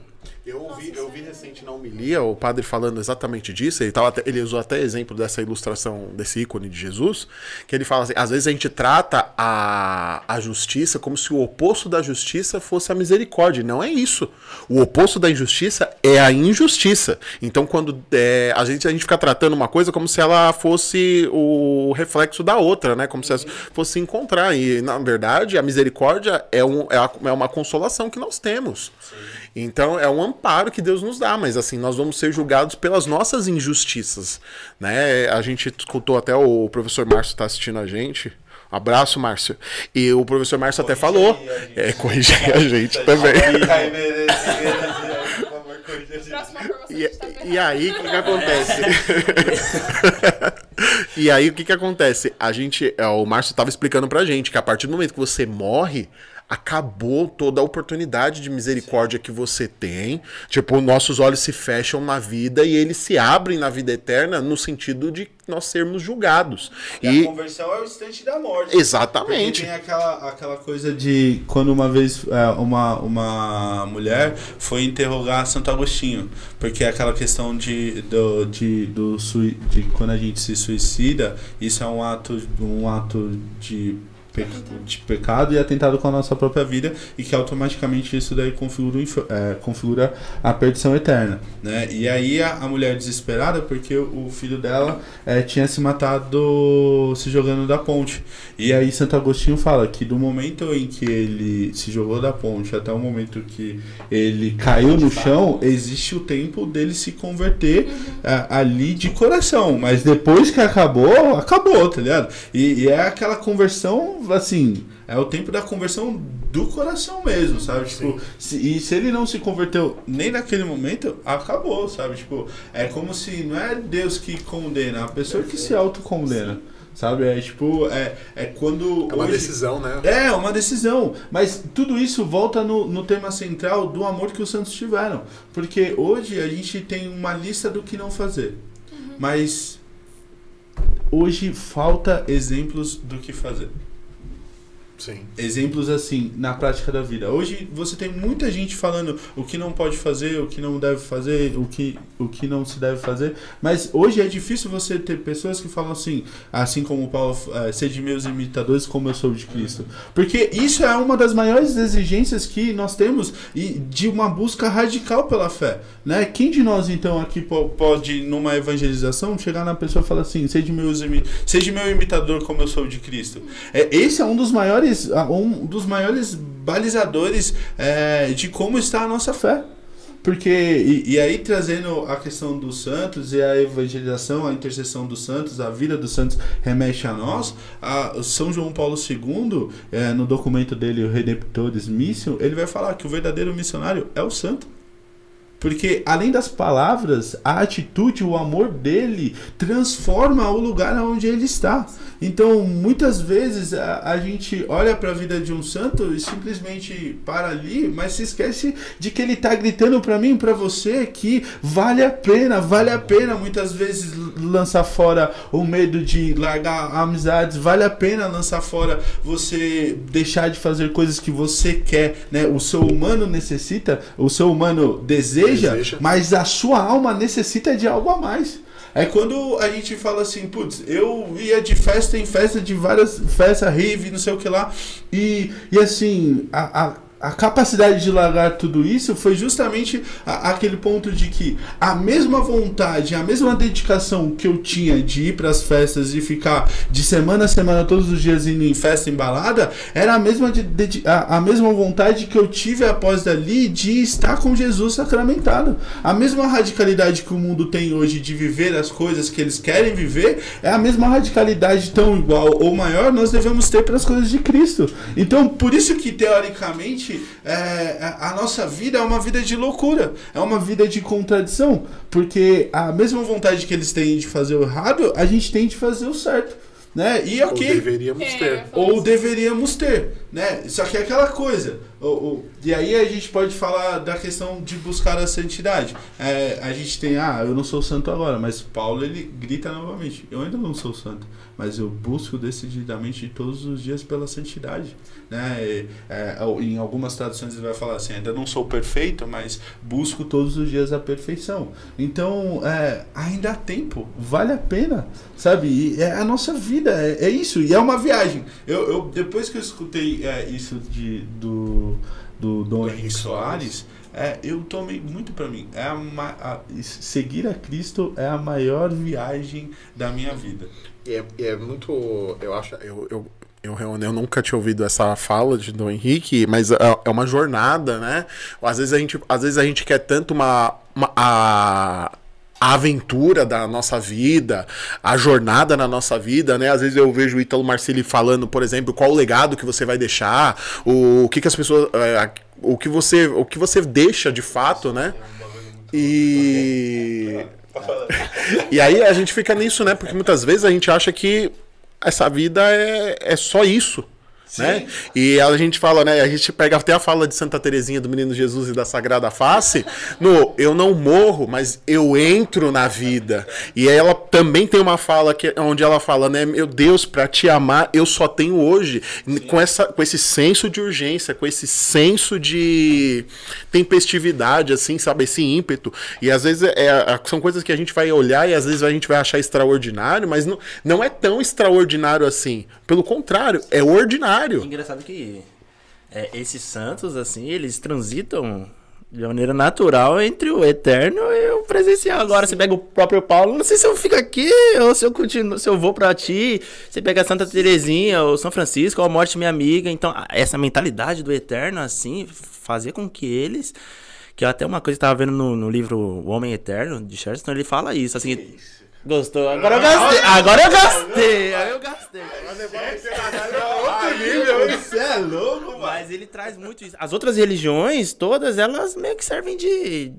Eu vi, eu vi recente na homilia o padre falando exatamente disso. Ele, tava até- ele usou até exemplo dessa ilustração desse ícone de Jesus, que ele fala assim: às vezes a gente trata a, a justiça como se o oposto da justiça fosse a misericórdia. E Não é isso. O oposto da injustiça é a injustiça. Então, quando é, a, gente, a gente fica tratando uma coisa como se ela fosse o reflexo da outra, né? Como se elas fossem se encontrar. E, na verdade, a misericórdia é, um, é, a- é uma consolação que nós temos. Então é um amparo que Deus nos dá, mas assim, nós vamos ser julgados pelas nossas injustiças, né? A gente escutou até o professor Márcio está assistindo a gente. Abraço, Márcio. E o professor Márcio até falou. É, corrigir a gente também. E, tá e aí, o que, que acontece? e aí, o que, que acontece? A gente, é, o Márcio estava explicando pra gente que a partir do momento que você morre, acabou toda a oportunidade de misericórdia que você tem. Tipo, nossos olhos se fecham na vida e eles se abrem na vida eterna no sentido de nós sermos julgados. E a E conversão é o instante da morte. exatamente. Porque tem aquela, aquela coisa de quando uma vez é, uma, uma mulher foi interrogar Santo Agostinho, porque é aquela questão de, do, de, do sui, de quando a gente se suicida, isso é um ato, um ato de, pe- de pecado e atentado com a nossa própria vida e que automaticamente isso daí configura, é, configura a perdição eterna, né? E aí a, a mulher desesperada porque o, o filho dela é, tinha se matado se jogando da ponte. E aí Santo Agostinho fala que do momento em que ele se jogou da ponte até o momento que ele caiu no chão, existe o tempo dele se converter é, ali de coração. Mas depois que acabou, acabou, tá ligado? E, e é aquela conversão, assim, é o tempo da conversão do coração mesmo, sabe? Tipo, se- e se ele não se converteu nem naquele momento, acabou, sabe? Tipo, é como se não é Deus que condena, é a pessoa que se autocondena. Sabe? É tipo, é, é quando. É uma hoje- decisão, né? é, uma decisão. Mas tudo isso volta no, no tema central do amor que os santos tiveram. Porque hoje a gente tem uma lista do que não fazer. Mas hoje falta exemplos do que fazer. Sim. Exemplos assim, na prática da vida. Hoje você tem muita gente falando o que não pode fazer, o que não deve fazer, o que, o que não se deve fazer. Mas hoje é difícil você ter pessoas que falam assim, assim como o Paulo, eh, sede meus imitadores como eu sou de Cristo. Porque isso é uma das maiores exigências que nós temos e de uma busca radical pela fé. Né? Quem de nós então aqui po- pode, numa evangelização, chegar na pessoa e falar assim, seja, imi- seja meu imitador como eu sou de Cristo? É, esse é um dos maiores, ah, um dos maiores balizadores é, de como está a nossa fé. Porque, e, e aí trazendo a questão dos santos e a evangelização, a intercessão dos santos, a vida dos santos remete a nós, a São João Paulo II, é, no documento dele, o Redemptores Mission, ele vai falar que o verdadeiro missionário é o santo. Porque além das palavras, a atitude, o amor dele transforma o lugar onde ele está. Então, muitas vezes a, a gente olha para a vida de um santo e simplesmente para ali, mas se esquece de que ele está gritando para mim, para você, que vale a pena, vale a pena muitas vezes lançar fora o medo de largar amizades, vale a pena lançar fora você deixar de fazer coisas que você quer, né? O seu humano necessita, o seu humano deseja, Deseja. mas a sua alma necessita de algo a mais. É quando a gente fala assim, putz, eu ia de festa em festa, de várias festas, rave, não sei o que lá, e, e assim, a, a, a capacidade de largar tudo isso foi justamente a- aquele ponto de que a mesma vontade, a mesma dedicação que eu tinha de ir para as festas e ficar de semana a semana, todos os dias indo em festa, em balada, era a mesma, de, dedi- a, a mesma vontade que eu tive após dali de estar com Jesus sacramentado. A mesma radicalidade que o mundo tem hoje de viver as coisas que eles querem viver, é a mesma radicalidade tão igual ou maior nós devemos ter para as coisas de Cristo. Então, por isso que teoricamente é, a a nossa vida é uma vida de loucura, é uma vida de contradição, porque a mesma vontade que eles têm de fazer o errado, a gente tem de fazer o certo. Né? E Ou ok, deveríamos É, ter. eu falo ou assim. deveríamos ter, né? Só que é aquela coisa, o- e aí a gente pode falar da questão de buscar a santidade. É, a gente tem, ah, eu não sou santo agora, mas Paulo ele grita novamente: eu ainda não sou santo, mas eu busco decididamente todos os dias pela santidade. Né? E, é, em algumas traduções ele vai falar assim: ainda não sou perfeito, mas busco todos os dias a perfeição. Então, é, ainda há tempo, vale a pena, sabe? E é a nossa vida, é, é isso, e é uma viagem. Eu, eu- depois que eu escutei é, isso de, do, do Dom Henrique Soares, é, eu tomei muito pra mim. É a, a- seguir a Cristo é a maior viagem da minha vida. É, é muito. Eu acho. Eu, eu, eu, eu nunca tinha ouvido essa fala de Dom Henrique, mas é, é uma jornada, né? Às vezes a gente, às vezes a gente quer tanto uma. uma a, a aventura da nossa vida, a jornada na nossa vida, né? Às vezes eu vejo o Ítalo Marcilli falando, por exemplo, qual o legado que você vai deixar, o, o que, que as pessoas. é, o que você. O que você deixa de fato, né? E. E aí a gente fica nisso, né? Porque muitas vezes a gente acha que essa vida é, é só isso. Né? E a gente fala, né? A gente pega até a fala de Santa Terezinha do Menino Jesus e da Sagrada Face, no eu não morro, mas eu entro na vida. E ela também tem uma fala que onde ela fala, né, meu Deus, para te amar, eu só tenho hoje com essa com esse senso de urgência, com esse senso de tempestividade assim, sabe, esse ímpeto. E às vezes é, é- são coisas que a gente vai olhar e às vezes a gente vai achar extraordinário, mas não, não é tão extraordinário assim. Pelo contrário, é ordinário. Engraçado que é, esses santos, assim, eles transitam de maneira natural entre o eterno e o presencial. Agora, você pega o próprio Paulo, não sei se eu fico aqui ou se eu continuo, se eu vou pra ti. Você pega a Santa Terezinha, ou São Francisco, ou a morte minha amiga. Então, essa mentalidade do eterno, assim, fazer com que eles. Que até uma coisa que eu tava vendo no, no livro O Homem Eterno, de Chesterton, ele fala isso, assim. Gostou? Agora eu gastei! Agora eu gastei! Aí eu gastei! Você é louco, mano. Mas ele traz muito isso. As outras religiões, todas elas meio que servem de.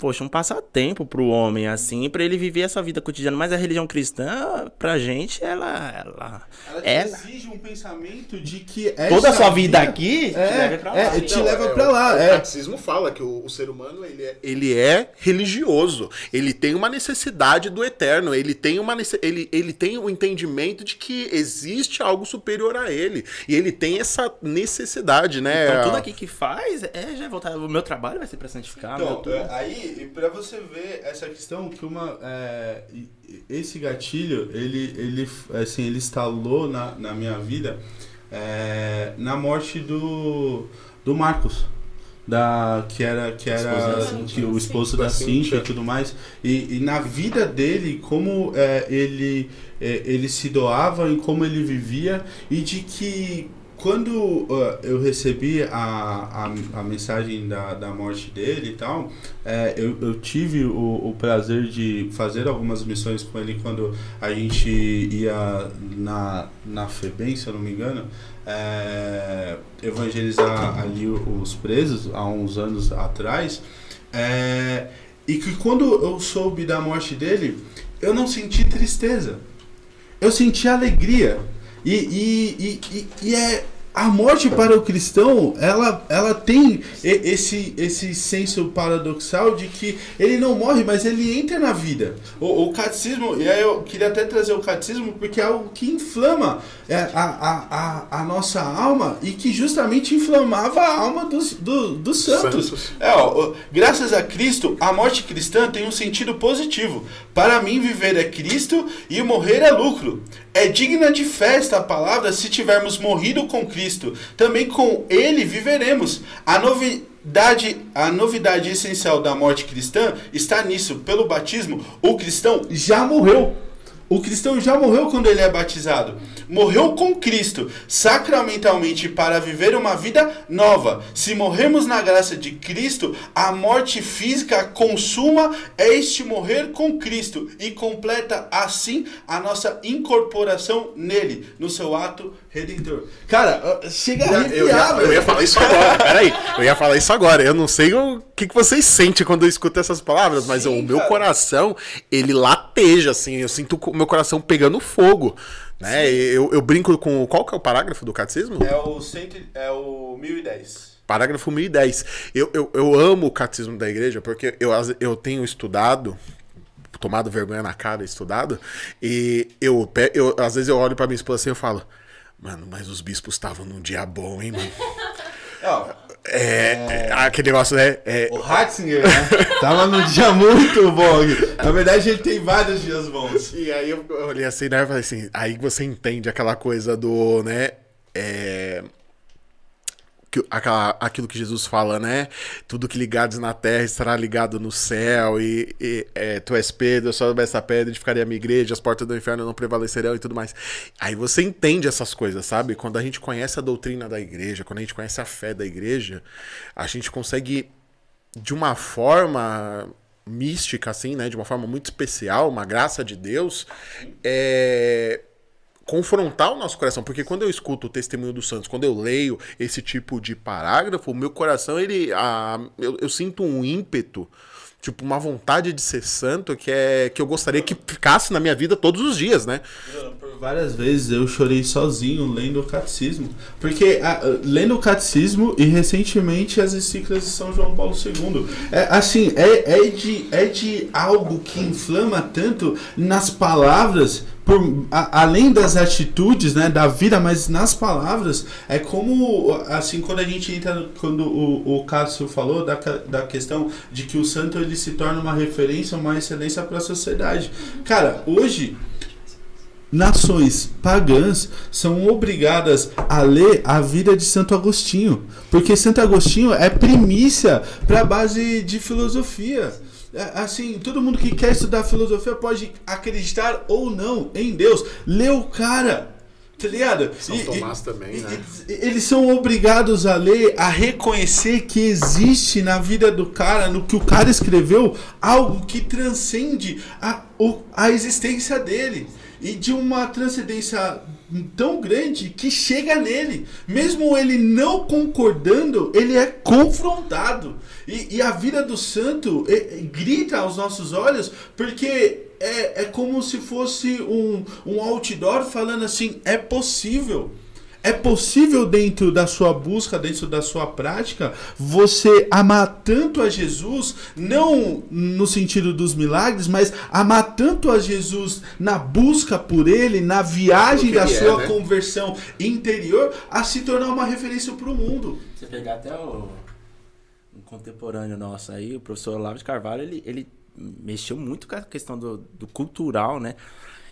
Poxa, um passatempo pro homem, assim, pra ele viver essa vida cotidiana. Mas a religião cristã, pra gente, ela. Ela, Ela te ela exige um pensamento de que toda a sua vida aqui te é, leva pra lá. é, te Não, leva é, pra lá. O, é. catecismo fala que o, o ser humano ele é, ele é religioso. Ele tem uma necessidade do eterno. Ele tem uma ele, ele tem o entendimento de que existe algo superior a ele. E ele tem essa necessidade, né? Então tudo aqui que faz é já voltar. O meu trabalho vai ser pra santificar. meu Então, tudo. é, aí, e pra você ver essa questão que uma. é, esse gatilho, ele, ele, assim, ele instalou na, na minha vida é, na morte do, do Marcos. Da, que era, que era que o esposo Da Cintia Cíntia. e tudo mais. E, e na vida dele, como é, ele, é, ele se doava, em como ele vivia, e de que quando ah, eu recebi a, a, a mensagem da, da morte dele e tal, é, eu, eu tive o, o prazer de fazer algumas missões com ele quando a gente ia na, na FEBEM, se eu não me engano, é, evangelizar ali os presos há uns anos atrás. É, e que quando eu soube da morte dele, eu não senti tristeza. Eu senti alegria. 以以以以以。A morte para o cristão, ela, ela tem esse, esse senso paradoxal de que ele não morre, mas ele entra na vida. O, o catecismo, e aí eu queria até trazer o catecismo, porque é algo que inflama é, a, a, a, a nossa alma e que justamente inflamava a alma dos, do, dos santos. Santos. É, ó, ó, graças a Cristo, a morte cristã tem um sentido positivo. Para mim, viver é Cristo e morrer é lucro. É digna de festa a palavra se tivermos morrido com Cristo. Também com Ele viveremos. A novidade, a novidade essencial da morte cristã está nisso. Pelo batismo, o cristão já morreu. O cristão já morreu quando ele é batizado. Morreu com Cristo, sacramentalmente para viver uma vida nova. Se morrermos na graça de Cristo, a morte física consuma este morrer com Cristo e completa assim a nossa incorporação nele, no seu ato redentor. Cara, chega a Eu ia, arrepiar, eu ia falar isso agora, peraí. Eu ia falar isso agora. Eu não sei o que, que vocês sentem quando eu escuto essas palavras, mas Sim, o meu cara. coração, ele lateja, assim. Eu sinto o meu coração pegando fogo. Né? Eu, eu brinco com. Qual que é o parágrafo do catecismo? É o, cento, é o 1010. parágrafo 1010. Eu, eu, eu amo o catecismo da igreja porque eu, eu tenho estudado, tomado vergonha na cara, estudado, e eu, eu às vezes eu olho pra minha esposa assim e eu falo, mano, mas os bispos estavam num dia bom, hein, mano? É, é, aquele negócio, né? É, O Ratzinger, né? Tava num dia muito bom. Na verdade, ele tem vários dias bons. E aí eu olhei assim, né? Falei assim, aí você entende aquela coisa do, né? É, que, aquela, aquilo que Jesus fala, né? Tudo que ligados na terra estará ligado no céu. E, e, é, tu és Pedro, sou essa pedra, edificaria a minha igreja, as portas do inferno não prevalecerão e tudo mais. Aí você entende essas coisas, sabe? Quando a gente conhece a doutrina da igreja, quando a gente conhece a fé da igreja, a gente consegue de uma forma mística, assim, né? De uma forma muito especial, uma graça de Deus, é, confrontar o nosso coração. Porque quando eu escuto o testemunho dos santos, quando eu leio esse tipo de parágrafo, o meu coração, ele. ah, eu, eu sinto um ímpeto. Tipo, uma vontade de ser santo que é que eu gostaria que ficasse na minha vida todos os dias, né? Várias vezes eu chorei sozinho lendo o catecismo. Porque ah, lendo o catecismo e recentemente as encíclicas de São João Paulo II. É, assim, é, é, de, é de algo que inflama tanto nas palavras. Por, a- além das atitudes né, da vida, mas nas palavras, é como, assim, quando a gente entra, quando o, o Cássio falou da, da questão de que o santo ele se torna uma referência, uma excelência para a sociedade. Cara, hoje, nações pagãs são obrigadas a ler a vida de Santo Agostinho, porque Santo Agostinho é primícia para a base de filosofia. É, Assim, todo mundo que quer estudar filosofia pode acreditar ou não em Deus. Lê o cara. Tá ligado? São Tomás também, e- né? e- eles são obrigados a ler, a reconhecer que existe na vida do cara, no que o cara escreveu, algo que transcende a, a existência dele. E de uma transcendência tão grande que chega nele. Mesmo ele não concordando, ele é confrontado. E, e a vida do santo é- é- grita aos nossos olhos, porque é, é como se fosse um, um outdoor falando assim: é possível. É possível dentro da sua busca, dentro da sua prática, você amar tanto a Jesus, não no sentido dos milagres, mas amar tanto a Jesus na busca por Ele, na viagem da é, sua né? conversão interior, a se tornar uma referência para o mundo. Você pegar até o um contemporâneo nosso aí, o professor Olavo de Carvalho, ele, ele mexeu muito com a questão do, do cultural, né?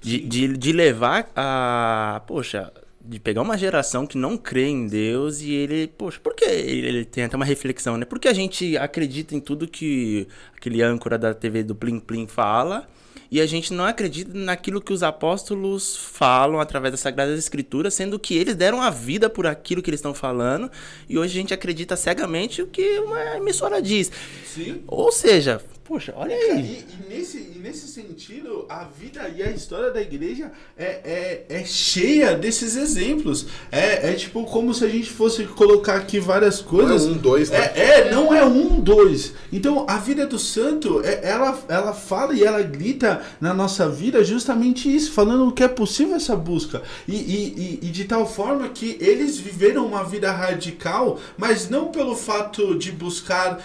De, de, de levar a. Poxa, de pegar uma geração que não crê em Deus e ele. Poxa, por que ele, ele tem até uma reflexão, né? Porque a gente acredita em tudo que aquele âncora da TV do Plim Plim fala. E a gente não acredita naquilo que os apóstolos falam através das Sagradas Escrituras, sendo que eles deram a vida por aquilo que eles estão falando, e hoje a gente acredita cegamente o que uma emissora diz. Sim. Ou seja, poxa, olha E, aí. e nesse, e nesse sentido, a vida e a história da igreja é, é, é cheia desses exemplos. É, é tipo como se a gente fosse colocar aqui várias coisas. um, dois, né? É, é, não é um, dois. Então a vida do santo, é, ela, ela fala e ela grita na nossa vida justamente isso, falando que é possível essa busca. E, e, e, e de tal forma que eles viveram uma vida radical, mas não pelo fato de buscar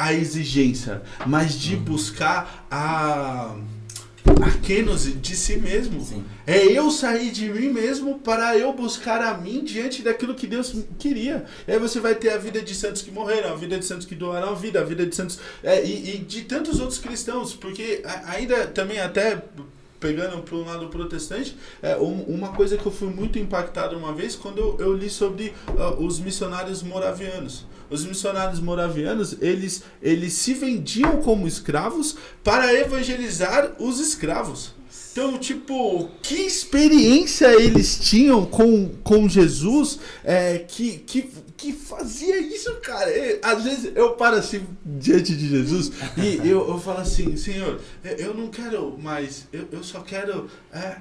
a exigência, mas de buscar a a kênose de si mesmo. Sim. É eu sair de mim mesmo para eu buscar a mim diante daquilo que Deus queria. E aí você vai ter a vida de santos que morreram, a vida de santos que doaram a vida, a vida de santos é, e, e de tantos outros cristãos, porque ainda também até pegando para um lado protestante, é, um- uma coisa que eu fui muito impactado uma vez quando eu, eu li sobre ah, os missionários moravianos. Os missionários moravianos, eles, eles se vendiam como escravos para evangelizar os escravos. Então, tipo, que experiência eles tinham com, com Jesus é, que, que, que fazia isso, cara? Às vezes eu paro assim diante de Jesus e eu, eu falo assim, Senhor, eu, eu não quero mais, eu, eu só quero. é,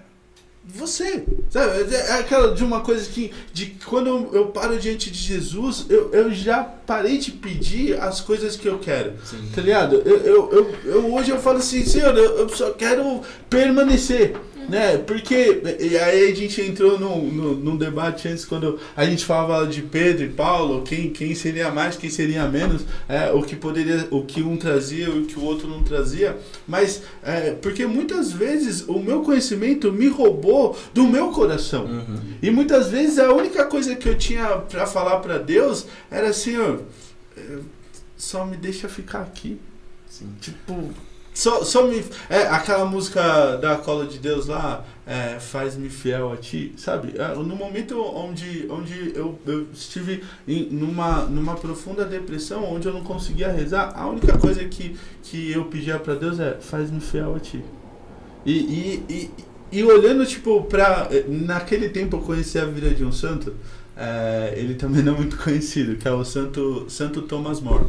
você, sabe? É aquela de uma coisa que, de quando eu, eu paro diante de Jesus, eu, eu já parei de pedir as coisas que eu quero, tá ligado? Eu, eu, eu, eu- hoje eu falo assim, Senhor, eu, eu só quero permanecer. Né? Porque e aí a gente entrou num, num, num debate antes quando a gente falava de Pedro e Paulo, quem, quem seria mais, quem seria menos, é, o que poderia, o que um trazia e o que o outro não trazia. Mas é, porque muitas vezes o meu conhecimento me roubou do meu coração. Uhum. E muitas vezes a única coisa que eu tinha para falar para Deus era assim, ó, é, só me deixa ficar aqui. Sim. Tipo, só, só me. É, aquela música da Cola de Deus lá, é, Faz-me fiel a ti, sabe? É, no momento onde, onde eu, eu estive em, numa, numa profunda depressão, onde eu não conseguia rezar, a única coisa que, que eu pedia para Deus é: Faz-me fiel a ti. E, e, e, e olhando, tipo, pra. Naquele tempo eu conheci a vida de um santo, é, ele também não é muito conhecido, que é o Santo, santo Thomas More.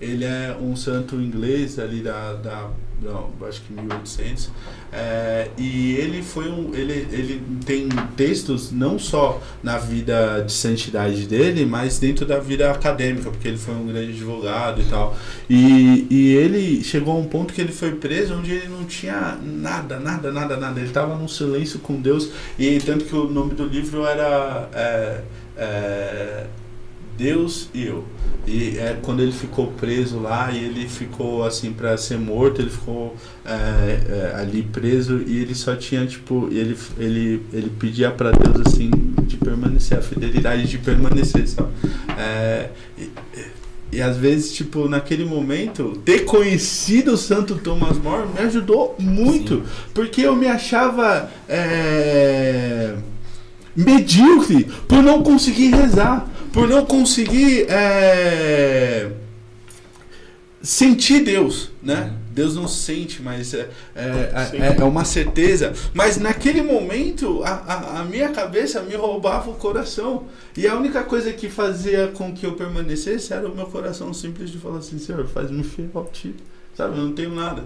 Ele é um santo inglês ali da, da não, acho que 1800. É, e ele foi um, ele, ele tem textos não só na vida de santidade dele, mas dentro da vida acadêmica, porque ele foi um grande advogado e tal. E, e ele chegou a um ponto que ele foi preso onde ele não tinha nada, nada, nada, nada. Ele estava num silêncio com Deus e tanto que o nome do livro era é, é, Deus e eu. E é quando ele ficou preso lá e ele ficou assim para ser morto, ele ficou é, é, ali preso e ele só tinha tipo ele ele ele pedia para Deus assim de permanecer a fidelidade de permanecer, sabe? É, e, e às vezes, tipo, naquele momento, ter conhecido o Santo Thomas More me ajudou muito. Sim. Porque eu me achava é, medíocre por não conseguir rezar por não conseguir é, sentir Deus, né? Deus não sente, mas é, é, é, é, uma certeza. Mas naquele momento, a, a, a, minha cabeça me roubava o coração. E a única coisa que fazia com que eu permanecesse era o meu coração simples de falar assim, Senhor, faz-me fiel a ti. Sabe, eu não tenho nada.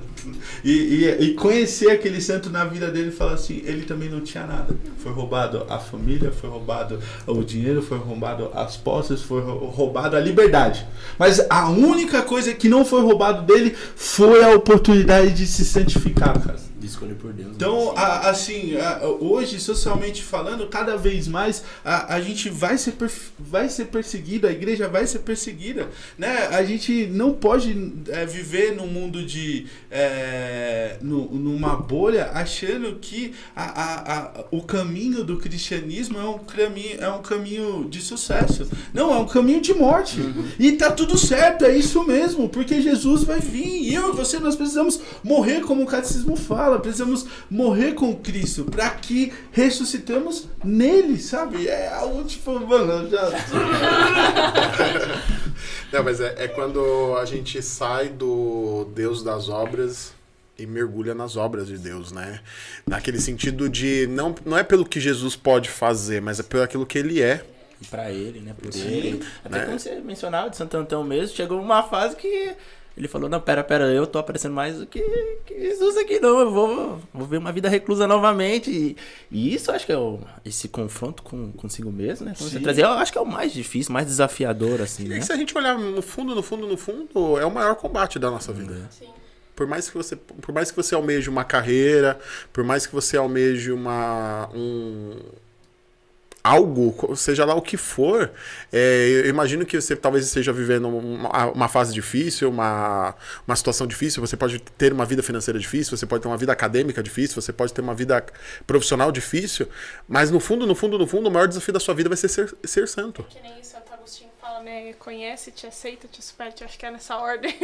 E, e, e, conhecer aquele santo na vida dele e falar assim, ele também não tinha nada. Foi roubado a família, foi roubado o dinheiro, foi roubado as posses, foi roubado a liberdade. Mas a única coisa que não foi roubado dele foi a oportunidade de se santificar, cara de escolher por Deus. Então, a, assim, a, hoje, socialmente falando, cada vez mais a, a gente vai ser, vai ser perseguido, a igreja vai ser perseguida. Né? A gente não pode é, viver num mundo de. É, no, numa bolha achando que a, a, o caminho do cristianismo é um caminho, é um caminho de sucesso. Não, é um caminho de morte. Uhum. E tá tudo certo, é isso mesmo, porque Jesus vai vir. E eu e você, nós precisamos morrer como o catecismo fala fala, precisamos morrer com Cristo para que ressuscitamos nele, sabe? É algo tipo, mano, já. Não, mas é, é quando a gente sai do Deus das obras e mergulha nas obras de Deus, né? Naquele sentido de não, não é pelo que Jesus pode fazer, mas é pelo aquilo que ele é. E pra ele, né? Por Sim, ele. Até né? como você mencionava de Santo Antão mesmo, chegou uma fase que ele falou, não, pera, pera, eu tô aparecendo mais do que, que Jesus aqui, não. Eu vou, vou ver uma vida reclusa novamente. E, e isso acho que é o, esse confronto com, consigo mesmo, né? Você trazer, eu acho que é o mais difícil, mais desafiador, assim, e né? se a gente olhar no fundo, no fundo, no fundo, é o maior combate da nossa vida. Sim. Por mais que você, por mais que você almeje uma carreira, por mais que você almeje uma, um, algo, seja lá o que for, é, eu imagino que você talvez esteja vivendo uma, uma, fase difícil, uma, uma situação difícil, você pode ter uma vida financeira difícil, você pode ter uma vida acadêmica difícil, você pode ter uma vida profissional difícil, mas no fundo, no fundo, no fundo, o maior desafio da sua vida vai ser ser, ser santo. Que nem Santo Agostinho fala, né? Conhece, te aceita, te supera, acho que é nessa ordem.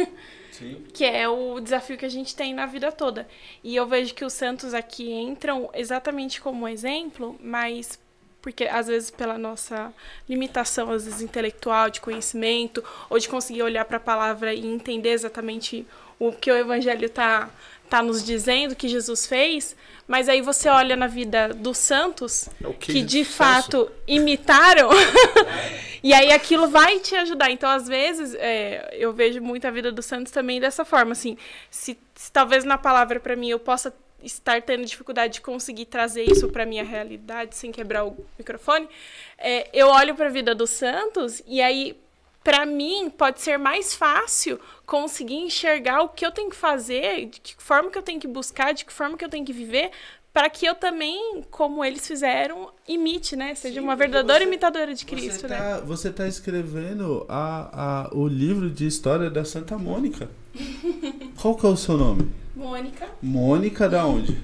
Sim. Que é o desafio que a gente tem na vida toda. E eu vejo que os santos aqui entram exatamente como exemplo, mas porque às vezes pela nossa limitação, às vezes intelectual, de conhecimento, ou de conseguir olhar para a palavra e entender exatamente o que o evangelho está tá nos dizendo que Jesus fez, mas aí você olha na vida dos santos é que, que de fato imitaram e aí aquilo vai te ajudar. Então às vezes é, eu vejo muito a vida dos santos também dessa forma, assim, se, se talvez na palavra para mim eu possa estar tendo dificuldade de conseguir trazer isso para minha realidade sem quebrar o microfone, é, eu olho para a vida dos Santos e aí para mim pode ser mais fácil conseguir enxergar o que eu tenho que fazer, de que forma que eu tenho que buscar, de que forma que eu tenho que viver para que eu também, como eles fizeram, imite, né? Seja Sim, uma verdadeira você- imitadora de Cristo, você né? tá, Você tá escrevendo a, a, o livro de história da Santa Mônica. Qual que é o seu nome? Mônica. Mônica da onde?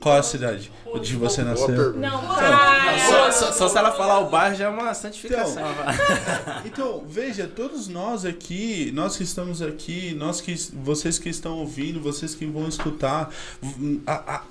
Qual a cidade onde você nasceu? Não, Só, pai. só- só se ela falar o bairro já é uma santificação. Então, veja, todos nós aqui, nós que estamos aqui, nós que vocês que estão ouvindo, vocês que vão escutar, a- a-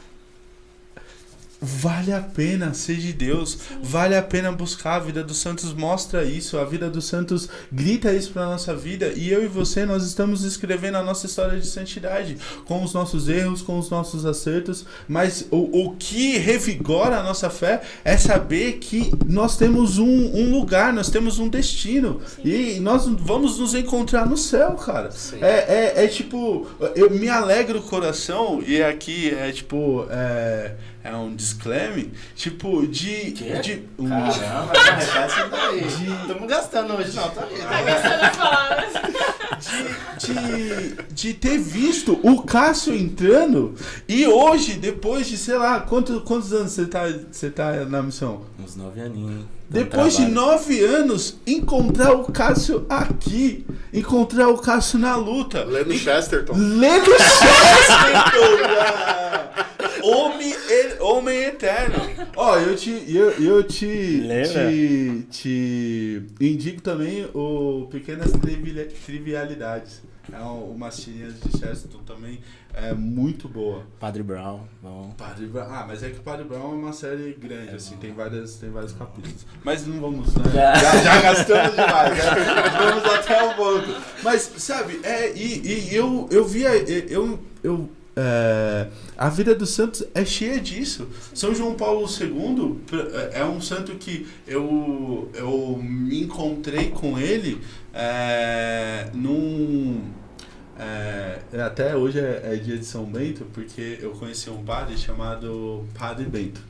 vale a pena ser de Deus, vale a pena buscar a vida dos santos. Mostra isso, a vida dos santos grita isso para nossa vida. E eu e você nós estamos escrevendo a nossa história de santidade, com os nossos erros, com os nossos acertos, mas o, o que revigora a nossa fé é saber que nós temos um, um lugar, nós temos um destino. E nós vamos nos encontrar no céu, cara. Sim. É, é, é tipo, eu me alegro o coração, e aqui é tipo, é, é um disclaimer, tipo, de. Quê? de um, Caramba, isso daí. De- Estamos gastando hoje, não, tá. Tá gastando as palavras. de, de ter visto o Cássio entrando e hoje, depois de, sei lá, quanto, quantos anos você tá, você tá na missão? Uns nove aninhos, hein? Depois de trabalho. nove anos, encontrar o Cássio aqui, encontrar o Cássio na luta. Lendo Chesterton. Lendo Chesterton! Homem, homem eterno. Ó, eu te, eu, eu te, te, te indico também o Pequenas Trivia- Trivialidades. É um- umas tirinhas de Chesterton também, é muito boa. Padre Brown, bom. Padre Brown. Ah, mas é que Padre Brown é uma série grande, É assim, bom. tem, várias, tem vários capítulos. Mas não vamos, né? Já. Já, já gastamos demais, né? Vamos até o ponto. Mas, sabe, é, e, e eu, eu via, eu, eu, é, a vida dos santos é cheia disso. São João Paulo II pr- é um santo que eu, eu me encontrei com ele é, num. É, até hoje é, é dia de São Bento, porque eu conheci um padre chamado Padre Bento.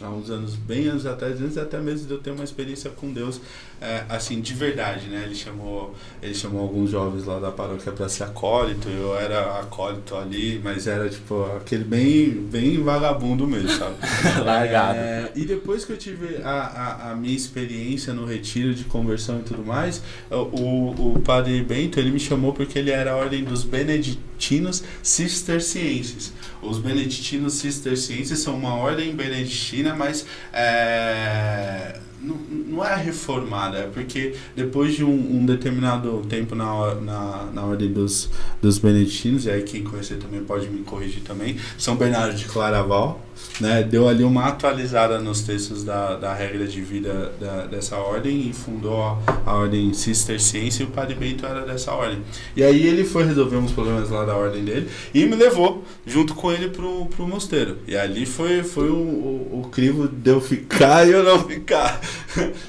Há uns anos, bem anos atrás, antes até mesmo de eu ter uma experiência com Deus, é, assim, de verdade, né? Ele chamou, ele chamou alguns jovens lá da paróquia para ser acólito, eu era acólito ali, mas era tipo aquele bem, bem vagabundo mesmo, sabe? Largado. É, e depois que eu tive a, a, a minha experiência no retiro de conversão e tudo mais, o, o padre Bento ele me chamou porque ele era a ordem dos beneditinos cistercienses. Os beneditinos cistercienses são uma ordem beneditina, mas é, não, não é reformada, é porque depois de um, um determinado tempo na, na, na ordem dos, dos beneditinos, e aí quem conhecer também pode me corrigir também, São Bernardo de Claraval, né, deu ali uma atualizada nos textos da, da regra de vida da, dessa ordem e fundou a, ordem cisterciense e o Padre Bento era dessa ordem. E aí ele foi resolver uns problemas lá da ordem dele e me levou junto com ele pro, pro mosteiro. E ali foi, foi o, o, o crivo de eu ficar e eu não ficar.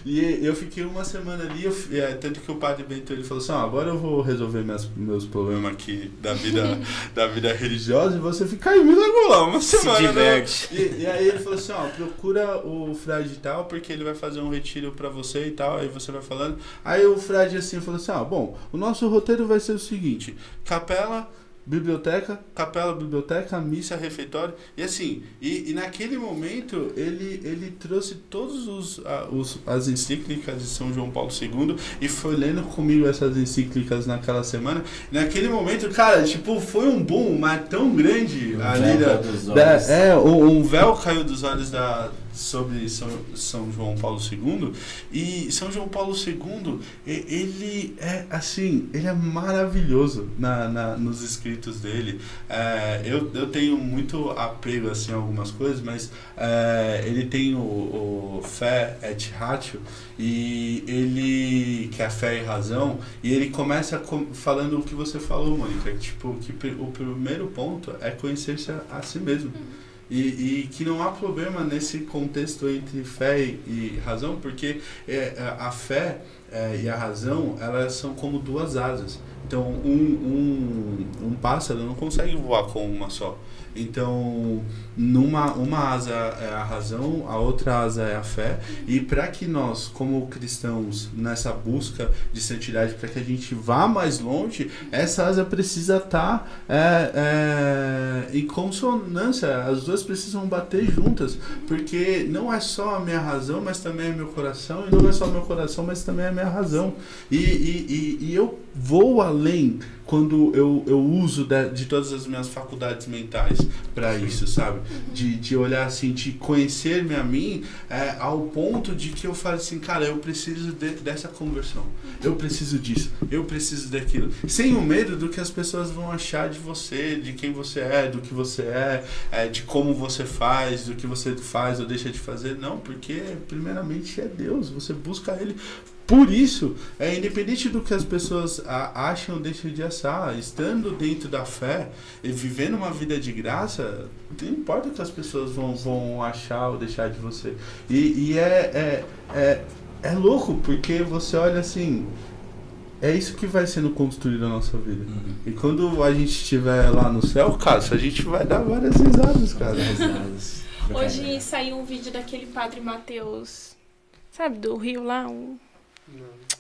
E eu fiquei uma semana ali, eu, é, tanto que o Padre Bento ele falou assim, "Ah, agora eu vou resolver minhas, meus problemas aqui da vida, da vida religiosa e você fica aí me largou lá uma Se semana. né?" Diverte. E, e aí ele falou assim, ó, procura o frade tal, porque ele vai fazer um retiro pra você e tal, aí você vai falando. Aí o frade assim falou assim, ó, bom, o nosso roteiro vai ser o seguinte, capela, biblioteca, capela, biblioteca, missa, refeitório, e assim, e, e naquele momento ele, ele trouxe todos os, a- os as encíclicas de São João Paulo II e foi lendo comigo essas encíclicas naquela semana. E naquele momento, cara, tipo, foi um boom, mas tão grande ali da, dos da- é, um, um véu caiu dos olhos da, sobre São, São João Paulo II. E São João Paulo II, ele é assim, ele é maravilhoso na, na- nos escritos dele. É, eu, eu tenho muito apego assim, a algumas coisas, mas é, ele tem o, o Fé et Ratio, e ele, que é fé e razão, e ele começa com- falando o que você falou, Mônica, tipo, que o primeiro ponto é conhecer-se a, a si mesmo. E, e que não há problema nesse contexto entre fé e, e razão, porque é, a a fé é, e a razão, elas são como duas asas. Então, um, um, um pássaro não consegue voar com uma só. Então, numa uma asa é a razão, a outra asa é a fé. E para que nós, como cristãos, nessa busca de santidade, para que a gente vá mais longe, essa asa precisa estar é, é, em consonância, as duas precisam bater juntas, porque não é só a minha razão, mas também é meu coração, e não é só meu coração, mas também é a minha razão. E, e, e, e eu vou além quando eu, eu uso de, de todas as minhas faculdades mentais para isso, sabe? De, de olhar assim, de conhecer-me a mim é, ao ponto de que eu falo assim, cara, eu preciso de, dessa conversão, eu preciso disso, eu preciso daquilo, sem o medo do que as pessoas vão achar de você, de quem você é, do que você é, é de como você faz, do que você faz ou deixa de fazer, não, porque primeiramente é Deus, você busca Ele por isso, é independente do que as pessoas a, acham ou deixam de achar, estando dentro da fé e vivendo uma vida de graça, não importa o que as pessoas vão, vão achar ou deixar de você. E, e é, é, é, é louco, porque você olha assim, é isso que vai sendo construído na nossa vida. Uhum. E quando a gente estiver lá no céu, cara, a gente vai dar várias risadas, cara. Risadas. Hoje saiu um vídeo daquele padre Mateus, sabe, do Rio lá, um...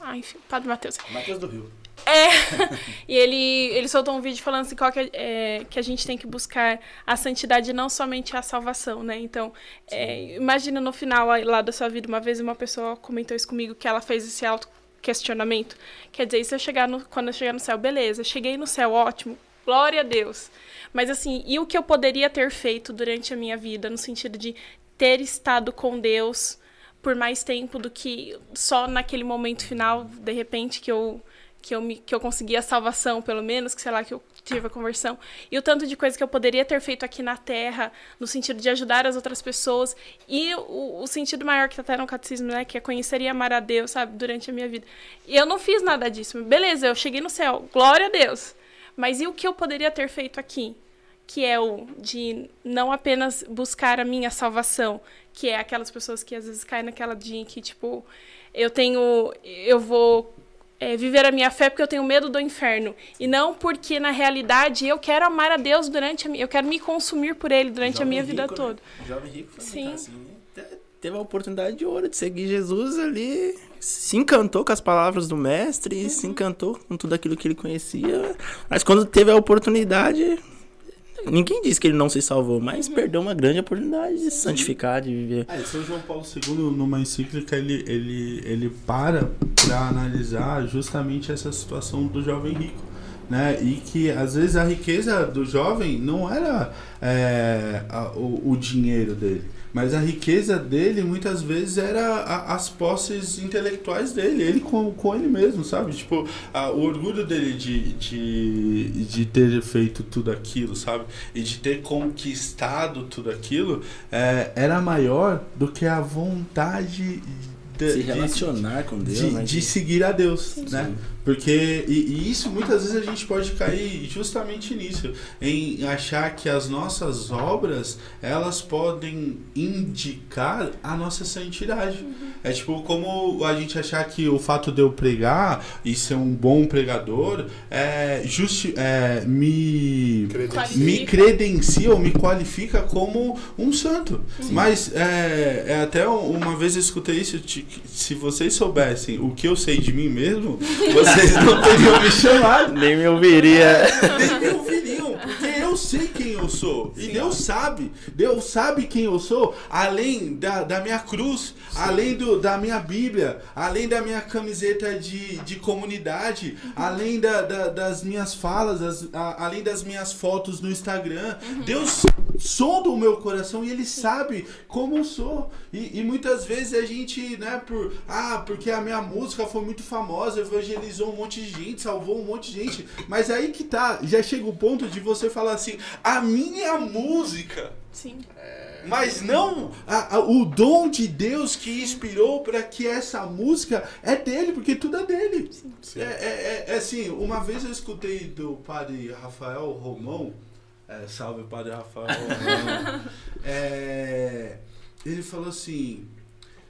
Ah, enfim, Padre Mateus. Matheus do Rio. É, e ele, ele soltou um vídeo falando assim, qual que, é, é, que a gente tem que buscar a santidade não somente a salvação, né? Então, é, imagina no final lá da sua vida, uma vez uma pessoa comentou isso comigo, que ela fez esse auto questionamento. Quer dizer, se eu chegar no, quando eu chegar no céu, beleza, cheguei no céu, ótimo, glória a Deus. Mas assim, e o que eu poderia ter feito durante a minha vida, no sentido de ter estado com Deus por mais tempo do que só naquele momento final, de repente, que eu que eu, me, que eu consegui a salvação, pelo menos, que sei lá, que eu tive a conversão. E o tanto de coisa que eu poderia ter feito aqui na Terra, no sentido de ajudar as outras pessoas. E o, o sentido maior que até no catecismo, né? Que é conhecer e amar a Deus, sabe? Durante a minha vida. E eu não fiz nada disso. Beleza, eu cheguei no céu. Glória a Deus. Mas e o que eu poderia ter feito aqui? Que é o de não apenas buscar a minha salvação, que é aquelas pessoas que às vezes caem naquela dia que, tipo, eu tenho. Eu vou é, viver a minha fé porque eu tenho medo do inferno. E não porque, na realidade, eu quero amar a Deus durante a minha. Eu quero me consumir por Ele durante Jovem a minha rico, vida né? toda. Jovem rico também Sim. assim, né? Te- Teve a oportunidade de ouro de seguir Jesus ali, se encantou com as palavras do mestre, se encantou com tudo aquilo que ele conhecia. Mas quando teve a oportunidade, ninguém disse que ele não se salvou, mas perdeu uma grande oportunidade de se santificar, de viver. É, São João Paulo II, numa encíclica, ele, ele, ele para para analisar justamente essa situação do jovem rico. Né? E que às vezes a riqueza do jovem não era é, a- o, o dinheiro dele, mas a riqueza dele muitas vezes era a- as posses intelectuais dele, ele com, com ele mesmo, sabe? Tipo, a- o orgulho dele de, de, de ter feito tudo aquilo, sabe? E de ter conquistado tudo aquilo é, era maior do que a vontade de, Se de- relacionar com Deus, de, né? de seguir a Deus, né? Porque e, e isso muitas vezes a gente pode cair justamente nisso, em achar que as nossas obras elas podem indicar a nossa santidade. É tipo como a gente achar que o fato de eu pregar e ser um bom pregador é, justi é me Credencia. me credencia ou me qualifica como um santo. Mas é, é até uma vez eu escutei isso, se vocês soubessem o que eu sei de mim mesmo, vocês não teriam me chamado. Nem me ouviria. Nem me ouviriam, porque eu sei quem eu sou. E Deus sabe. Deus sabe quem eu sou, além da, da minha cruz, além do, da minha Bíblia, além da minha camiseta de, de comunidade, além da, da- das minhas falas, as- a- além das minhas fotos no Instagram. Deus sonda o meu coração e Ele sabe como eu sou. E, e muitas vezes a gente, né, por. Ah, porque a minha música foi muito famosa, evangelizou um monte de gente, salvou um monte de gente. Mas aí que tá, já chega o ponto de você falar assim: a minha música. Sim. Mas não a- a- o dom de Deus que inspirou para que essa música é dele, porque tudo é dele. É, é- é- é assim, uma vez eu escutei do padre Rafael Romão, é, salve padre Rafael Romão, é, ele falou assim,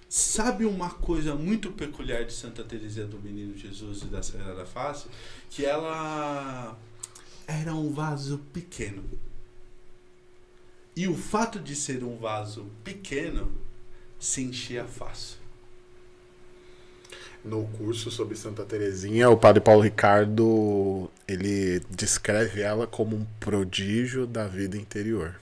sabe uma coisa muito peculiar de Santa Teresia do Menino Jesus e da Sagrada Face? Que ela era um vaso pequeno. E o fato de ser um vaso pequeno se enchia fácil. No curso sobre Santa Terezinha, o padre Paulo Ricardo ele descreve ela como um prodígio da vida interior.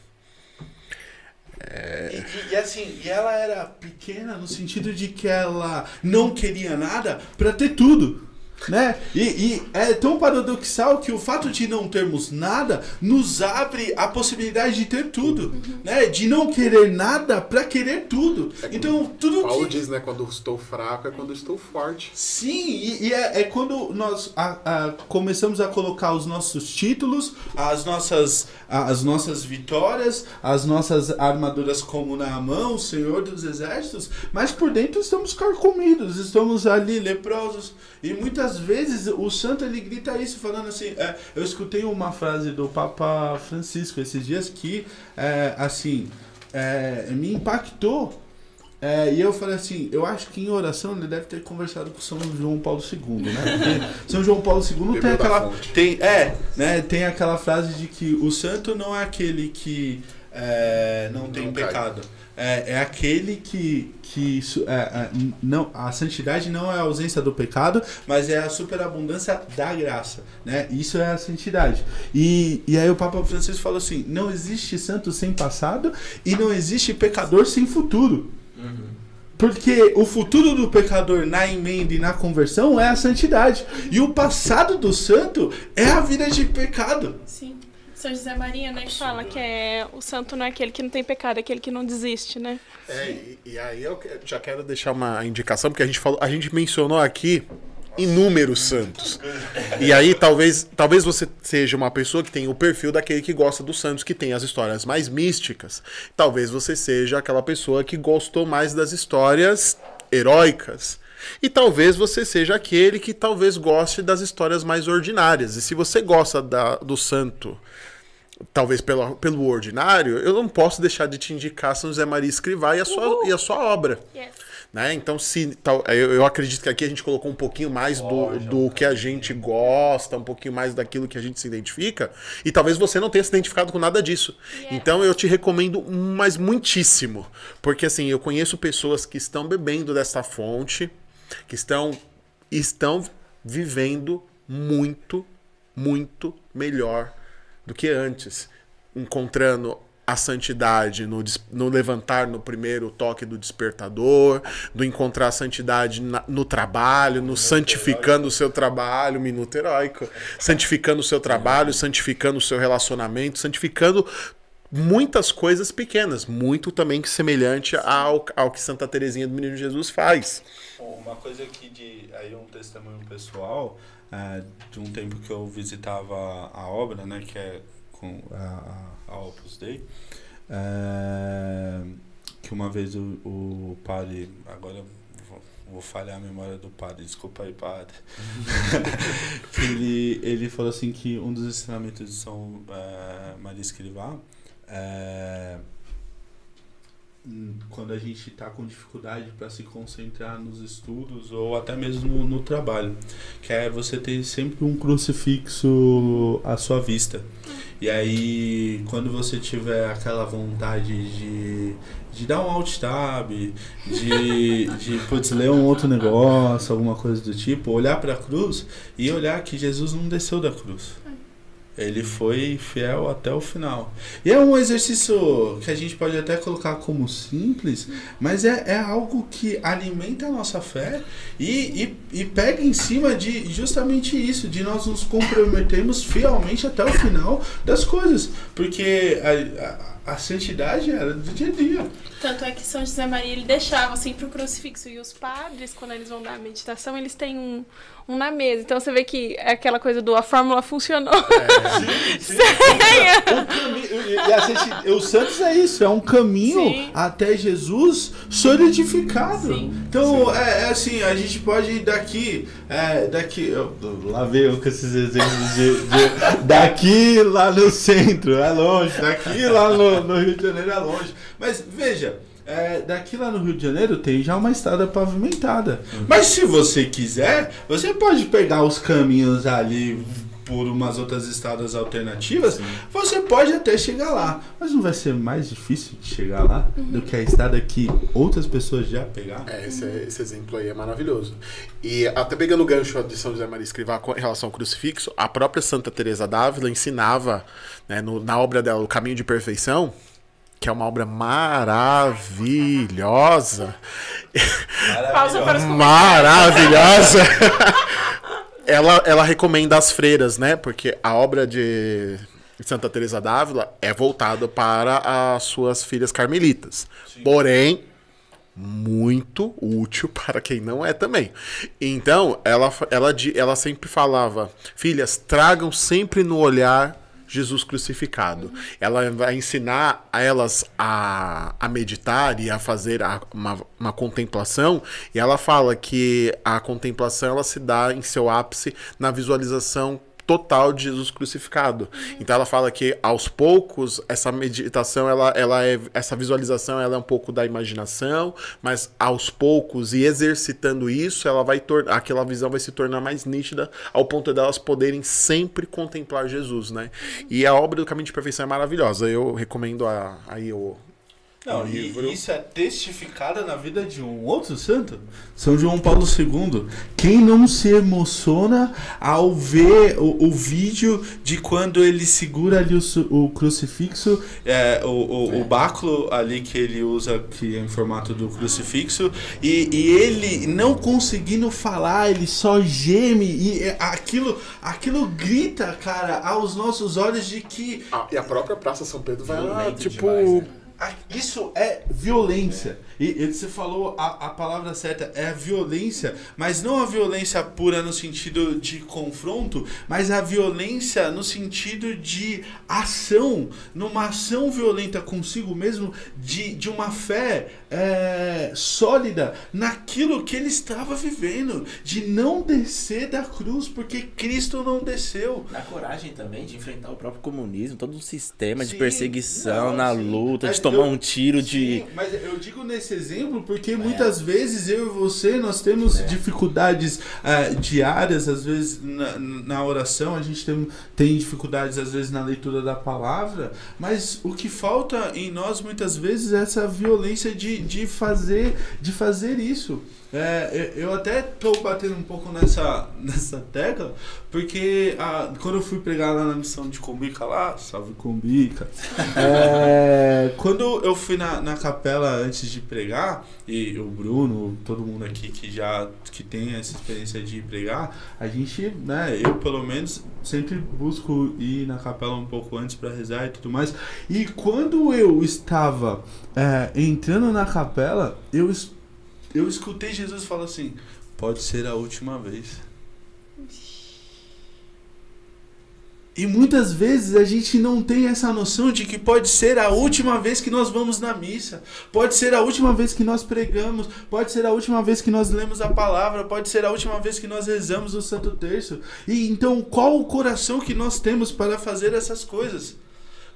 E, e- e assim, e ela era pequena no sentido de que ela não queria nada pra ter tudo. Né? E, e é tão paradoxal que o fato de não termos nada nos abre a possibilidade de ter tudo, né? De não querer nada pra querer tudo. Então, tudo Paulo que diz, né? Quando estou fraco é quando estou forte. Sim, e, e é, é quando nós a- a- começamos a colocar os nossos títulos, as nossas, as nossas vitórias, as nossas armaduras como na mão, o Senhor dos Exércitos, mas por dentro estamos carcomidos, estamos ali leprosos. E muitas vezes o santo ele grita isso, falando assim. é, eu escutei uma frase do Papa Francisco esses dias que, é, assim, é, me impactou. É, e eu falei assim, eu acho que em oração ele deve ter conversado com São João Paulo II, né? Porque São João Paulo II tem aquela. Tem, é, né? Tem aquela frase de que o santo não é aquele que é, não tem Não pecado. É, é aquele que. que é, é, não, a santidade não é a ausência do pecado, mas é a superabundância da graça. Né? Isso é a santidade. E, e aí o Papa Francisco falou assim: não existe santo sem passado e não existe pecador sem futuro. Porque o futuro do pecador na emenda e na conversão é a santidade. E o passado do santo é a vida de pecado. Sim. São José Maria, né, que fala que é o santo não é aquele que não tem pecado, é aquele que não desiste, né? É, e, e aí eu já quero deixar uma indicação, porque a gente falou, a gente mencionou aqui inúmeros santos. E aí talvez, talvez você seja uma pessoa que tem o perfil daquele que gosta dos santos, que tem as histórias mais místicas. Talvez você seja aquela pessoa que gostou mais das histórias heróicas. E talvez você seja aquele que talvez goste das histórias mais ordinárias. E se você gosta da- do santo talvez pelo, pelo ordinário, eu não posso deixar de te indicar São José Maria Escrivá e a sua, e a sua obra. Yes. Né? Então, se tal, eu, eu acredito que aqui a gente colocou um pouquinho mais do, do que a gente gosta, um pouquinho mais daquilo que a gente se identifica, e talvez você não tenha se identificado com nada disso. Então, eu te recomendo, mas muitíssimo, porque assim, eu conheço pessoas que estão bebendo dessa fonte, que estão, estão vivendo muito, muito melhor do que antes, encontrando a santidade no, no levantar no primeiro toque do despertador, do encontrar a santidade na- no trabalho, no santificando o seu trabalho, minuto heróico, santificando o seu trabalho, santificando o seu relacionamento, santificando muitas coisas pequenas, muito também semelhante ao, ao que Santa Teresinha do Menino Jesus faz. Uma coisa que de aí um testemunho pessoal é, de um tempo que eu visitava a obra, né, que é com a, a Opus Dei, é, que uma vez o, o padre, agora vou, vou falhar a memória do padre, desculpa aí padre, ele, ele falou assim que um dos ensinamentos de São é, Maria Escrivá é quando a gente está com dificuldade para se concentrar nos estudos ou até mesmo no, no trabalho, que é você ter sempre um crucifixo à sua vista. E aí, quando você tiver aquela vontade de, de dar um alt tab, de, de putz, ler um outro negócio, alguma coisa do tipo, olhar para a cruz e olhar que Jesus não desceu da cruz. Ele foi fiel até o final. E é um exercício que a gente pode até colocar como simples, mas é, é algo que alimenta a nossa fé e, e, e pega em cima de justamente isso, de nós nos comprometermos fielmente até o final das coisas. Porque a, a, a santidade era do dia a dia. Tanto é que São José Maria ele deixava sempre o crucifixo. E os padres, quando eles vão dar a meditação, eles têm um, um na mesa. Então você vê que é aquela coisa do a fórmula funcionou. O cami- e a gente- os santos é isso, é um caminho Sim. até Jesus solidificado. Sim. Então, é, é assim, a gente pode ir daqui, é, daqui, eu, lá veio com esses exemplos de, de- daqui lá no centro, é longe, daqui lá no, no Rio de Janeiro é longe. Mas veja, é, daqui lá no Rio de Janeiro tem já uma estrada pavimentada. Mas se você quiser, você pode pegar os caminhos ali por umas outras estradas alternativas, você pode até chegar lá. Mas não vai ser mais difícil de chegar lá do que a estrada que outras pessoas já pegaram? É, esse, esse exemplo aí é maravilhoso. E até pegando o gancho de São José Maria Escrivá com relação ao crucifixo, a própria Santa Teresa d'Ávila ensinava né, no- na obra dela O Caminho de Perfeição, que é uma obra maravilhosa. Pausa para os maravilhosa. ela, ela recomenda as freiras, né? Porque a obra de Santa Teresa d'Ávila é voltada para as suas filhas carmelitas. Porém, muito útil para quem não é também. Então, ela, ela, ela sempre falava: Filhas, tragam sempre no olhar Jesus crucificado. Ela vai ensinar a elas a, a meditar e a fazer a- uma, uma contemplação. E ela fala que a contemplação ela se dá em seu ápice na visualização total de Jesus crucificado. Então ela fala que aos poucos essa meditação ela, ela é essa visualização ela é um pouco da imaginação, mas aos poucos e exercitando isso, ela vai tornar aquela visão vai se tornar mais nítida ao ponto delas poderem sempre contemplar Jesus, né? E a obra do Caminho de Perfeição é maravilhosa. Eu recomendo a, aí o Não, e livro. isso é testificada na vida de um outro santo, São João Paulo II. Quem não se emociona ao ver o, o vídeo de quando ele segura ali o, o crucifixo, é, o, o, o báculo ali que ele usa, que é em formato do crucifixo, e, e ele não conseguindo falar, ele só geme, e é, aquilo, aquilo grita, cara, aos nossos olhos de que Ah, e a própria Praça São Pedro vai lá, tipo, demais, né? Isso é violência. E, e você falou a, a palavra certa, é a violência, mas não a violência pura no sentido de confronto, mas a violência no sentido de ação, numa ação violenta consigo mesmo, de, de uma fé é, sólida naquilo que ele estava vivendo, de não descer da cruz, porque Cristo não desceu. Na coragem também de enfrentar o próprio comunismo, todo um sistema de Sim, perseguição não, na sim. luta, Mas de tomar eu- um tiro de. Sim, mas eu digo nesse exemplo porque muitas vezes eu e você nós temos dificuldades ah, diárias, às vezes na, na oração, a gente tem, tem dificuldades às vezes na leitura da palavra, mas o que falta em nós muitas vezes é essa violência de, de, fazer, de fazer isso. É, eu até tô batendo um pouco nessa, nessa tecla, porque ah, quando eu fui pregar lá na missão de Combica lá, salve Combica, é, quando eu fui na, na capela antes de pregar, e o Bruno, todo mundo aqui que já que tem essa experiência de pregar, a gente, né, eu pelo menos sempre busco ir na capela um pouco antes para rezar e tudo mais. E quando eu estava é, entrando na capela, eu, es- eu escutei Jesus falar assim: pode ser a última vez. E muitas vezes a gente não tem essa noção de que pode ser a última vez que nós vamos na missa, pode ser a última vez que nós pregamos, pode ser a última vez que nós lemos a palavra, pode ser a última vez que nós rezamos o Santo Terço. E então, qual o coração que nós temos para fazer essas coisas?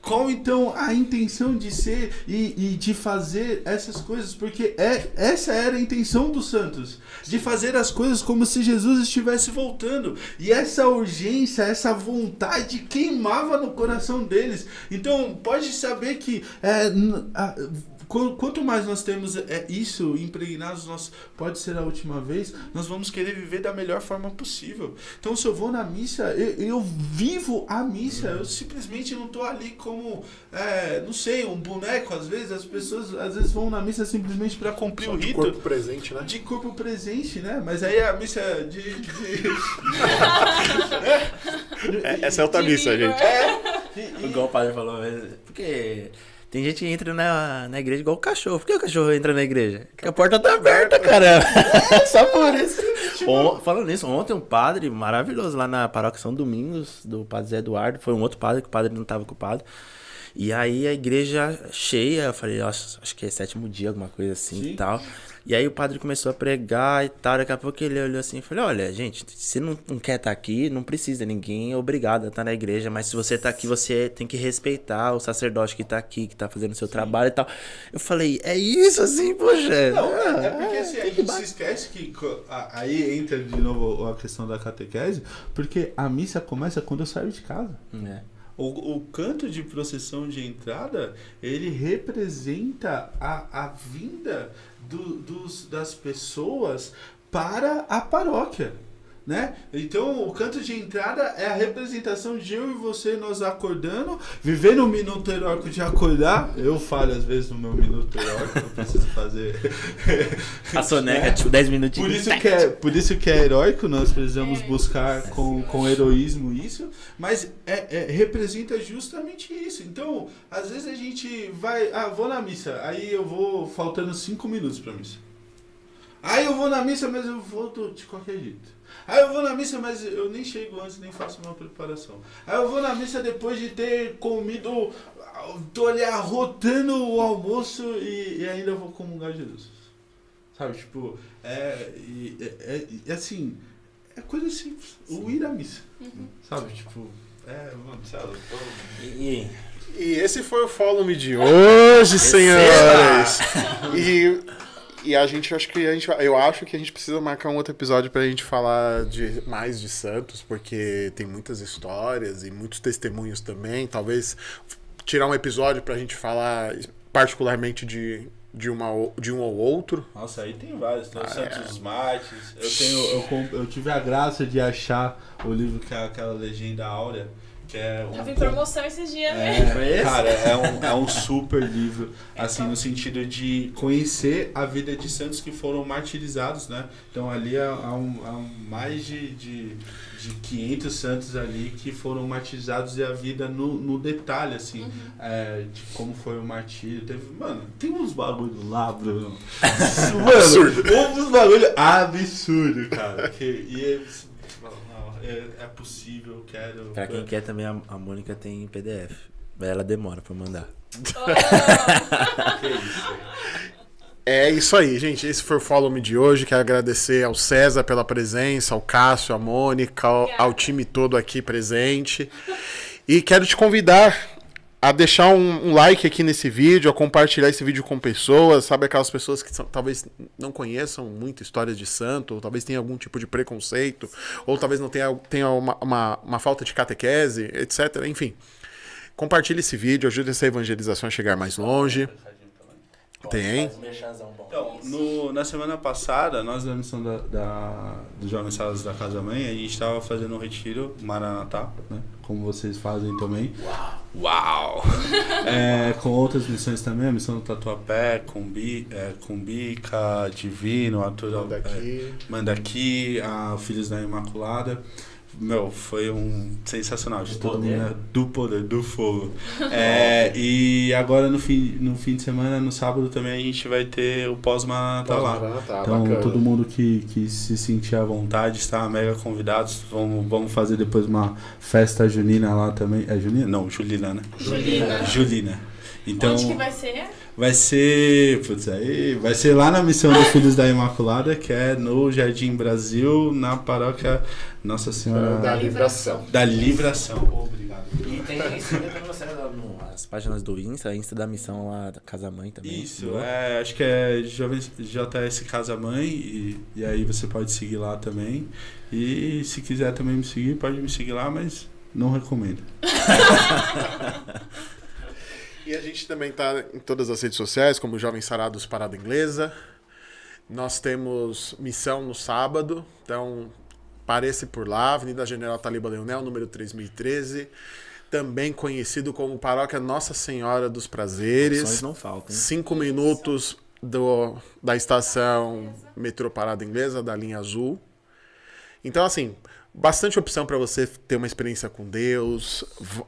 Qual então a intenção de ser e, e de fazer essas coisas? Porque é, essa era a intenção dos santos, de fazer as coisas como se Jesus estivesse voltando. E essa urgência, essa vontade queimava no coração deles. Então pode saber que é, a- Quanto mais nós temos é, isso impregnado, nós, pode ser a última vez, nós vamos querer viver da melhor forma possível. Então, se eu vou na missa, eu, eu vivo a missa, eu simplesmente não estou ali como, é, não sei, um boneco. Às vezes, as pessoas às vezes vão na missa simplesmente para cumprir o de rito. corpo presente, né? De corpo presente, né? Mas aí a missa de. de... É, essa é outra De missa, gente. É, e- e- Igual o padre falou, porque tem gente que entra na, na igreja igual o cachorro. Por que o cachorro entra na igreja? Porque a porta tá aberta, caramba. Só por isso. On- falando nisso, ontem um padre maravilhoso lá na paróquia São Domingos, do padre Zé Eduardo, foi um outro padre, que o padre não estava ocupado. E aí a igreja cheia, eu falei, nossa, acho que é sétimo dia, alguma coisa assim Sim. e tal. E aí o padre começou a pregar e tal. Daqui a pouco ele olhou assim e falou: Olha, gente, se não, não quer estar aqui, não precisa, ninguém é obrigado a estar na igreja. Mas se você tá aqui, você tem que respeitar o sacerdote que tá aqui, que tá fazendo o seu trabalho e tal. Eu falei, é isso assim, poxa. Não, é, é porque ah, assim, a tem que gente se esquece que a- aí entra de novo a questão da catequese, porque a missa começa quando eu saio de casa. É. O, o canto de procissão de entrada, ele representa a, a vinda do- dos, das pessoas para a paróquia. Né? Então, o canto de entrada é a representação de eu e você, nós acordando, vivendo o minuto heróico de acordar. Eu falho às vezes no meu minuto heróico, eu preciso fazer. A soneca, tipo, 10 minutinhos. Por isso, que é, por isso que é heróico, nós precisamos buscar com, com heroísmo isso, mas é, é- representa justamente isso. Então, às vezes a gente vai, ah, vou na missa, aí eu vou faltando cinco minutos pra missa. Aí eu vou na missa, mas eu vou do- de qualquer jeito. Aí eu vou na missa, mas eu nem chego antes, nem faço uma preparação. Aí eu vou na missa depois de ter comido, tô ali arrotando o almoço e, e ainda vou comungar Jesus. Sabe, tipo, é, e- é, é- assim, é coisa simples. O ir à missa. Sabe, tipo, é, mano, sabe, eu tô- E, E esse foi o Follow Me de hoje, senhores. E, e a gente, acho que a gente, vai- eu acho que a gente precisa marcar um outro episódio pra gente falar de mais de Santos, porque tem muitas histórias e muitos testemunhos também. Talvez tirar um episódio pra gente falar particularmente de, de, uma, de um ou outro. Nossa, aí tem vários. Tem o Ah, Santos Martins. Eu, tenho, eu, eu tive a graça de achar o livro que é aquela legenda áurea. Que é um em com- promoção esses dias, né? Foi É, esse? cara, é um, é um super livro, assim, no sentido de conhecer a vida de santos que foram martirizados, né? Então ali há, há um- há mais de, de, de 500 santos ali que foram martirizados e a vida no, no detalhe, assim, é, de como foi o martírio. Teve, mano, tem uns bagulho lá, Bruno. Mano, uns bagulho absurdo, cara. Que, e é, é, possível, quero. Pra quem quer também, a, a Mônica tem em PDF. Mas ela demora pra mandar. Que isso? É isso aí, gente. Esse foi o Follow Me de hoje. Quero agradecer ao César pela presença, ao Cássio, à Mônica, ao, ao time todo aqui presente. E quero te convidar a deixar um, um like aqui nesse vídeo, a compartilhar esse vídeo com pessoas, sabe? Aquelas pessoas que são- talvez não conheçam muito histórias de santo, ou talvez tenha algum tipo de preconceito, ou talvez não tenha, tenha uma, uma, uma falta de catequese, etc. Enfim. Compartilhe esse vídeo, ajude essa evangelização a chegar mais longe. Tem. Então, no- na semana passada, nós da missão da, da, dos Jovens Salas da Casa Mãe, a gente estava fazendo um retiro Maranatá, né? Como vocês fazem também. Uau! É, com outras missões também, a missão do Tatuapé, Cumbi, é, Cumbica, Divino, Arthur Manda é, aqui. Manda aqui, a Filhos da Imaculada. Meu, foi um sensacional. De todo poder. né? Do poder, do fogo. É, e agora no fim, no fim de semana, no sábado também, a gente vai ter o pós-maratá lá. Pós-Maranatá, Então, bacana. todo mundo que, que se sentir à vontade está mega convidados. Vamos, vamos fazer depois uma festa junina lá também. É junina? Não, Julina, né? Julina. Julina. Então, Onde que vai ser? Vai ser. Putz, aí. Vai ser lá na missão dos Filhos da Imaculada, que é no Jardim Brasil, na paróquia Nossa Senhora Da da, livração. Livração. Obrigado. E tem Instagram pra você lá no- as páginas do Insta, Insta da missão lá da Casa Mãe também. Isso, é, acho que é JS Casa Mãe, e, e aí você pode seguir lá também. E se quiser também me seguir, pode me seguir lá, mas não recomendo. E a gente também tá em todas as redes sociais, como Jovem Sarados Parada Inglesa. Nós temos missão no sábado, então pareça por lá, Avenida General Taliba Leonel, número 3013. Também conhecido como Paróquia Nossa Senhora dos Prazeres. Opções não faltam. hein? Cinco minutos do, da estação metrô Parada Inglesa, da linha azul. Então, assim, bastante opção para você ter uma experiência com Deus. V-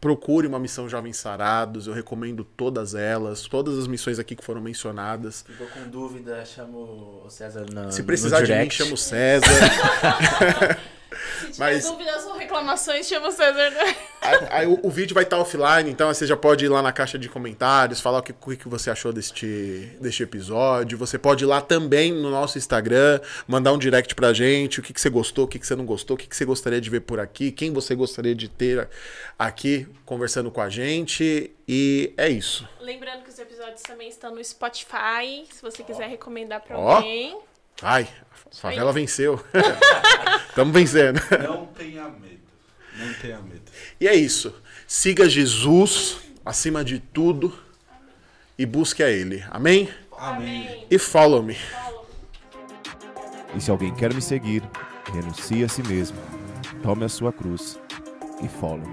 procure uma missão Jovens Sarados, eu recomendo todas elas, todas as missões aqui que foram mencionadas. Ficou com dúvida, chamo o César na, Se precisar de mim, chama o César. Se tiver Mas- dúvidas ou reclamações, chama o César. né? Aí, aí o, o vídeo vai estar offline, então você já pode ir lá na caixa de comentários, falar o que, o que você achou deste, deste episódio. Você pode ir lá também no nosso Instagram, mandar um direct pra gente, o que, que você gostou, o que, que você não gostou, o que, que você gostaria de ver por aqui, quem você gostaria de ter aqui conversando com a gente. E é isso. Lembrando que os episódios também estão no Spotify, se você quiser recomendar pra Ó. alguém. Ai, favela venceu. Estamos vencendo. Não tenha medo. Não tenha medo. E é isso. Siga Jesus acima de tudo e busque a Ele. Amém? Amém. E follow me. E se alguém quer me seguir, renuncie a si mesmo, tome a sua cruz e follow.